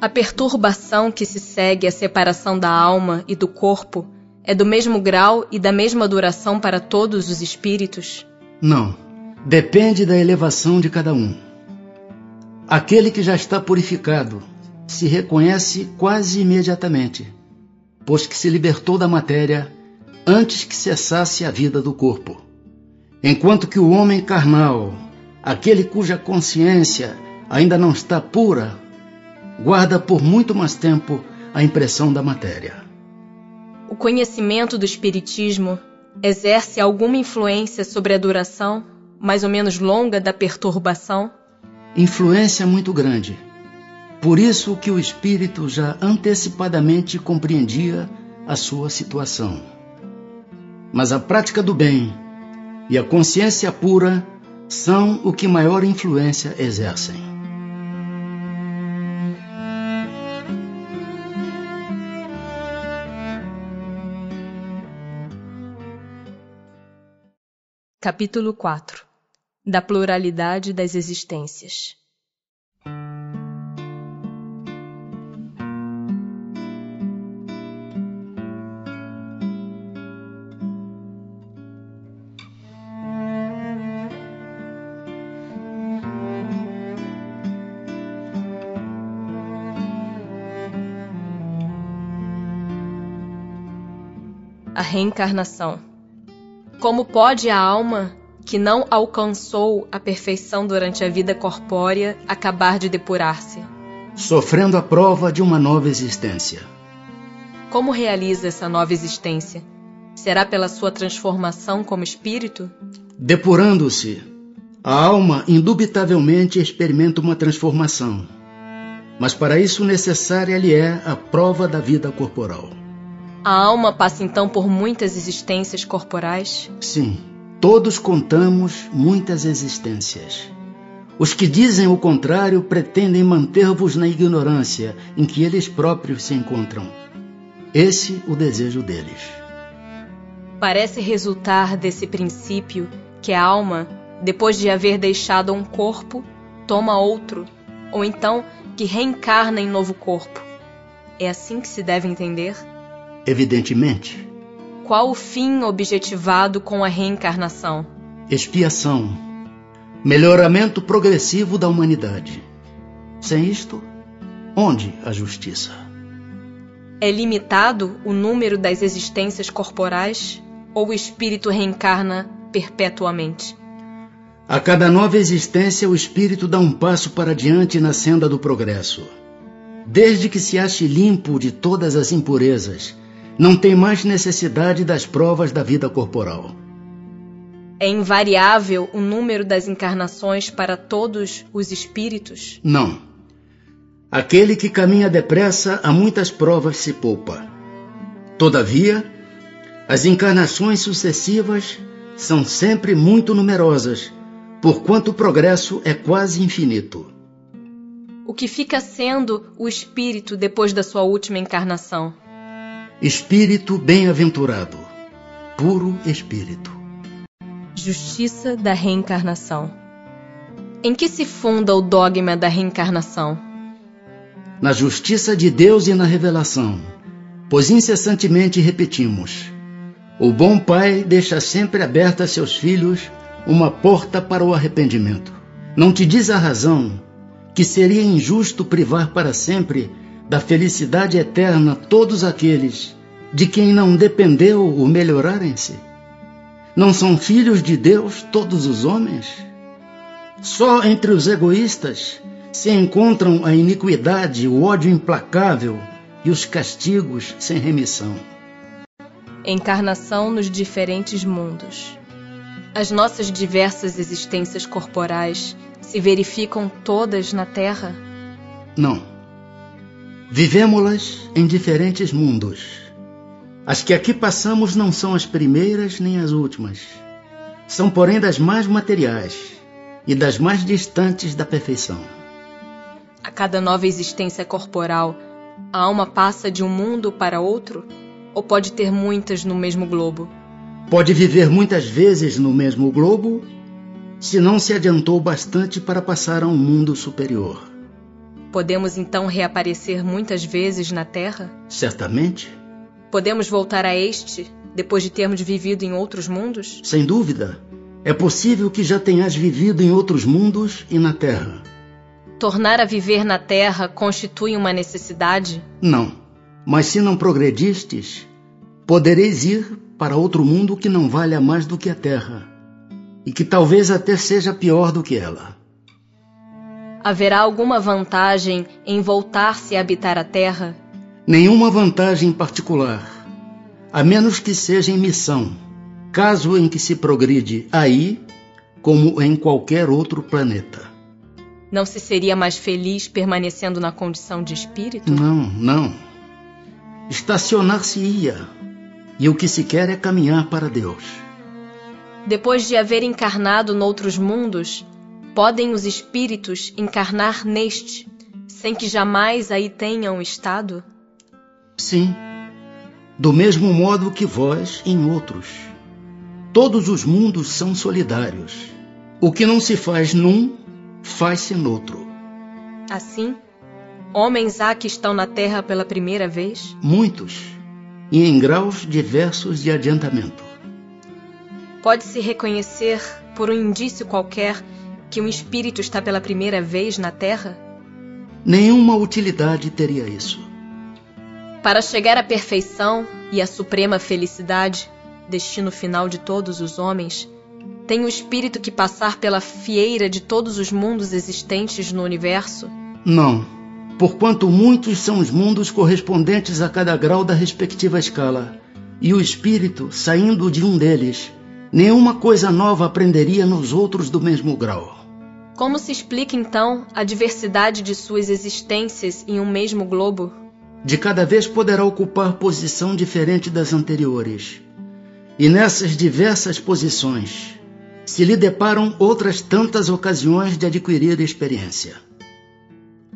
A perturbação que se segue à separação da alma e do corpo é do mesmo grau e da mesma duração para todos os espíritos? Não. Depende da elevação de cada um. Aquele que já está purificado se reconhece quase imediatamente, pois que se libertou da matéria antes que cessasse a vida do corpo. Enquanto que o homem carnal, aquele cuja consciência ainda não está pura, guarda por muito mais tempo a impressão da matéria. O conhecimento do Espiritismo exerce alguma influência sobre a duração mais ou menos longa da perturbação? Influência muito grande. Por isso que o espírito já antecipadamente compreendia a sua situação. Mas a prática do bem e a consciência pura são o que maior influência exercem. Capítulo 4 Da pluralidade das existências reencarnação como pode a alma que não alcançou a perfeição durante a vida corpórea acabar de depurar-se? Sofrendo a prova de uma nova existência. Como realiza essa nova existência? Será pela sua transformação como espírito? Depurando-se, a alma indubitavelmente experimenta uma transformação. Mas para isso necessária lhe é a prova da vida corporal. A alma passa então por muitas existências corporais? Sim, todos contamos muitas existências. Os que dizem o contrário pretendem manter-vos na ignorância em que eles próprios se encontram. Esse o desejo deles. Parece resultar desse princípio que a alma, depois de haver deixado um corpo, toma outro, ou então que reencarna em novo corpo. É assim que se deve entender? Evidentemente. Qual o fim objetivado com a reencarnação? Expiação. Melhoramento progressivo da humanidade. Sem isto, onde a justiça? É limitado o número das existências corporais ou o espírito reencarna perpetuamente? A cada nova existência, o espírito dá um passo para diante na senda do progresso. Desde que se ache limpo de todas as impurezas não tem mais necessidade das provas da vida corporal. É invariável o número das encarnações para todos os espíritos? Não. Aquele que caminha depressa a muitas provas se poupa. Todavia, as encarnações sucessivas são sempre muito numerosas, porquanto o progresso é quase infinito. O que fica sendo o espírito depois da sua última encarnação? Espírito bem-aventurado, puro Espírito. Justiça da reencarnação. Em que se funda o dogma da reencarnação? Na justiça de Deus e na revelação, pois incessantemente repetimos: o bom pai deixa sempre aberta a seus filhos uma porta para o arrependimento. Não te diz a razão que seria injusto privar para sempre da felicidade eterna todos aqueles de quem não dependeu o melhorarem-se? Não são filhos de Deus todos os homens? Só entre os egoístas se encontram a iniquidade, o ódio implacável e os castigos sem remissão. Encarnação nos diferentes mundos. As nossas diversas existências corporais se verificam todas na Terra? Não. Vivemos-las em diferentes mundos. As que aqui passamos não são as primeiras nem as últimas. São, porém, das mais materiais e das mais distantes da perfeição. A cada nova existência corporal, a alma passa de um mundo para outro? Ou pode ter muitas no mesmo globo? Pode viver muitas vezes no mesmo globo, se não se adiantou bastante para passar a um mundo superior. Podemos então reaparecer muitas vezes na Terra? Certamente. Podemos voltar a este depois de termos vivido em outros mundos? Sem dúvida. É possível que já tenhas vivido em outros mundos e na Terra. Tornar a viver na Terra constitui uma necessidade? Não. Mas se não progredistes, podereis ir para outro mundo que não valha mais do que a Terra e que talvez até seja pior do que ela. Haverá alguma vantagem em voltar-se a habitar a Terra? Nenhuma vantagem particular, a menos que seja em missão. Caso em que se progride aí, como em qualquer outro planeta. Não se seria mais feliz permanecendo na condição de espírito? Não, não. Estacionar-se-ia. E o que se quer é caminhar para Deus. Depois de haver encarnado noutros mundos, podem os espíritos encarnar neste, sem que jamais aí tenham estado? Sim, do mesmo modo que vós em outros. Todos os mundos são solidários. O que não se faz num, faz-se noutro. Assim, homens há que estão na Terra pela primeira vez? Muitos, e em graus diversos de adiantamento. Pode-se reconhecer, por um indício qualquer, que um espírito está pela primeira vez na Terra? Nenhuma utilidade teria isso. Para chegar à perfeição e à suprema felicidade, destino final de todos os homens, tem o espírito que passar pela fieira de todos os mundos existentes no universo? Não, porquanto muitos são os mundos correspondentes a cada grau da respectiva escala, e o espírito, saindo de um deles, nenhuma coisa nova aprenderia nos outros do mesmo grau. Como se explica então a diversidade de suas existências em um mesmo globo? De cada vez poderá ocupar posição diferente das anteriores. E nessas diversas posições se lhe deparam outras tantas ocasiões de adquirir experiência.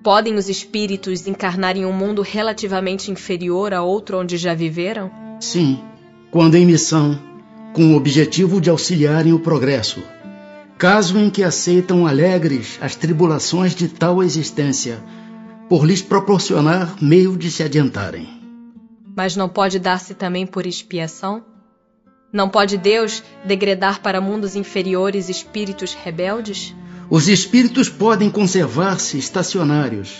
Podem os espíritos encarnar em um mundo relativamente inferior a outro onde já viveram? Sim, quando em missão, com o objetivo de auxiliarem o progresso, caso em que aceitam alegres as tribulações de tal existência, por lhes proporcionar meio de se adiantarem. Mas não pode dar-se também por expiação? Não pode Deus degradar para mundos inferiores espíritos rebeldes? Os espíritos podem conservar-se estacionários,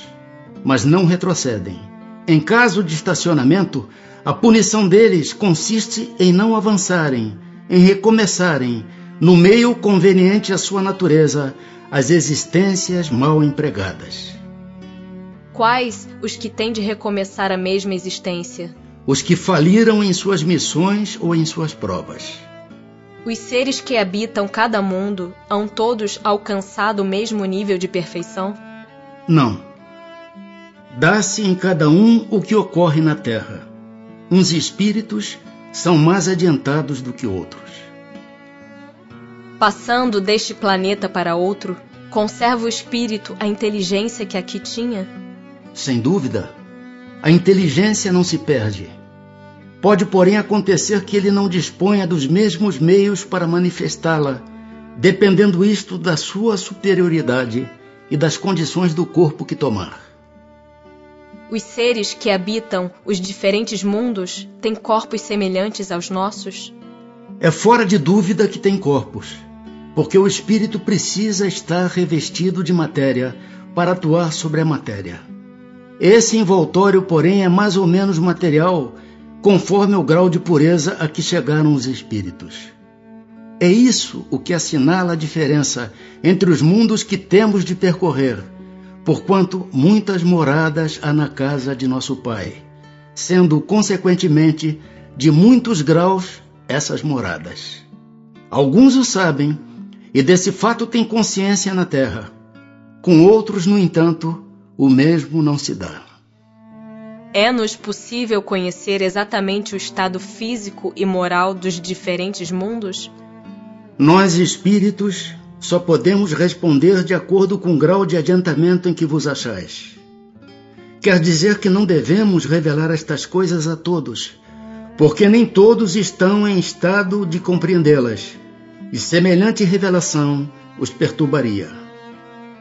mas não retrocedem. Em caso de estacionamento, a punição deles consiste em não avançarem, em recomeçarem, no meio conveniente à sua natureza, as existências mal empregadas. Quais os que têm de recomeçar a mesma existência? Os que faliram em suas missões ou em suas provas. Os seres que habitam cada mundo hão todos alcançado o mesmo nível de perfeição? Não. Dá-se em cada um o que ocorre na Terra. Uns espíritos são mais adiantados do que outros. Passando deste planeta para outro, conserva o espírito a inteligência que aqui tinha? Sem dúvida, a inteligência não se perde. Pode, porém, acontecer que ele não disponha dos mesmos meios para manifestá-la, dependendo isto da sua superioridade e das condições do corpo que tomar. Os seres que habitam os diferentes mundos têm corpos semelhantes aos nossos? É fora de dúvida que têm corpos, porque o espírito precisa estar revestido de matéria para atuar sobre a matéria. Esse envoltório, porém, é mais ou menos material, conforme o grau de pureza a que chegaram os espíritos. É isso o que assinala a diferença entre os mundos que temos de percorrer, porquanto muitas moradas há na casa de nosso Pai, sendo, consequentemente, de muitos graus essas moradas. Alguns o sabem e desse fato têm consciência na terra. Com outros, no entanto, o mesmo não se dá. É-nos possível conhecer exatamente o estado físico e moral dos diferentes mundos? Nós, espíritos, só podemos responder de acordo com o grau de adiantamento em que vos achais. Quer dizer que não devemos revelar estas coisas a todos, porque nem todos estão em estado de compreendê-las, e semelhante revelação os perturbaria.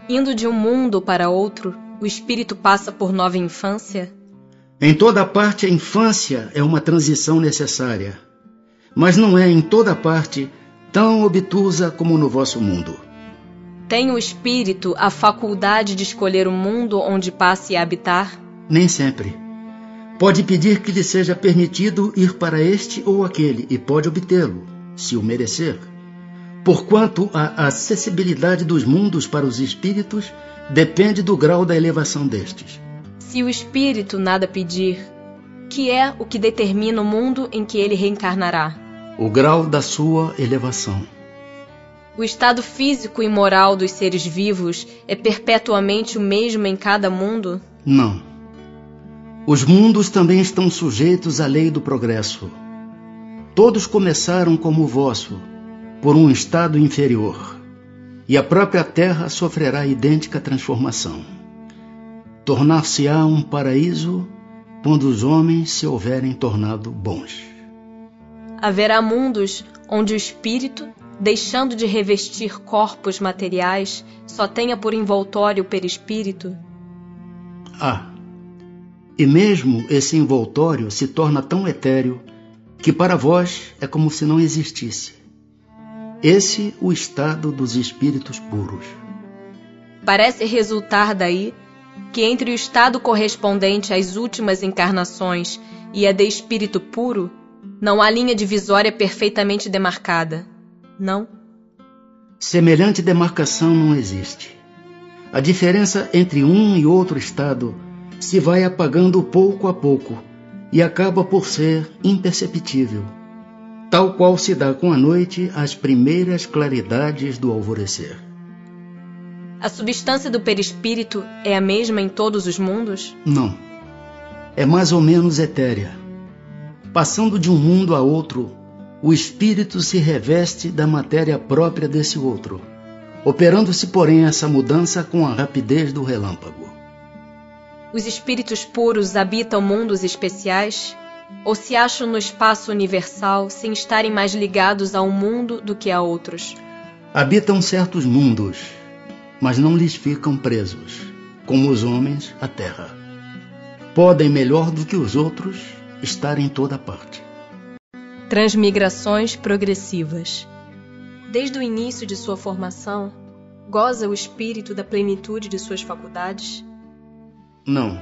Indo de um mundo para outro, o espírito passa por nova infância? Em toda parte, a infância é uma transição necessária, mas não é em toda parte tão obtusa como no vosso mundo. Tem o espírito a faculdade de escolher o mundo onde passe a habitar? Nem sempre. Pode pedir que lhe seja permitido ir para este ou aquele e pode obtê-lo, se o merecer. Porquanto a acessibilidade dos mundos para os espíritos depende do grau da elevação destes. Se o espírito nada pedir, que é o que determina o mundo em que ele reencarnará? O grau da sua elevação. O estado físico e moral dos seres vivos é perpetuamente o mesmo em cada mundo? Não. Os mundos também estão sujeitos à lei do progresso. Todos começaram como o vosso, por um estado inferior, e a própria Terra sofrerá idêntica transformação. Tornar-se-á um paraíso quando os homens se houverem tornado bons. Haverá mundos onde o espírito deixando de revestir corpos materiais, só tenha por envoltório o perispírito? Ah, e mesmo esse envoltório se torna tão etéreo que para vós é como se não existisse. Esse o estado dos espíritos puros. Parece resultar daí que entre o estado correspondente às últimas encarnações e a de espírito puro, não há linha divisória perfeitamente demarcada não. Semelhante demarcação não existe. A diferença entre um e outro estado se vai apagando pouco a pouco e acaba por ser imperceptível, tal qual se dá com a noite as primeiras claridades do alvorecer. A substância do perispírito é a mesma em todos os mundos? Não. É mais ou menos etérea. Passando de um mundo a outro, o espírito se reveste da matéria própria desse outro, operando-se, porém, essa mudança com a rapidez do relâmpago. Os espíritos puros habitam mundos especiais ou se acham no espaço universal sem estarem mais ligados a um mundo do que a outros? Habitam certos mundos, mas não lhes ficam presos, como os homens a terra. Podem, melhor do que os outros, estar em toda parte. Transmigrações progressivas. Desde o início de sua formação, goza o espírito da plenitude de suas faculdades? Não,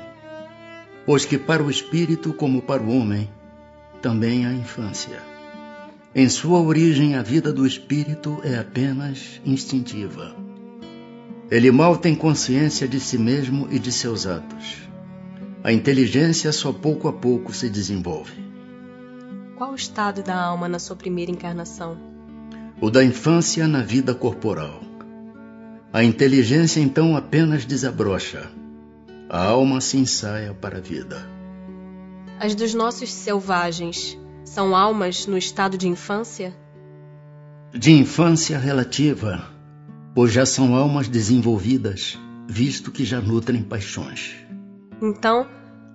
pois que para o espírito, como para o homem, também há infância. Em sua origem, a vida do espírito é apenas instintiva. Ele mal tem consciência de si mesmo e de seus atos. A inteligência só pouco a pouco se desenvolve. Qual o estado da alma na sua primeira encarnação? O da infância na vida corporal. A inteligência então apenas desabrocha. A alma se ensaia para a vida. As dos nossos selvagens são almas no estado de infância? De infância relativa, pois já são almas desenvolvidas, visto que já nutrem paixões. Então,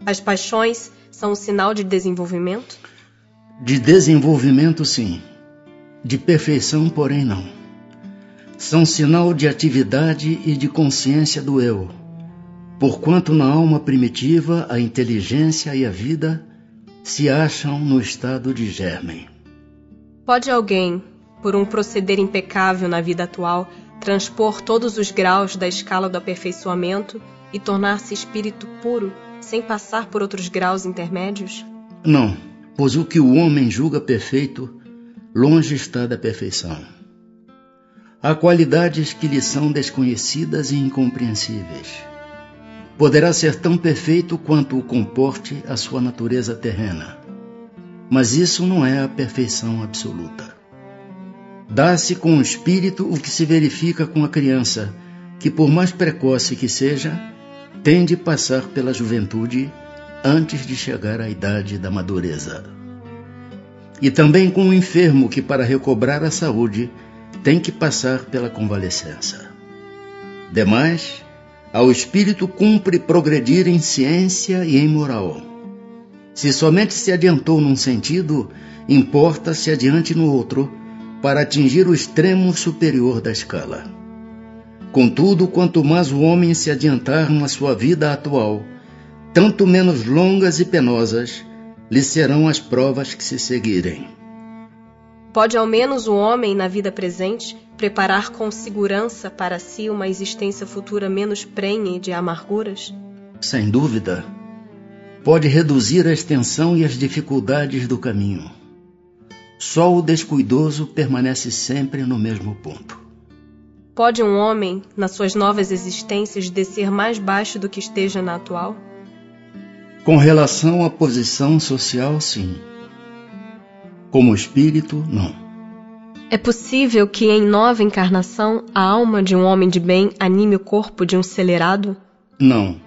as paixões são um sinal de desenvolvimento? De desenvolvimento, sim. De perfeição, porém, não. São sinal de atividade e de consciência do eu, porquanto na alma primitiva a inteligência e a vida se acham no estado de germen. Pode alguém, por um proceder impecável na vida atual, transpor todos os graus da escala do aperfeiçoamento e tornar-se espírito puro sem passar por outros graus intermédios? Não pois o que o homem julga perfeito, longe está da perfeição. Há qualidades que lhe são desconhecidas e incompreensíveis. Poderá ser tão perfeito quanto o comporte a sua natureza terrena, mas isso não é a perfeição absoluta. Dá-se com o espírito o que se verifica com a criança, que por mais precoce que seja, tem de passar pela juventude antes de chegar à idade da madureza. E também com o enfermo que, para recobrar a saúde, tem que passar pela convalescença. Demais, ao espírito cumpre progredir em ciência e em moral. Se somente se adiantou num sentido, importa se adiante no outro, para atingir o extremo superior da escala. Contudo, quanto mais o homem se adiantar na sua vida atual, tanto menos longas e penosas lhe serão as provas que se seguirem. Pode ao menos o homem, na vida presente, preparar com segurança para si uma existência futura menos prenhe de amarguras? Sem dúvida. Pode reduzir a extensão e as dificuldades do caminho. Só o descuidoso permanece sempre no mesmo ponto. Pode um homem, nas suas novas existências, descer mais baixo do que esteja na atual? Com relação à posição social, sim. Como espírito, não. É possível que em nova encarnação a alma de um homem de bem anime o corpo de um celerado? Não,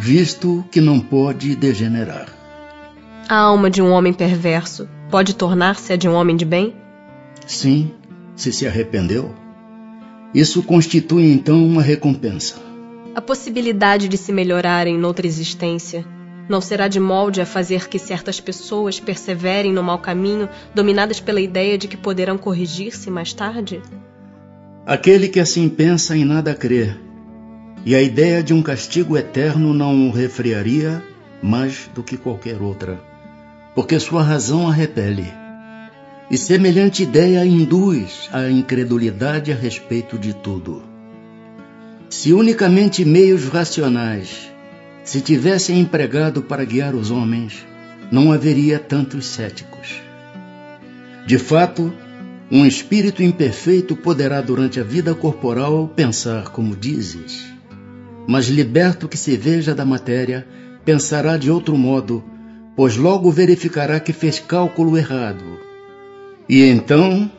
visto que não pode degenerar. A alma de um homem perverso pode tornar-se a de um homem de bem? Sim, se se arrependeu. Isso constitui então uma recompensa. A possibilidade de se melhorarem noutra existência não será de molde a fazer que certas pessoas perseverem no mau caminho, dominadas pela ideia de que poderão corrigir-se mais tarde? Aquele que assim pensa em nada crê, e a ideia de um castigo eterno não o refriaria mais do que qualquer outra, porque sua razão a repele. E semelhante ideia induz a incredulidade a respeito de tudo. Se unicamente meios racionais se tivessem empregado para guiar os homens, não haveria tantos céticos. De fato, um espírito imperfeito poderá, durante a vida corporal, pensar como dizes, mas liberto que se veja da matéria, pensará de outro modo, pois logo verificará que fez cálculo errado. E então,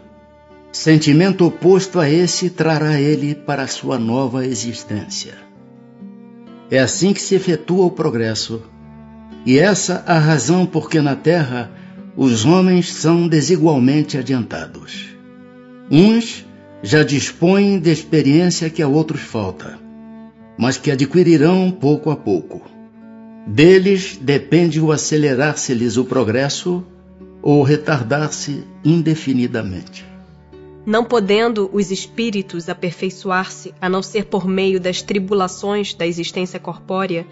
sentimento oposto a esse trará ele para a sua nova existência. É assim que se efetua o progresso. E essa a razão por que na Terra os homens são desigualmente adiantados. Uns já dispõem de experiência que a outros falta, mas que adquirirão pouco a pouco. Deles depende o acelerar-se-lhes o progresso ou retardar-se indefinidamente. Não podendo os espíritos aperfeiçoar-se a não ser por meio das tribulações da existência corpórea,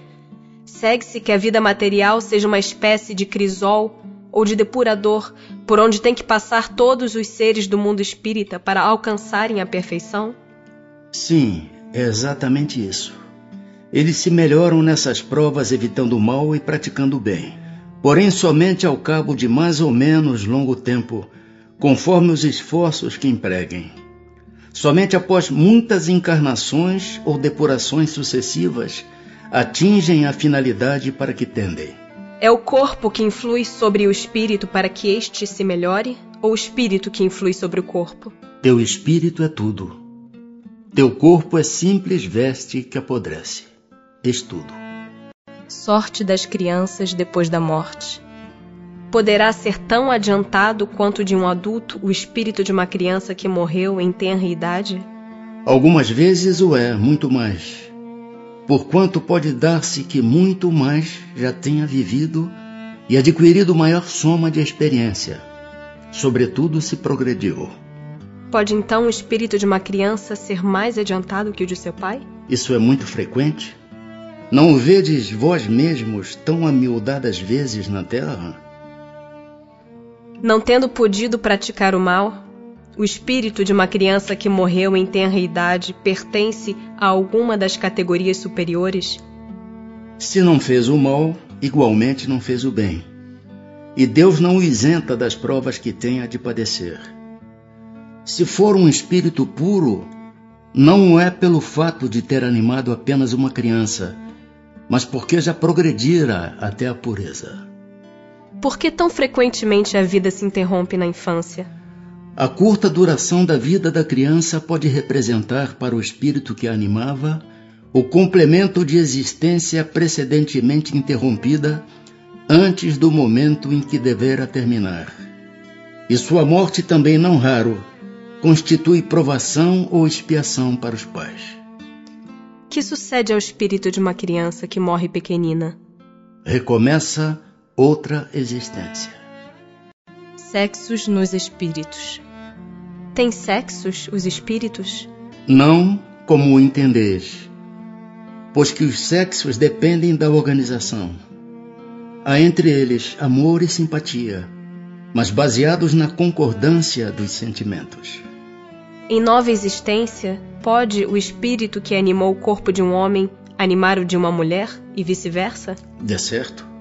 segue-se que a vida material seja uma espécie de crisol ou de depurador por onde tem que passar todos os seres do mundo espírita para alcançarem a perfeição? Sim, é exatamente isso. Eles se melhoram nessas provas evitando o mal e praticando o bem. Porém, somente ao cabo de mais ou menos longo tempo conforme os esforços que empreguem. Somente após muitas encarnações ou depurações sucessivas atingem a finalidade para que tendem. É o corpo que influi sobre o espírito para que este se melhore ou o espírito que influi sobre o corpo? Teu espírito é tudo. Teu corpo é simples veste que apodrece. Estudo. Sorte das crianças depois da morte poderá ser tão adiantado quanto de um adulto o espírito de uma criança que morreu em tenra idade? Algumas vezes o é, muito mais. Porquanto pode dar-se que muito mais já tenha vivido e adquirido maior soma de experiência, sobretudo se progrediu. Pode então o espírito de uma criança ser mais adiantado que o de seu pai? Isso é muito frequente. Não o vedes vós mesmos tão amiudadas vezes na terra? Não tendo podido praticar o mal, o espírito de uma criança que morreu em tenra idade pertence a alguma das categorias superiores? Se não fez o mal, igualmente não fez o bem. E Deus não o isenta das provas que tenha de padecer. Se for um espírito puro, não é pelo fato de ter animado apenas uma criança, mas porque já progredira até a pureza. Por que tão frequentemente a vida se interrompe na infância? A curta duração da vida da criança pode representar para o espírito que a animava o complemento de existência precedentemente interrompida antes do momento em que devera terminar. E sua morte também não raro constitui provação ou expiação para os pais. Que sucede ao espírito de uma criança que morre pequenina? Recomeça outra existência. Sexos nos espíritos. Tem sexos os espíritos? Não como o entendeis, pois que os sexos dependem da organização. Há entre eles amor e simpatia, mas baseados na concordância dos sentimentos. Em nova existência, pode o espírito que animou o corpo de um homem animar o de uma mulher e vice-versa? De certo.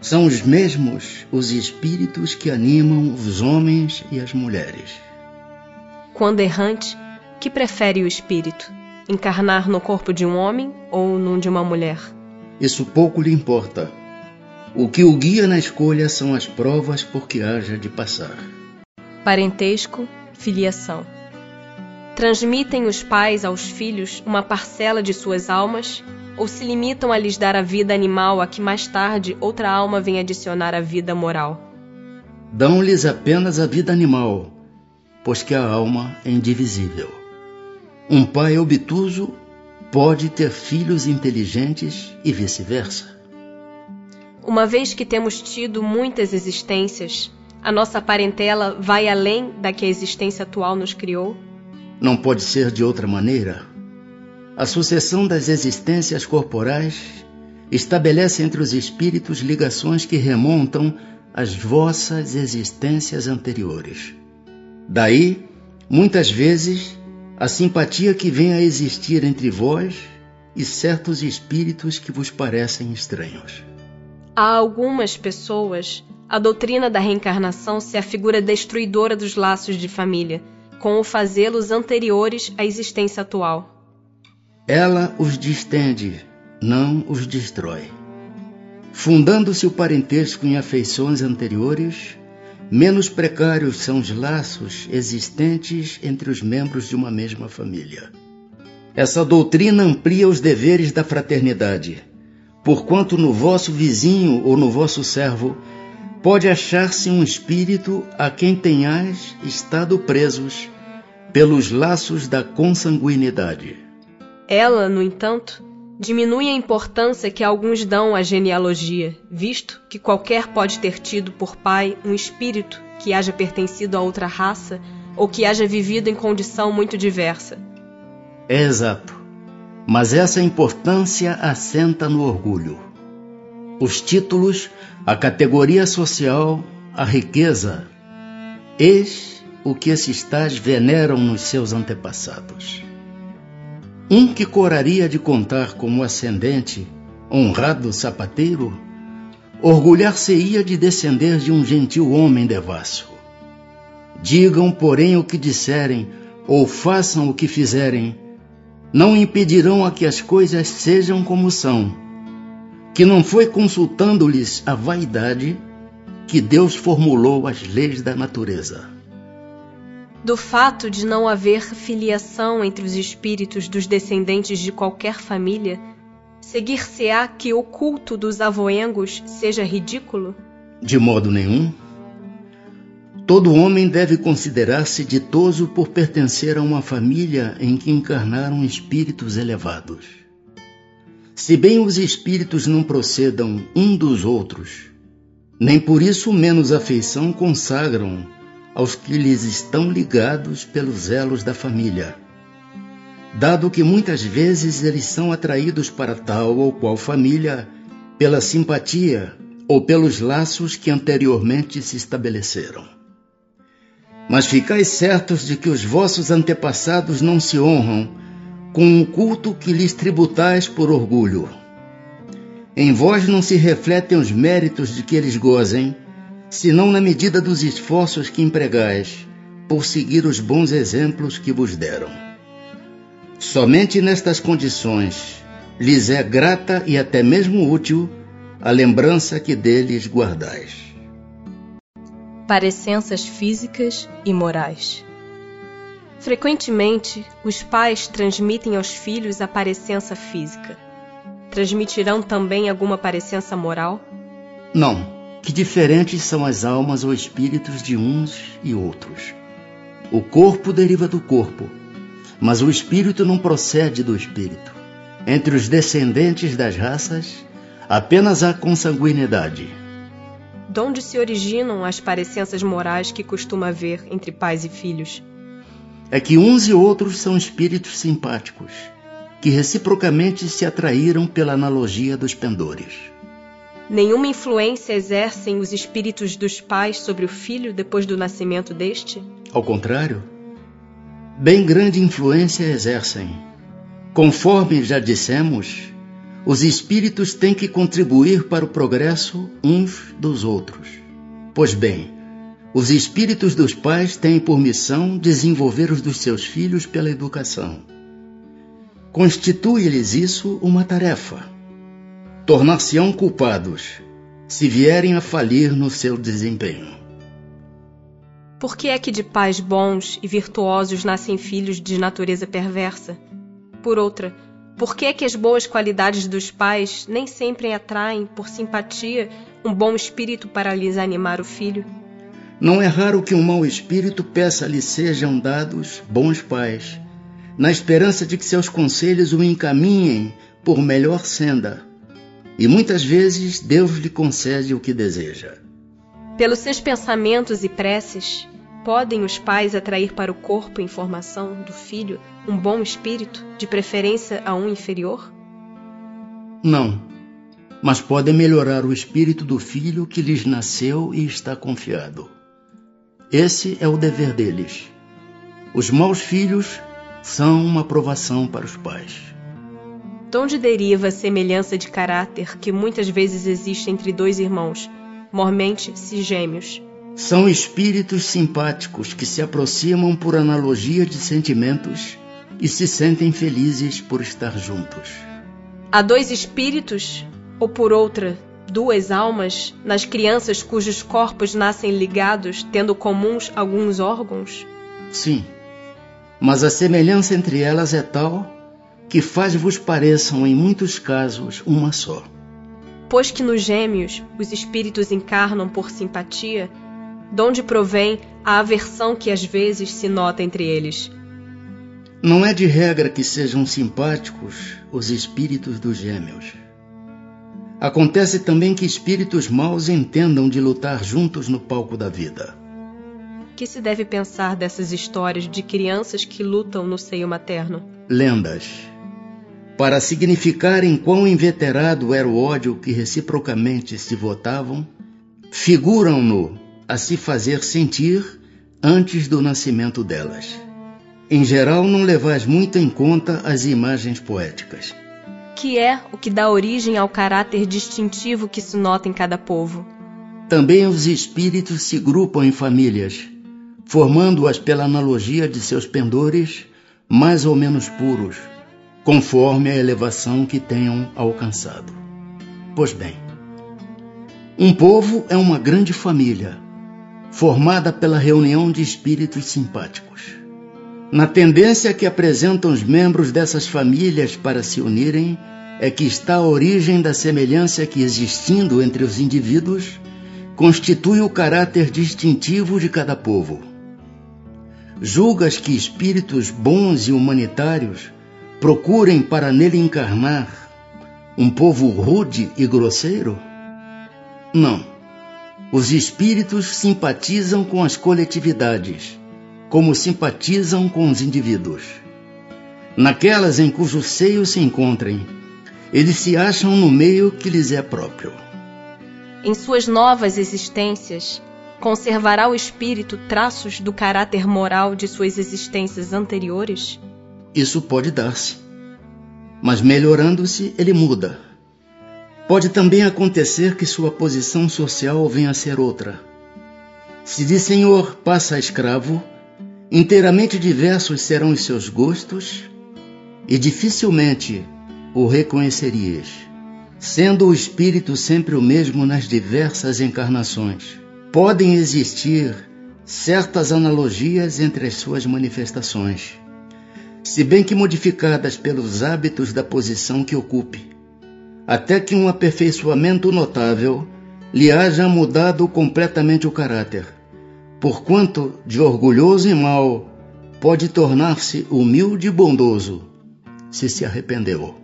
São os mesmos os espíritos que animam os homens e as mulheres. Quando errante, que prefere o espírito? Encarnar no corpo de um homem ou num de uma mulher? Isso pouco lhe importa. O que o guia na escolha são as provas por que haja de passar. Parentesco, filiação. Transmitem os pais aos filhos uma parcela de suas almas ou se limitam a lhes dar a vida animal a que mais tarde outra alma vem adicionar a vida moral? Dão-lhes apenas a vida animal, pois que a alma é indivisível. Um pai obtuso pode ter filhos inteligentes e vice-versa. Uma vez que temos tido muitas existências, a nossa parentela vai além da que a existência atual nos criou? Não pode ser de outra maneira. A sucessão das existências corporais estabelece entre os espíritos ligações que remontam às vossas existências anteriores. Daí, muitas vezes, a simpatia que vem a existir entre vós e certos espíritos que vos parecem estranhos. A algumas pessoas a doutrina da reencarnação se afigura destruidora dos laços de família, com o fazê-los anteriores à existência atual. Ela os distende, não os destrói. Fundando-se o parentesco em afeições anteriores, menos precários são os laços existentes entre os membros de uma mesma família. Essa doutrina amplia os deveres da fraternidade, porquanto no vosso vizinho ou no vosso servo pode achar-se um espírito a quem tenhais estado presos pelos laços da consanguinidade. Ela, no entanto, diminui a importância que alguns dão à genealogia, visto que qualquer pode ter tido por pai um espírito que haja pertencido a outra raça ou que haja vivido em condição muito diversa. É exato. Mas essa importância assenta no orgulho os títulos, a categoria social, a riqueza. Eis o que esses tais veneram nos seus antepassados. Um que coraria de contar como ascendente, honrado sapateiro, orgulhar-se-ia de descender de um gentil homem devasso. Digam, porém, o que disserem, ou façam o que fizerem, não impedirão a que as coisas sejam como são que não foi consultando-lhes a vaidade que Deus formulou as leis da natureza. Do fato de não haver filiação entre os espíritos dos descendentes de qualquer família, seguir-se-á que o culto dos avoengos seja ridículo? De modo nenhum. Todo homem deve considerar-se ditoso por pertencer a uma família em que encarnaram espíritos elevados. Se bem os espíritos não procedam um dos outros, nem por isso menos afeição consagram aos que lhes estão ligados pelos elos da família, dado que muitas vezes eles são atraídos para tal ou qual família pela simpatia ou pelos laços que anteriormente se estabeleceram. Mas ficais certos de que os vossos antepassados não se honram com um culto que lhes tributais por orgulho. Em vós não se refletem os méritos de que eles gozem, senão na medida dos esforços que empregais por seguir os bons exemplos que vos deram. Somente nestas condições lhes é grata e até mesmo útil a lembrança que deles guardais. Parecenças físicas e morais. Frequentemente, os pais transmitem aos filhos a parecença física. Transmitirão também alguma parecença moral? Não. Que diferentes são as almas ou espíritos de uns e outros. O corpo deriva do corpo, mas o espírito não procede do espírito. Entre os descendentes das raças, apenas há consanguinidade. De onde se originam as parecenças morais que costuma haver entre pais e filhos? é que uns e outros são espíritos simpáticos, que reciprocamente se atraíram pela analogia dos pendores. Nenhuma influência exercem os espíritos dos pais sobre o filho depois do nascimento deste? Ao contrário, bem grande influência exercem. Conforme já dissemos, os espíritos têm que contribuir para o progresso uns dos outros. Pois bem, os espíritos dos pais têm por missão desenvolver os dos seus filhos pela educação. Constitui-lhes isso uma tarefa. Tornar-se-ão culpados se vierem a falir no seu desempenho. Por que é que de pais bons e virtuosos nascem filhos de natureza perversa? Por outra, por que é que as boas qualidades dos pais nem sempre atraem, por simpatia, um bom espírito para lhes animar o filho? Não é raro que um mau espírito peça lhe sejam dados bons pais, na esperança de que seus conselhos o encaminhem por melhor senda. E muitas vezes Deus lhe concede o que deseja. Pelos seus pensamentos e preces, podem os pais atrair para o corpo em formação do filho um bom espírito, de preferência a um inferior? Não, mas podem melhorar o espírito do filho que lhes nasceu e está confiado. Esse é o dever deles. Os maus filhos são uma provação para os pais. De onde deriva a semelhança de caráter que muitas vezes existe entre dois irmãos, mormente se gêmeos. São espíritos simpáticos que se aproximam por analogia de sentimentos e se sentem felizes por estar juntos. Há dois espíritos, ou por outra, duas almas, nas crianças cujos corpos nascem ligados, tendo comuns alguns órgãos? Sim, mas a semelhança entre elas é tal que faz-vos pareçam, em muitos casos, uma só. Pois que nos gêmeos os espíritos encarnam por simpatia, donde provém a aversão que às vezes se nota entre eles. Não é de regra que sejam simpáticos os espíritos dos gêmeos. Acontece também que espíritos maus entendam de lutar juntos no palco da vida. Que se deve pensar dessas histórias de crianças que lutam no seio materno? Lendas para significarem quão inveterado era o ódio que reciprocamente se votavam, figuram-no a se fazer sentir antes do nascimento delas. Em geral, não levais muito em conta as imagens poéticas. Que é o que dá origem ao caráter distintivo que se nota em cada povo. Também os espíritos se grupam em famílias, formando-as pela analogia de seus pendores mais ou menos puros, conforme a elevação que tenham alcançado. Pois bem, um povo é uma grande família, formada pela reunião de espíritos simpáticos. Na tendência que apresentam os membros dessas famílias para se unirem, é que está a origem da semelhança que, existindo entre os indivíduos, constitui o caráter distintivo de cada povo. Julgas que espíritos bons e humanitários procurem para nele encarnar um povo rude e grosseiro? Não. Os espíritos simpatizam com as coletividades, como simpatizam com os indivíduos. Naquelas em cujo seio se encontrem, eles se acham no meio que lhes é próprio. Em suas novas existências, conservará o espírito traços do caráter moral de suas existências anteriores? Isso pode dar-se. Mas melhorando-se, ele muda. Pode também acontecer que sua posição social venha a ser outra. Se de senhor passa a escravo, inteiramente diversos serão os seus gostos e dificilmente o reconhecerias, sendo o espírito sempre o mesmo nas diversas encarnações. Podem existir certas analogias entre as suas manifestações se bem que modificadas pelos hábitos da posição que ocupe, até que um aperfeiçoamento notável lhe haja mudado completamente o caráter, porquanto de orgulhoso e mau pode tornar-se humilde e bondoso, se se arrependeu.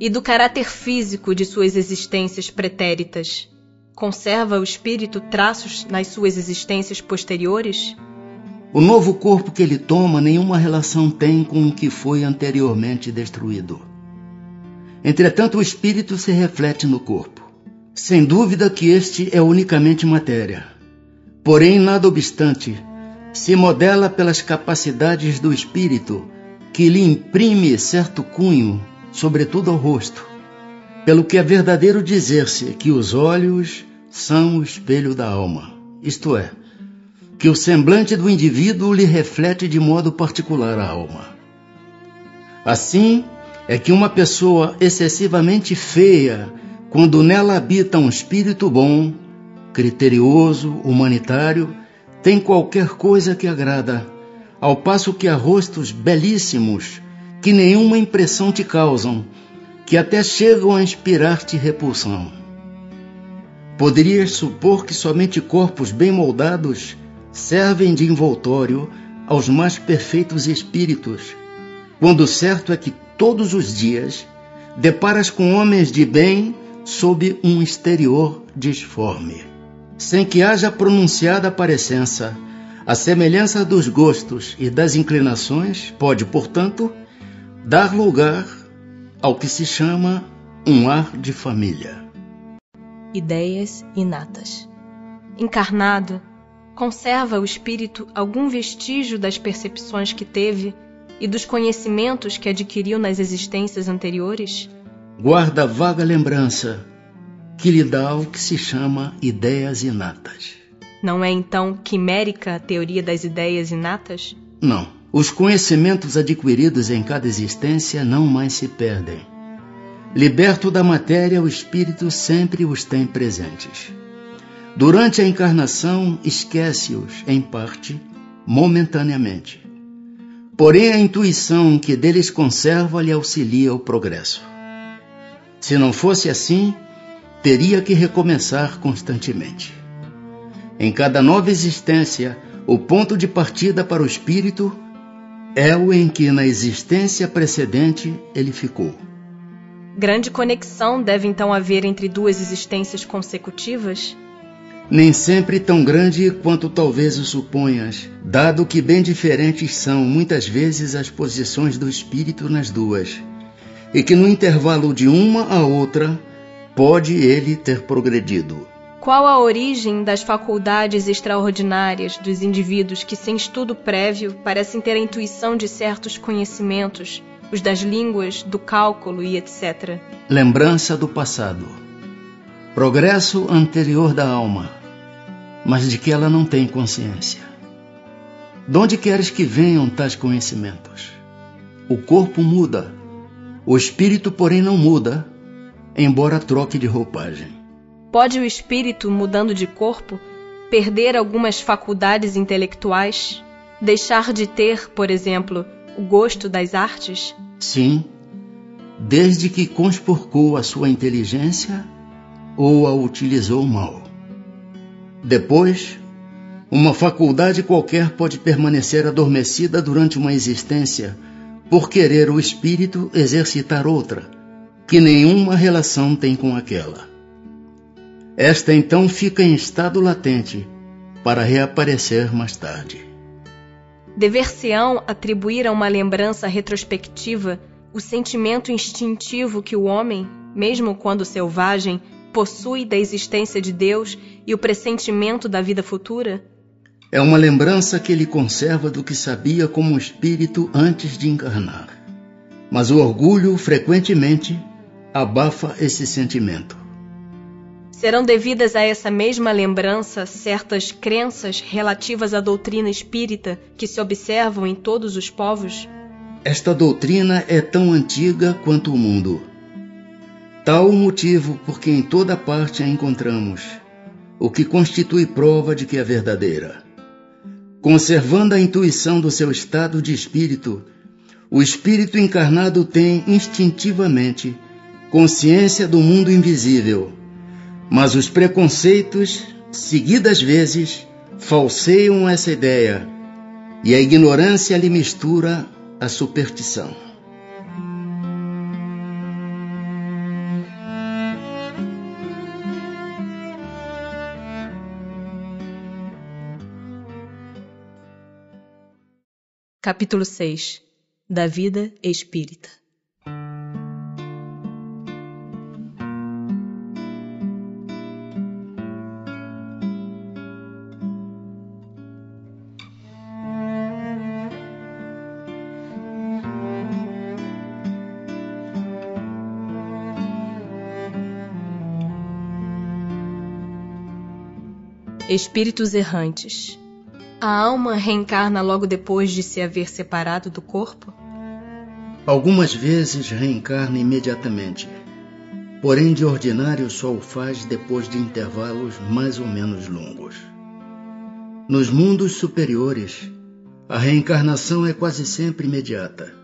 E do caráter físico de suas existências pretéritas, conserva o espírito traços nas suas existências posteriores? O novo corpo que ele toma nenhuma relação tem com o que foi anteriormente destruído. Entretanto, o espírito se reflete no corpo. Sem dúvida que este é unicamente matéria. Porém, nada obstante, se modela pelas capacidades do espírito, que lhe imprime certo cunho, sobretudo ao rosto. Pelo que é verdadeiro dizer-se que os olhos são o espelho da alma, isto é, que o semblante do indivíduo lhe reflete de modo particular a alma. Assim é que uma pessoa excessivamente feia, quando nela habita um espírito bom, criterioso, humanitário, tem qualquer coisa que agrada, ao passo que há rostos belíssimos que nenhuma impressão te causam, que até chegam a inspirar-te repulsão. Poderias supor que somente corpos bem moldados servem de envoltório aos mais perfeitos espíritos, quando certo é que todos os dias deparas com homens de bem sob um exterior disforme, sem que haja pronunciada parecença. A semelhança dos gostos e das inclinações pode, portanto, dar lugar ao que se chama um ar de família. Ideias inatas. Encarnado, conserva o espírito algum vestígio das percepções que teve e dos conhecimentos que adquiriu nas existências anteriores? Guarda vaga lembrança que lhe dá o que se chama ideias inatas. Não é então quimérica a teoria das ideias inatas? Não. Os conhecimentos adquiridos em cada existência não mais se perdem. Liberto da matéria, o espírito sempre os tem presentes. Durante a encarnação, esquece-os, em parte, momentaneamente. Porém, a intuição que deles conserva lhe auxilia o progresso. Se não fosse assim, teria que recomeçar constantemente. Em cada nova existência, o ponto de partida para o espírito é o em que na existência precedente ele ficou. Grande conexão deve então haver entre duas existências consecutivas? Nem sempre tão grande quanto talvez o suponhas, dado que bem diferentes são muitas vezes as posições do espírito nas duas, e que no intervalo de uma a outra pode ele ter progredido. Qual a origem das faculdades extraordinárias dos indivíduos que, sem estudo prévio, parecem ter a intuição de certos conhecimentos, os das línguas, do cálculo e etc? Lembrança do passado. Progresso anterior da alma, mas de que ela não tem consciência. De onde queres que venham tais conhecimentos? O corpo muda, o espírito, porém, não muda, embora troque de roupagem. Pode o espírito, mudando de corpo, perder algumas faculdades intelectuais? Deixar de ter, por exemplo, o gosto das artes? Sim, desde que conspurcou a sua inteligência ou a utilizou mal. Depois, uma faculdade qualquer pode permanecer adormecida durante uma existência por querer o espírito exercitar outra, que nenhuma relação tem com aquela. Esta então fica em estado latente para reaparecer mais tarde. Dever-se-ão atribuir a uma lembrança retrospectiva o sentimento instintivo que o homem, mesmo quando selvagem, possui da existência de Deus e o pressentimento da vida futura? É uma lembrança que ele conserva do que sabia como espírito antes de encarnar. Mas o orgulho, frequentemente, abafa esse sentimento. Serão devidas a essa mesma lembrança certas crenças relativas à doutrina espírita que se observam em todos os povos? Esta doutrina é tão antiga quanto o mundo. Tal o motivo por que em toda parte a encontramos, o que constitui prova de que é verdadeira. Conservando a intuição do seu estado de espírito, o espírito encarnado tem instintivamente consciência do mundo invisível mas os preconceitos, seguidas vezes, falseiam essa ideia e a ignorância lhe mistura a superstição. Capítulo 6 Da Vida Espírita Espíritos errantes. A alma reencarna logo depois de se haver separado do corpo? Algumas vezes reencarna imediatamente, porém de ordinário só o faz depois de intervalos mais ou menos longos. Nos mundos superiores, a reencarnação é quase sempre imediata.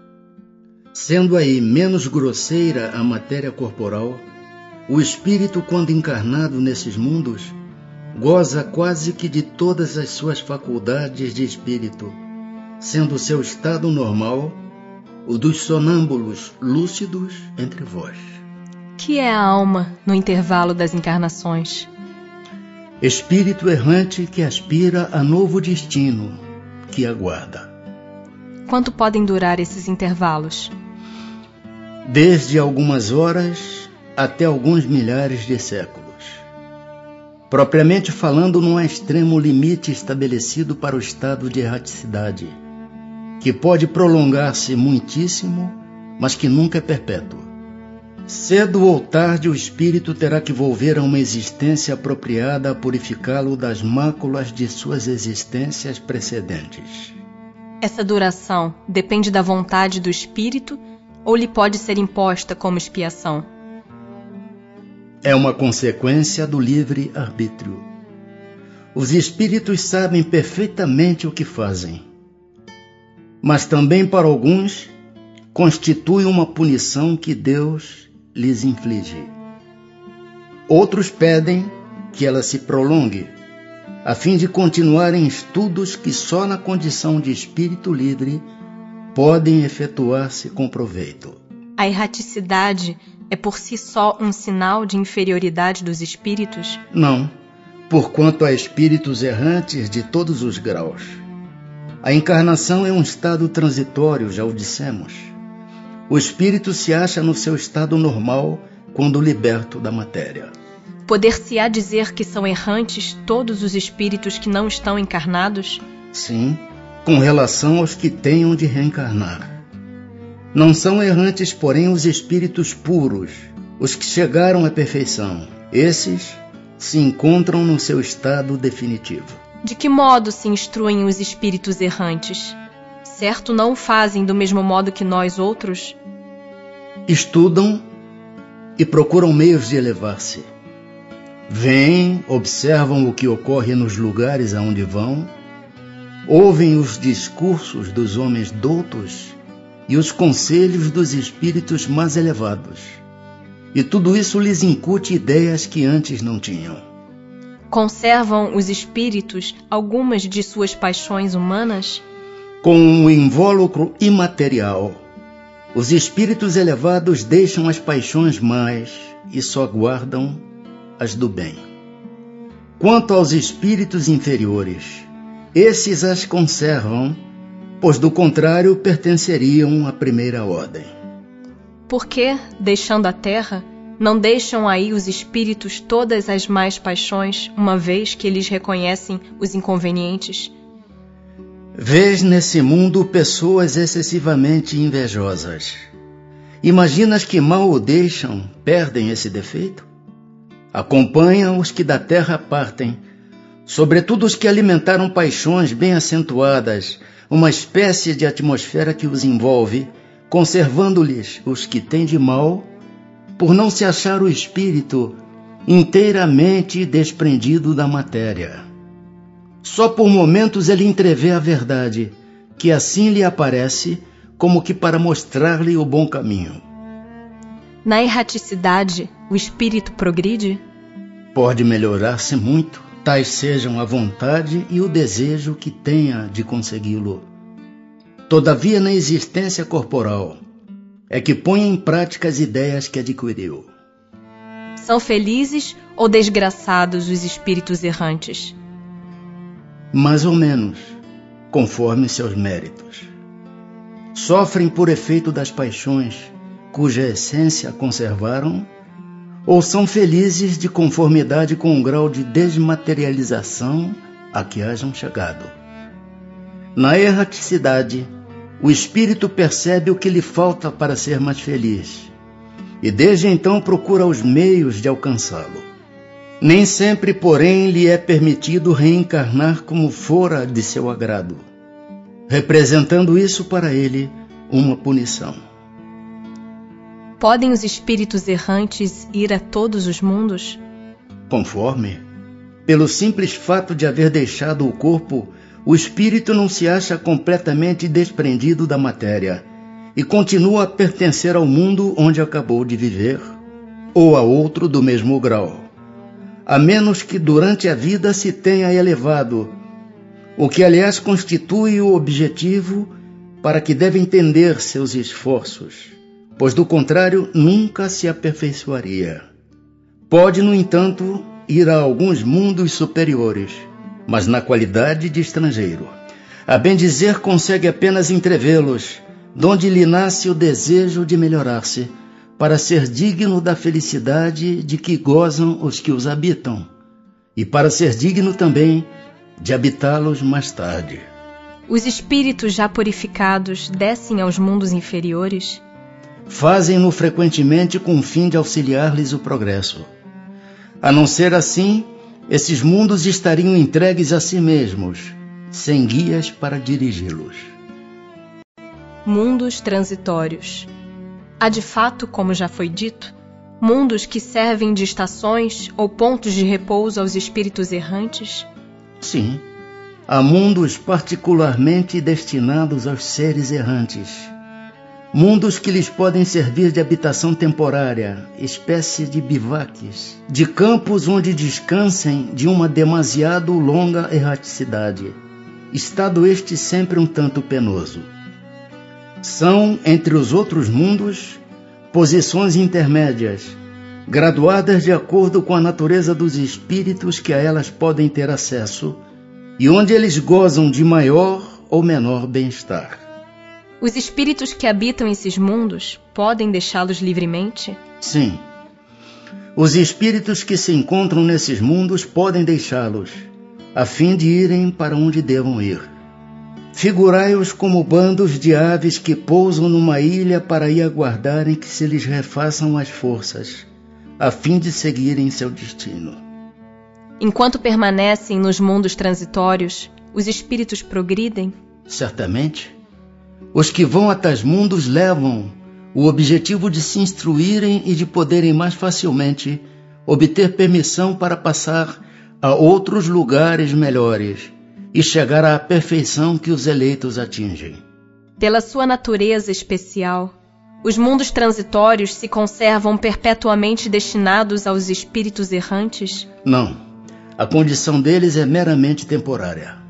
Sendo aí menos grosseira a matéria corporal, o espírito, quando encarnado nesses mundos, goza quase que de todas as suas faculdades de espírito, sendo seu estado normal o dos sonâmbulos lúcidos entre vós. Que é a alma no intervalo das encarnações? Espírito errante que aspira a novo destino que aguarda. Quanto podem durar esses intervalos? Desde algumas horas até alguns milhares de séculos. Propriamente falando, há extremo limite estabelecido para o estado de erraticidade, que pode prolongar-se muitíssimo, mas que nunca é perpétuo. Cedo ou tarde, o espírito terá que volver a uma existência apropriada a purificá-lo das máculas de suas existências precedentes. Essa duração depende da vontade do espírito ou lhe pode ser imposta como expiação? É uma consequência do livre arbítrio. Os espíritos sabem perfeitamente o que fazem, mas também para alguns constitui uma punição que Deus lhes inflige. Outros pedem que ela se prolongue, a fim de continuarem estudos que só na condição de espírito livre podem efetuar-se com proveito. A erraticidade é por si só um sinal de inferioridade dos espíritos? Não, porquanto há espíritos errantes de todos os graus. A encarnação é um estado transitório, já o dissemos. O espírito se acha no seu estado normal quando liberto da matéria. Poder-se-á dizer que são errantes todos os espíritos que não estão encarnados? Sim, com relação aos que tenham de reencarnar. Não são errantes, porém, os espíritos puros, os que chegaram à perfeição. Esses se encontram no seu estado definitivo. De que modo se instruem os espíritos errantes? certo não o fazem do mesmo modo que nós outros? Estudam e procuram meios de elevar-se. Vêm, observam o que ocorre nos lugares aonde vão, ouvem os discursos dos homens doutos e os conselhos dos espíritos mais elevados. E tudo isso lhes incute ideias que antes não tinham. Conservam os espíritos algumas de suas paixões humanas? com um invólucro imaterial. Os espíritos elevados deixam as paixões mais e só guardam as do bem. Quanto aos espíritos inferiores, esses as conservam, pois do contrário pertenceriam à primeira ordem. Por que, deixando a terra, não deixam aí os espíritos todas as mais paixões, uma vez que eles reconhecem os inconvenientes? Vês nesse mundo pessoas excessivamente invejosas. Imaginas que mal o deixam, perdem esse defeito? Acompanham os que da terra partem, sobretudo os que alimentaram paixões bem acentuadas, uma espécie de atmosfera que os envolve, conservando-lhes os que têm de mal, por não se achar o espírito inteiramente desprendido da matéria. Só por momentos ele entrevê a verdade, que assim lhe aparece como que para mostrar-lhe o bom caminho. Na erraticidade, o espírito progride? Pode melhorar-se muito, tais sejam a vontade e o desejo que tenha de consegui-lo. Todavia, na existência corporal, é que põe em prática as ideias que adquiriu. São felizes ou desgraçados os espíritos errantes? mais ou menos, conforme seus méritos. Sofrem por efeito das paixões, cuja essência conservaram, ou são felizes de conformidade com o grau de desmaterialização a que hajam chegado. Na erraticidade, o espírito percebe o que lhe falta para ser mais feliz e desde então procura os meios de alcançá-lo. Nem sempre, porém, lhe é permitido reencarnar como fora de seu agrado, representando isso para ele uma punição. Podem os espíritos errantes ir a todos os mundos? Conforme. Pelo simples fato de haver deixado o corpo, o espírito não se acha completamente desprendido da matéria e continua a pertencer ao mundo onde acabou de viver, ou a outro do mesmo grau, a menos que durante a vida se tenha elevado, o que aliás constitui o objetivo para que deve entender seus esforços, pois do contrário nunca se aperfeiçoaria. Pode, no entanto, ir a alguns mundos superiores, mas na qualidade de estrangeiro. A bem dizer, consegue apenas entrevê-los, donde lhe nasce o desejo de melhorar-se, para ser digno da felicidade de que gozam os que os habitam, e para ser digno também de habitá-los mais tarde. Os espíritos já purificados descem aos mundos inferiores? Fazem-no frequentemente com o fim de auxiliar-lhes o progresso. A não ser assim, esses mundos estariam entregues a si mesmos, sem guias para dirigi-los. Mundos transitórios. Há de fato, como já foi dito, mundos que servem de estações ou pontos de repouso aos espíritos errantes? Sim, há mundos particularmente destinados aos seres errantes. Mundos que lhes podem servir de habitação temporária, espécie de bivaques, de campos onde descansem de uma demasiado longa erraticidade, estado este sempre um tanto penoso. São, entre os outros mundos, posições intermédias, graduadas de acordo com a natureza dos espíritos que a elas podem ter acesso e onde eles gozam de maior ou menor bem-estar. Os espíritos que habitam esses mundos podem deixá-los livremente? Sim. Os espíritos que se encontram nesses mundos podem deixá-los, a fim de irem para onde devam ir. Figurai-os como bandos de aves que pousam numa ilha para aí aguardarem que se lhes refaçam as forças, a fim de seguirem seu destino. Enquanto permanecem nos mundos transitórios, os espíritos progridem? Certamente. Os que vão a tais mundos levam o objetivo de se instruírem e de poderem mais facilmente obter permissão para passar a outros lugares melhores e chegar à perfeição que os eleitos atingem. Pela sua natureza especial, os mundos transitórios se conservam perpetuamente destinados aos espíritos errantes? Não. A condição deles é meramente temporária.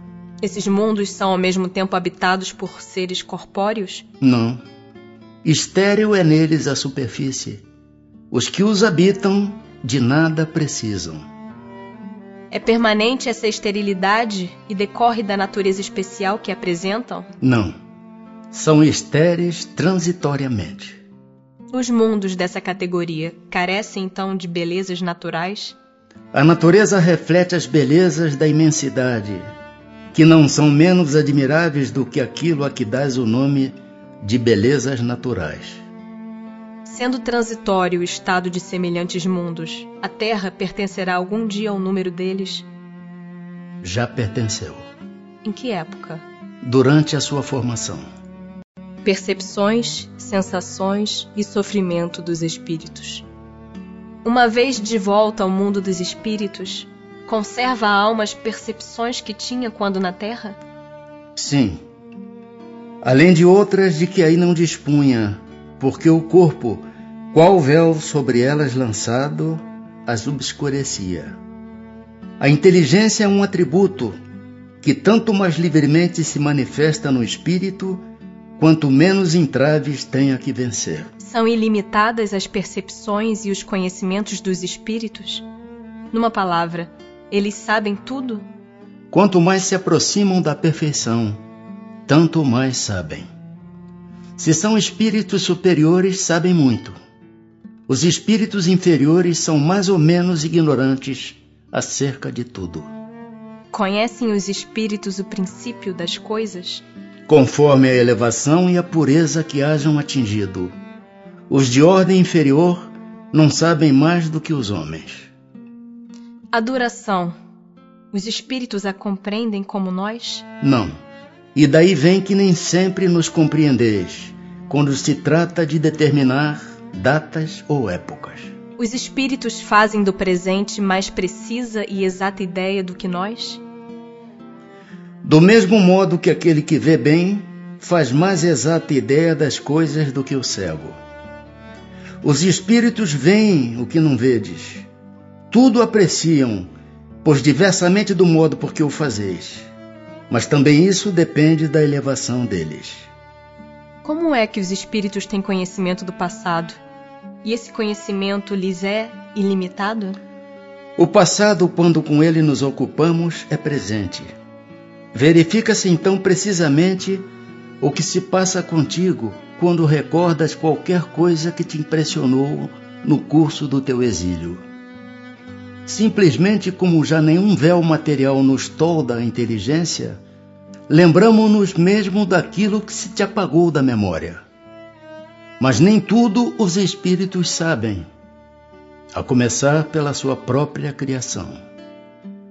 Esses mundos são ao mesmo tempo habitados por seres corpóreos? Não. Estéril é neles a superfície. Os que os habitam de nada precisam. É permanente essa esterilidade e decorre da natureza especial que apresentam? Não. São estéreis transitoriamente. Os mundos dessa categoria carecem então de belezas naturais? A natureza reflete as belezas da imensidade, que não são menos admiráveis do que aquilo a que dás o nome de belezas naturais. Sendo transitório o estado de semelhantes mundos, a Terra pertencerá algum dia ao número deles? Já pertenceu. Em que época? Durante a sua formação. Percepções, sensações e sofrimento dos espíritos. Uma vez de volta ao mundo dos espíritos, conserva a alma as percepções que tinha quando na Terra? Sim. Além de outras de que aí não dispunha, porque o corpo, qual véu sobre elas lançado, as obscurecia. A inteligência é um atributo que tanto mais livremente se manifesta no espírito, quanto menos entraves tenha que vencer. São ilimitadas as percepções e os conhecimentos dos espíritos? Numa palavra, eles sabem tudo? Quanto mais se aproximam da perfeição, tanto mais sabem. Se são espíritos superiores, sabem muito. Os espíritos inferiores são mais ou menos ignorantes acerca de tudo. Conhecem os espíritos o princípio das coisas? Conforme a elevação e a pureza que hajam atingido. Os de ordem inferior não sabem mais do que os homens. A duração. Os espíritos a compreendem como nós? Não. E daí vem que nem sempre nos compreendeis, quando se trata de determinar datas ou épocas. Os espíritos fazem do presente mais precisa e exata ideia do que nós? Do mesmo modo que aquele que vê bem faz mais exata ideia das coisas do que o cego. Os espíritos veem o que não vedes. Tudo apreciam, pois diversamente do modo por que o fazeis. Mas também isso depende da elevação deles. Como é que os espíritos têm conhecimento do passado? E esse conhecimento lhes é ilimitado? O passado, quando com ele nos ocupamos, é presente. Verifica-se então precisamente o que se passa contigo quando recordas qualquer coisa que te impressionou no curso do teu exílio. Simplesmente como já nenhum véu material nos tolda a inteligência, lembramos-nos mesmo daquilo que se te apagou da memória. Mas nem tudo os espíritos sabem, a começar pela sua própria criação.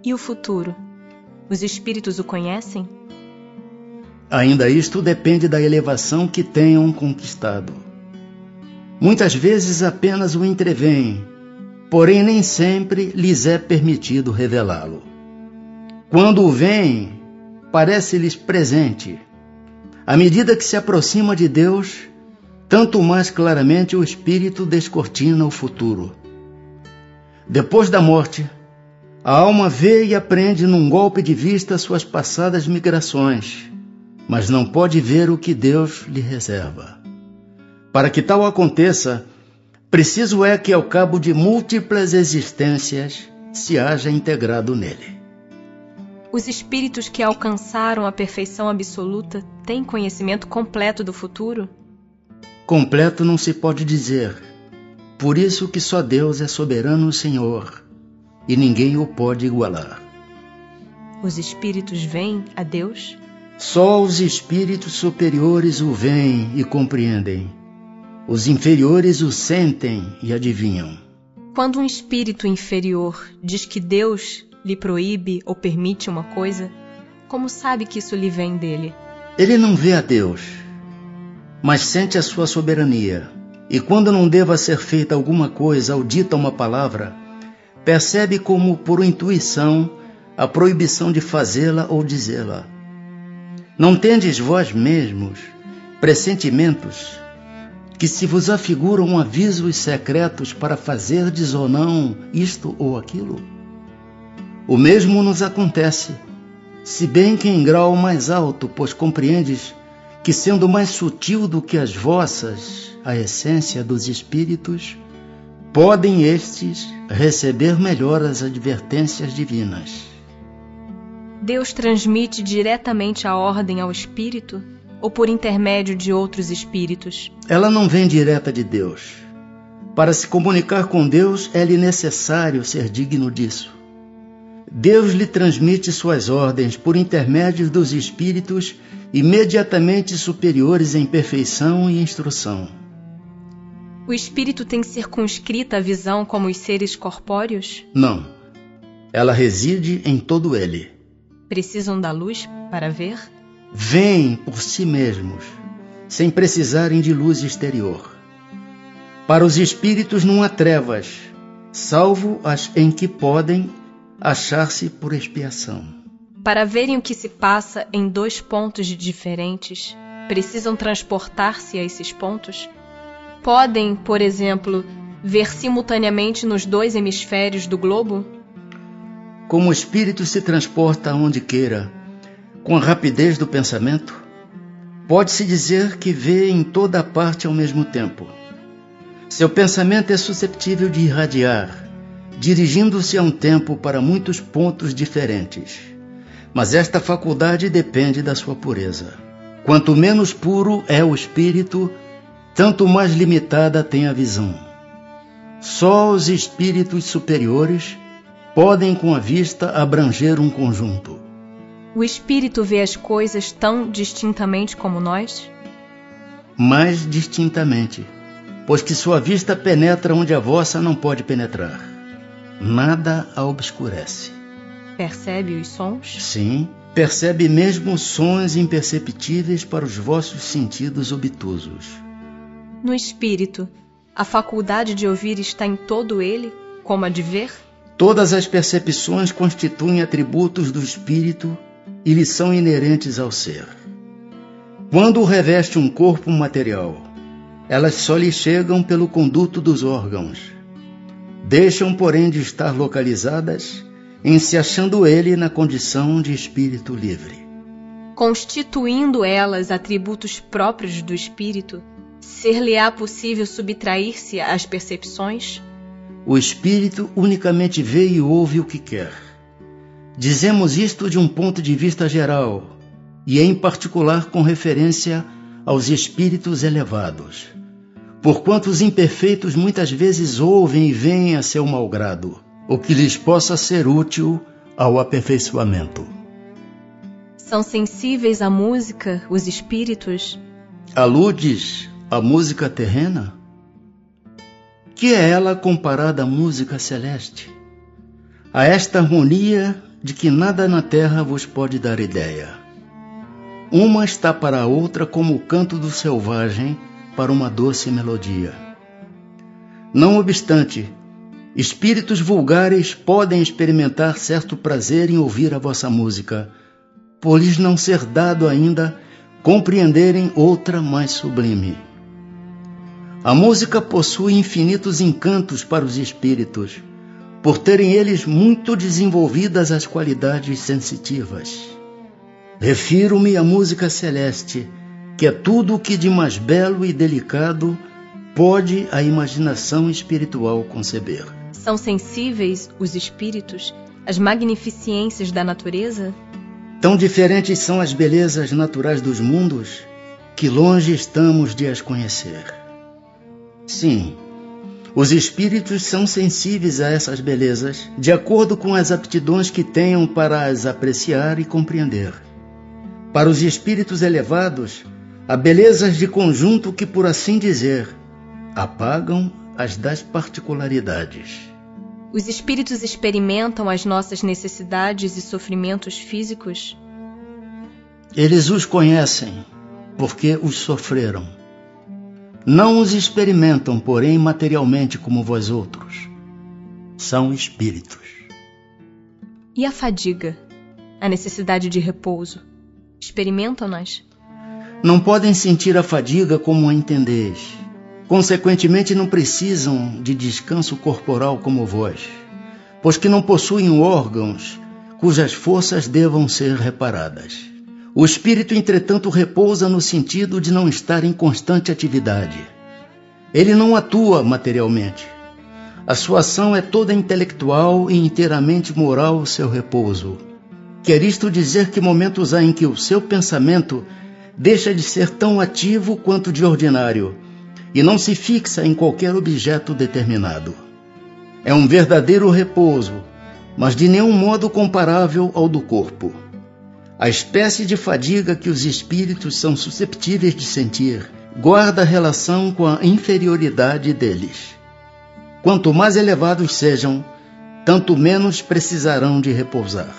E o futuro? Os espíritos o conhecem? Ainda isto depende da elevação que tenham conquistado. Muitas vezes apenas o entreveem, porém nem sempre lhes é permitido revelá-lo. Quando o veem, parece-lhes presente. À medida que se aproxima de Deus, tanto mais claramente o espírito descortina o futuro. Depois da morte, a alma vê e aprende num golpe de vista suas passadas migrações, mas não pode ver o que Deus lhe reserva. Para que tal aconteça, preciso é que, ao cabo de múltiplas existências, se haja integrado nele. Os espíritos que alcançaram a perfeição absoluta têm conhecimento completo do futuro? Completo não se pode dizer. Por isso que só Deus é soberano Senhor, e ninguém o pode igualar. Os espíritos veem a Deus? Só os espíritos superiores o veem e compreendem. Os inferiores o sentem e adivinham. Quando um espírito inferior diz que Deus lhe proíbe ou permite uma coisa, como sabe que isso lhe vem dele? Ele não vê a Deus mas sente a sua soberania. E quando não deva ser feita alguma coisa ou dita uma palavra, percebe como por intuição a proibição de fazê-la ou dizê-la. Não tendes vós mesmos pressentimentos que se vos afiguram avisos secretos para fazerdes ou não isto ou aquilo? O mesmo nos acontece, se bem que em grau mais alto, pois compreendes que, sendo mais sutil do que as vossas, a essência dos espíritos, podem estes receber melhor as advertências divinas. Deus transmite diretamente a ordem ao espírito ou por intermédio de outros espíritos? Ela não vem direta de Deus. Para se comunicar com Deus, é-lhe necessário ser digno disso. Deus lhe transmite suas ordens por intermédio dos espíritos imediatamente superiores em perfeição e instrução. O espírito tem circunscrita a visão como os seres corpóreos? Não. Ela reside em todo ele. Precisam da luz para ver? Vêm por si mesmos, sem precisarem de luz exterior. Para os espíritos não há trevas, salvo as em que podem achar-se por expiação. Para verem o que se passa em dois pontos diferentes, precisam transportar-se a esses pontos? Podem, por exemplo, ver simultaneamente nos dois hemisférios do globo? Como o espírito se transporta aonde queira, com a rapidez do pensamento, pode-se dizer que vê em toda a parte ao mesmo tempo. Seu pensamento é susceptível de irradiar, dirigindo-se a um tempo para muitos pontos diferentes mas esta faculdade depende da sua pureza. Quanto menos puro é o espírito, tanto mais limitada tem a visão. Só os espíritos superiores podem, com a vista, abranger um conjunto. O espírito vê as coisas tão distintamente como nós? Mais distintamente, pois que sua vista penetra onde a vossa não pode penetrar. Nada a obscurece. Percebe os sons? Sim, percebe mesmo sons imperceptíveis para os vossos sentidos obtusos. No espírito, A faculdade de ouvir está em todo ele, como a de ver? Todas as percepções constituem atributos do espírito e lhe são inerentes ao ser. Quando reveste um corpo material, elas só lhe chegam pelo conduto dos órgãos. Deixam, porém, de estar localizadas em se achando ele na condição de espírito livre. Constituindo elas atributos próprios do espírito, ser-lhe-á possível subtrair-se às percepções? O espírito unicamente vê e ouve o que quer. Dizemos isto de um ponto de vista geral, e em particular com referência aos espíritos elevados. Porquanto os imperfeitos muitas vezes ouvem e veem a seu malgrado, o que lhes possa ser útil ao aperfeiçoamento. São sensíveis à música os espíritos? Aludes à música terrena? Que é ela comparada à música celeste? A esta harmonia de que nada na terra vos pode dar ideia. Uma está para a outra como o canto do selvagem para uma doce melodia. Não obstante, espíritos vulgares podem experimentar certo prazer em ouvir a vossa música, por lhes não ser dado ainda compreenderem outra mais sublime. A música possui infinitos encantos para os espíritos, por terem eles muito desenvolvidas as qualidades sensitivas. Refiro-me à música celeste, que é tudo o que de mais belo e delicado pode a imaginação espiritual conceber. São sensíveis os espíritos às magnificências da natureza? Tão diferentes são as belezas naturais dos mundos que longe estamos de as conhecer. Sim, os espíritos são sensíveis a essas belezas de acordo com as aptidões que tenham para as apreciar e compreender. Para os espíritos elevados, há belezas de conjunto que, por assim dizer, apagam as das particularidades. Os espíritos experimentam as nossas necessidades e sofrimentos físicos? Eles os conhecem, porque os sofreram. Não os experimentam, porém, materialmente como vós outros. São espíritos. E a fadiga? A necessidade de repouso? Experimentam-nas? Não podem sentir a fadiga como a entendeis. Consequentemente, não precisam de descanso corporal como vós, pois que não possuem órgãos cujas forças devam ser reparadas. O espírito, entretanto, repousa no sentido de não estar em constante atividade. Ele não atua materialmente. A sua ação é toda intelectual e inteiramente moral o seu repouso. Quer isto dizer que momentos há em que o seu pensamento deixa de ser tão ativo quanto de ordinário e não se fixa em qualquer objeto determinado. É um verdadeiro repouso, mas de nenhum modo comparável ao do corpo. A espécie de fadiga que os espíritos são susceptíveis de sentir guarda relação com a inferioridade deles. Quanto mais elevados sejam, tanto menos precisarão de repousar.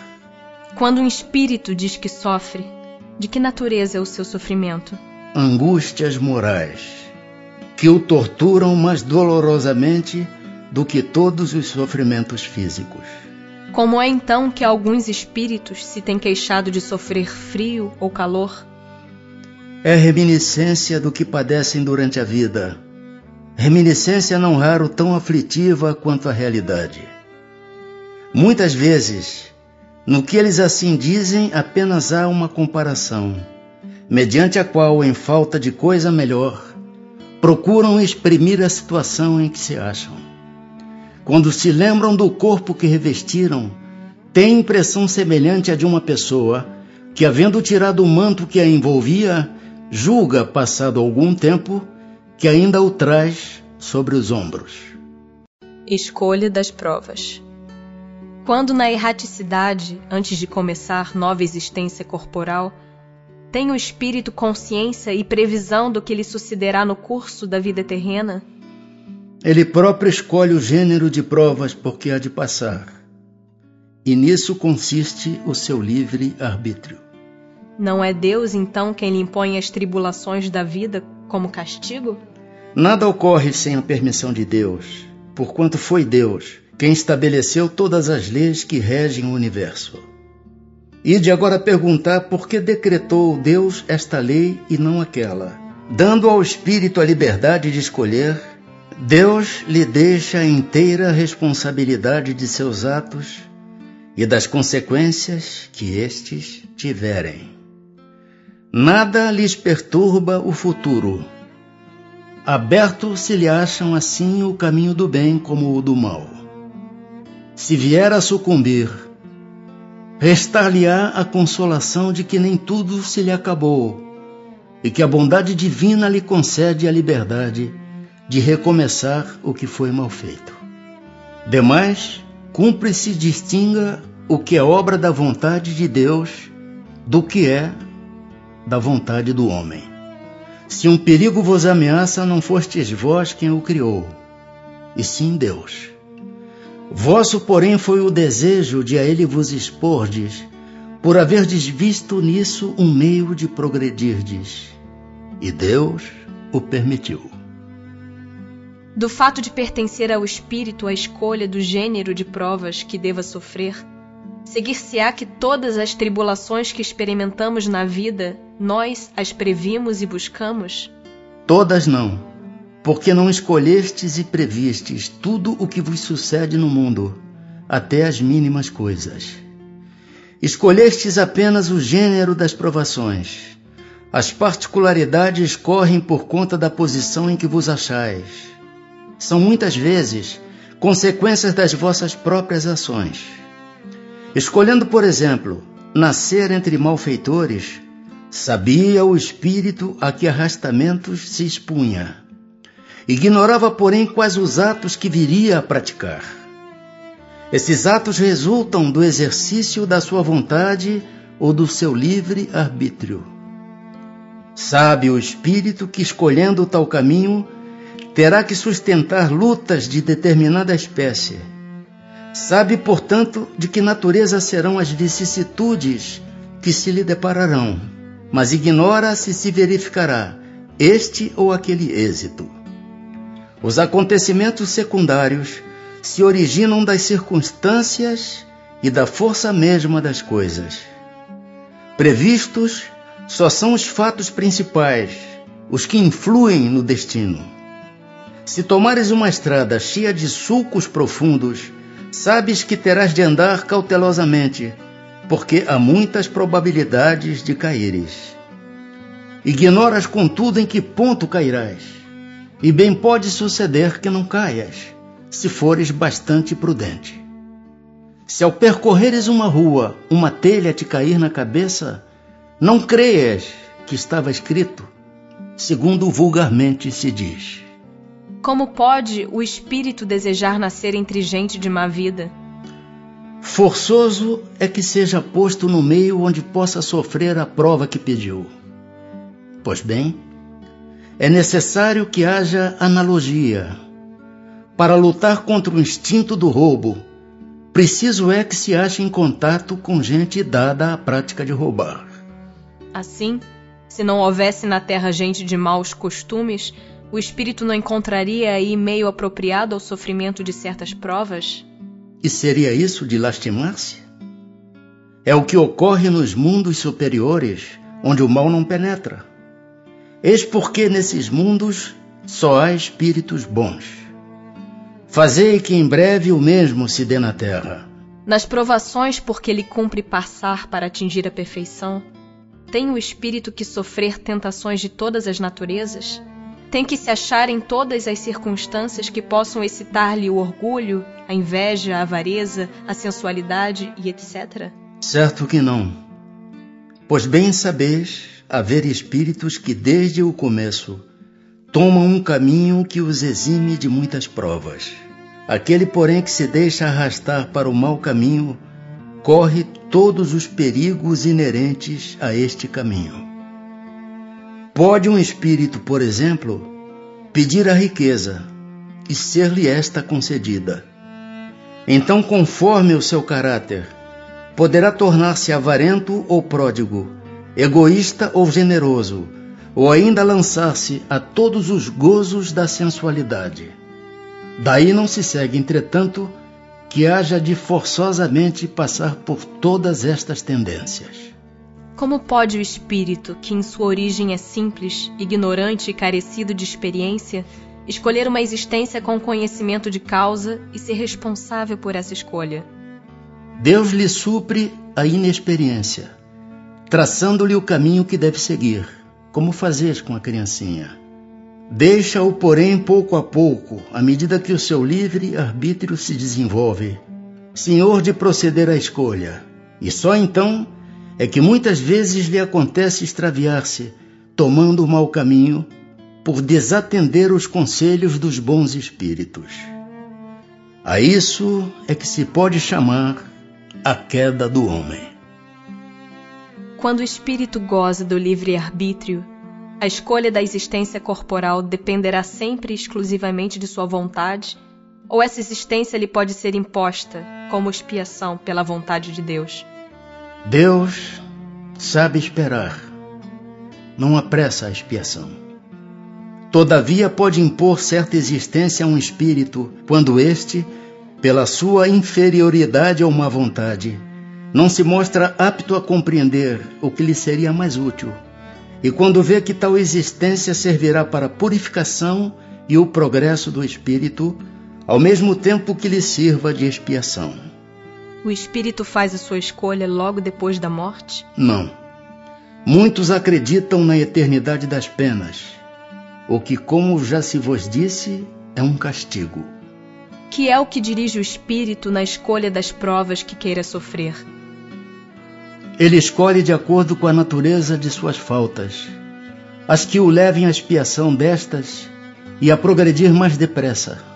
Quando um espírito diz que sofre, de que natureza é o seu sofrimento? Angústias morais, que o torturam mais dolorosamente do que todos os sofrimentos físicos. Como é então que alguns espíritos se têm queixado de sofrer frio ou calor? É reminiscência do que padecem durante a vida. Reminiscência não raro tão aflitiva quanto a realidade. Muitas vezes, no que eles assim dizem, apenas há uma comparação, mediante a qual, em falta de coisa melhor, procuram exprimir a situação em que se acham. Quando se lembram do corpo que revestiram, têm impressão semelhante à de uma pessoa que, havendo tirado o manto que a envolvia, julga, passado algum tempo, que ainda o traz sobre os ombros. Escolha das provas. Quando na erraticidade, antes de começar nova existência corporal, tem o espírito consciência e previsão do que lhe sucederá no curso da vida terrena? Ele próprio escolhe o gênero de provas por que há de passar. E nisso consiste o seu livre arbítrio. Não é Deus, então, quem lhe impõe as tribulações da vida como castigo? Nada ocorre sem a permissão de Deus, porquanto foi Deus quem estabeleceu todas as leis que regem o universo. E de agora perguntar por que decretou Deus esta lei e não aquela. Dando ao Espírito a liberdade de escolher, Deus lhe deixa a inteira responsabilidade de seus atos e das consequências que estes tiverem. Nada lhes perturba o futuro, Aberto se lhe acham assim o caminho do bem como o do mal. Se vier a sucumbir, restar-lhe-á a consolação de que nem tudo se lhe acabou e que a bondade divina lhe concede a liberdade de recomeçar o que foi mal feito. Demais, cumpre-se distinga o que é obra da vontade de Deus do que é da vontade do homem. Se um perigo vos ameaça, não fostes vós quem o criou, e sim Deus. Vosso, porém, foi o desejo de a ele vos expordes, por haverdes visto nisso um meio de progredirdes, e Deus o permitiu. Do fato de pertencer ao espírito a escolha do gênero de provas que deva sofrer, Seguir-se-á que todas as tribulações que experimentamos na vida, nós as previmos e buscamos? Todas não, porque não escolhestes e previstes tudo o que vos sucede no mundo, até as mínimas coisas. Escolhestes apenas o gênero das provações. As particularidades correm por conta da posição em que vos achais. São muitas vezes consequências das vossas próprias ações. Escolhendo, por exemplo, nascer entre malfeitores, sabia o espírito a que arrastamentos se expunha. Ignorava, porém, quais os atos que viria a praticar. Esses atos resultam do exercício da sua vontade ou do seu livre arbítrio. Sabe o espírito que, escolhendo tal caminho, terá que sustentar lutas de determinada espécie Sabe, portanto, de que natureza serão as vicissitudes que se lhe depararão, mas ignora se se verificará este ou aquele êxito. Os acontecimentos secundários se originam das circunstâncias e da força mesma das coisas. Previstos só são os fatos principais, os que influem no destino. Se tomares uma estrada cheia de sulcos profundos, sabes que terás de andar cautelosamente, porque há muitas probabilidades de caíres. Ignoras, contudo, em que ponto cairás, e bem pode suceder que não caias, se fores bastante prudente. Se ao percorreres uma rua, uma telha te cair na cabeça, não creias que estava escrito, segundo vulgarmente se diz. Como pode o espírito desejar nascer entre gente de má vida? Forçoso é que seja posto no meio onde possa sofrer a prova que pediu. Pois bem, é necessário que haja analogia. Para lutar contra o instinto do roubo, preciso é que se ache em contato com gente dada à prática de roubar. Assim, se não houvesse na terra gente de maus costumes, o espírito não encontraria aí meio apropriado ao sofrimento de certas provas? E seria isso de lastimar-se? É o que ocorre nos mundos superiores, onde o mal não penetra. Eis porque nesses mundos só há espíritos bons. Fazei que em breve o mesmo se dê na terra. Nas provações por que ele cumpre passar para atingir a perfeição, tem o espírito que sofrer tentações de todas as naturezas? Tem que se achar em todas as circunstâncias que possam excitar-lhe o orgulho, a inveja, a avareza, a sensualidade e etc? Certo que não. Pois bem sabeis haver espíritos que desde o começo tomam um caminho que os exime de muitas provas. Aquele, porém, que se deixa arrastar para o mau caminho, corre todos os perigos inerentes a este caminho. Pode um espírito, por exemplo, pedir a riqueza e ser-lhe esta concedida. Então, conforme o seu caráter, poderá tornar-se avarento ou pródigo, egoísta ou generoso, ou ainda lançar-se a todos os gozos da sensualidade. Daí não se segue, entretanto, que haja de forçosamente passar por todas estas tendências. Como pode o espírito, que em sua origem é simples, ignorante e carecido de experiência, escolher uma existência com conhecimento de causa e ser responsável por essa escolha? Deus lhe supre a inexperiência, traçando-lhe o caminho que deve seguir, como fazes com a criancinha. Deixa-o, porém, pouco a pouco, à medida que o seu livre arbítrio se desenvolve, senhor de proceder à escolha, e só então é que muitas vezes lhe acontece extraviar-se, tomando o mau caminho, por desatender os conselhos dos bons espíritos. A isso é que se pode chamar a queda do homem. Quando o espírito goza do livre-arbítrio, a escolha da existência corporal dependerá sempre e exclusivamente de sua vontade, ou essa existência lhe pode ser imposta como expiação pela vontade de Deus? Deus sabe esperar, não apressa a expiação. Todavia pode impor certa existência a um espírito quando este, pela sua inferioridade ou má vontade, não se mostra apto a compreender o que lhe seria mais útil, e quando vê que tal existência servirá para a purificação e o progresso do espírito, ao mesmo tempo que lhe sirva de expiação. O espírito faz a sua escolha logo depois da morte? Não. Muitos acreditam na eternidade das penas, o que, como já se vos disse, é um castigo. Que é o que dirige o espírito na escolha das provas que queira sofrer? Ele escolhe de acordo com a natureza de suas faltas, as que o levem à expiação destas e a progredir mais depressa.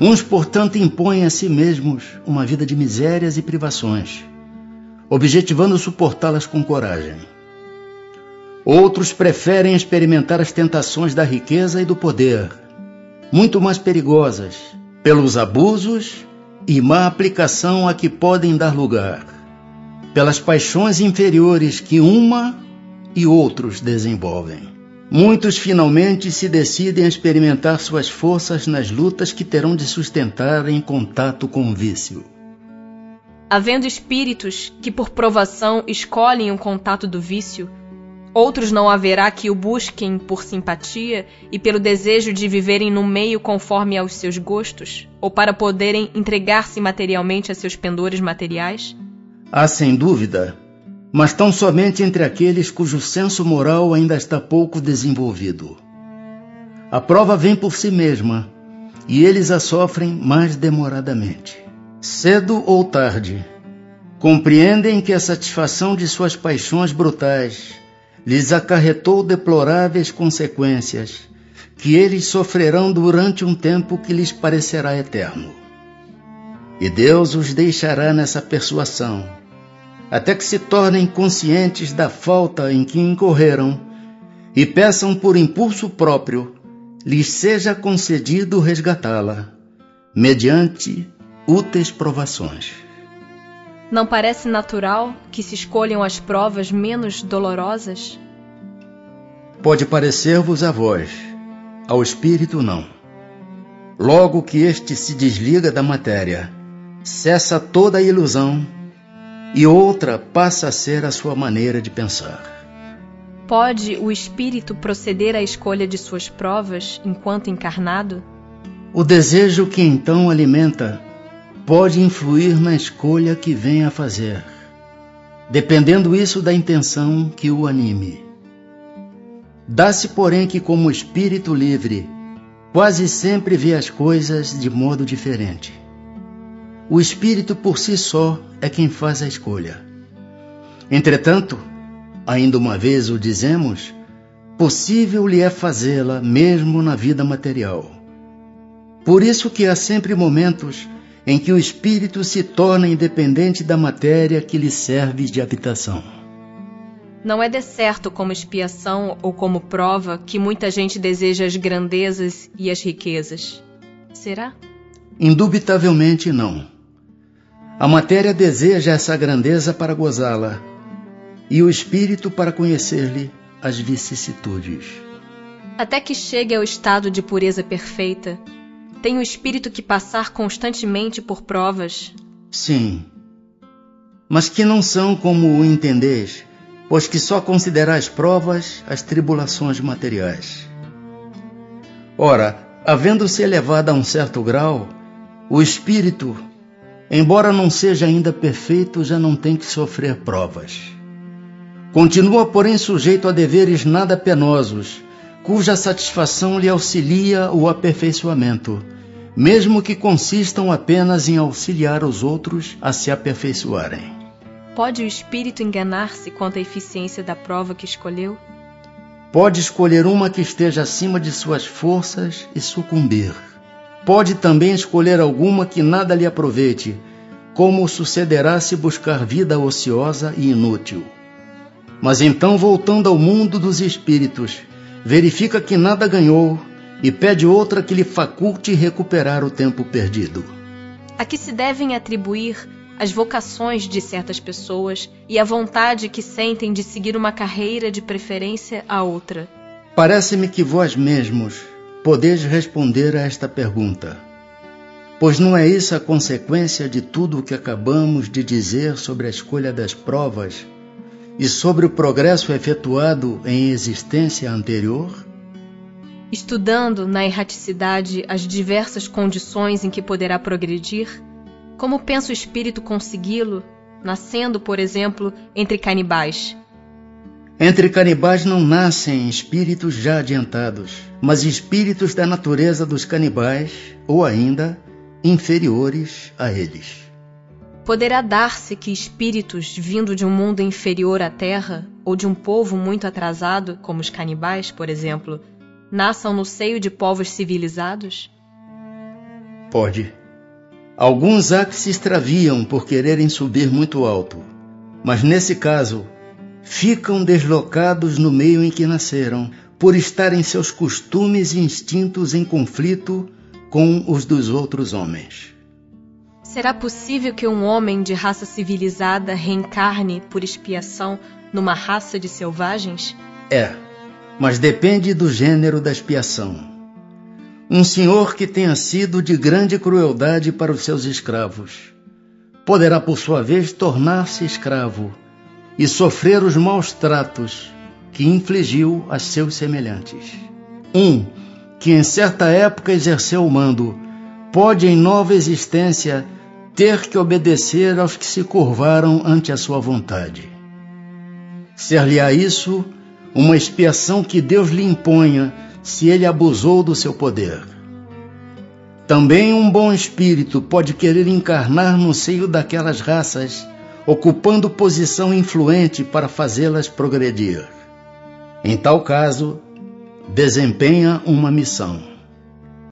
Uns, portanto, impõem a si mesmos uma vida de misérias e privações, objetivando suportá-las com coragem. Outros preferem experimentar as tentações da riqueza e do poder, muito mais perigosas, pelos abusos e má aplicação a que podem dar lugar pelas paixões inferiores que uma e outros desenvolvem. Muitos finalmente se decidem a experimentar suas forças nas lutas que terão de sustentar em contato com o vício. Havendo espíritos que por provação escolhem o contato do vício, outros não haverá que o busquem por simpatia e pelo desejo de viverem no meio conforme aos seus gostos, ou para poderem entregar-se materialmente a seus pendores materiais? Há sem dúvida, mas tão somente entre aqueles cujo senso moral ainda está pouco desenvolvido. A prova vem por si mesma e eles a sofrem mais demoradamente. Cedo ou tarde, compreendem que a satisfação de suas paixões brutais lhes acarretou deploráveis consequências que eles sofrerão durante um tempo que lhes parecerá eterno. E Deus os deixará nessa persuasão até que se tornem conscientes da falta em que incorreram e peçam por impulso próprio lhes seja concedido resgatá-la, mediante úteis provações. Não parece natural que se escolham as provas menos dolorosas? Pode parecer-vos a vós, ao espírito não. Logo que este se desliga da matéria, cessa toda a ilusão e outra passa a ser a sua maneira de pensar. Pode o espírito proceder à escolha de suas provas enquanto encarnado? O desejo que então alimenta pode influir na escolha que vem a fazer, dependendo isso da intenção que o anime. Dá-se, porém, que, como espírito livre, quase sempre vê as coisas de modo diferente. O espírito por si só é quem faz a escolha. Entretanto, ainda uma vez o dizemos, possível lhe é fazê-la mesmo na vida material. Por isso que há sempre momentos em que o espírito se torna independente da matéria que lhe serve de habitação. Não é de certo como expiação ou como prova que muita gente deseja as grandezas e as riquezas. Será? Indubitavelmente não. A matéria deseja essa grandeza para gozá-la, e o espírito para conhecer-lhe as vicissitudes. Até que chegue ao estado de pureza perfeita, tem o espírito que passar constantemente por provas. Sim, mas que não são como o entendeis, pois que só considerais provas as tribulações materiais. Ora, havendo-se elevado a um certo grau, o espírito, embora não seja ainda perfeito, já não tem que sofrer provas. Continua, porém, sujeito a deveres nada penosos, cuja satisfação lhe auxilia o aperfeiçoamento, mesmo que consistam apenas em auxiliar os outros a se aperfeiçoarem. Pode o espírito enganar-se quanto à eficiência da prova que escolheu? Pode escolher uma que esteja acima de suas forças e sucumbir. Pode também escolher alguma que nada lhe aproveite, como sucederá se buscar vida ociosa e inútil. Mas então, voltando ao mundo dos espíritos, verifica que nada ganhou e pede outra que lhe faculte recuperar o tempo perdido. A que se devem atribuir as vocações de certas pessoas e a vontade que sentem de seguir uma carreira de preferência a outra? Parece-me que vós mesmos podeis responder a esta pergunta. Pois não é isso a consequência de tudo o que acabamos de dizer sobre a escolha das provas e sobre o progresso efetuado em existência anterior? Estudando na erraticidade as diversas condições em que poderá progredir, como pensa o espírito consegui-lo, nascendo, por exemplo, entre canibais? Entre canibais não nascem espíritos já adiantados, mas espíritos da natureza dos canibais, ou ainda inferiores a eles. Poderá dar-se que espíritos vindo de um mundo inferior à Terra, ou de um povo muito atrasado, como os canibais, por exemplo, nasçam no seio de povos civilizados? Pode. Alguns há que se extraviam por quererem subir muito alto, mas nesse caso ficam deslocados no meio em que nasceram, por estarem seus costumes e instintos em conflito com os dos outros homens. Será possível que um homem de raça civilizada reencarne por expiação numa raça de selvagens? É, mas depende do gênero da expiação. Um senhor que tenha sido de grande crueldade para os seus escravos poderá, por sua vez, tornar-se escravo e sofrer os maus tratos que infligiu a seus semelhantes. Um que em certa época exerceu o mando pode, em nova existência, ter que obedecer aos que se curvaram ante a sua vontade. Ser-lhe-á isso uma expiação que Deus lhe imponha se ele abusou do seu poder. Também um bom espírito pode querer encarnar no seio daquelas raças, ocupando posição influente para fazê-las progredir. Em tal caso, desempenha uma missão.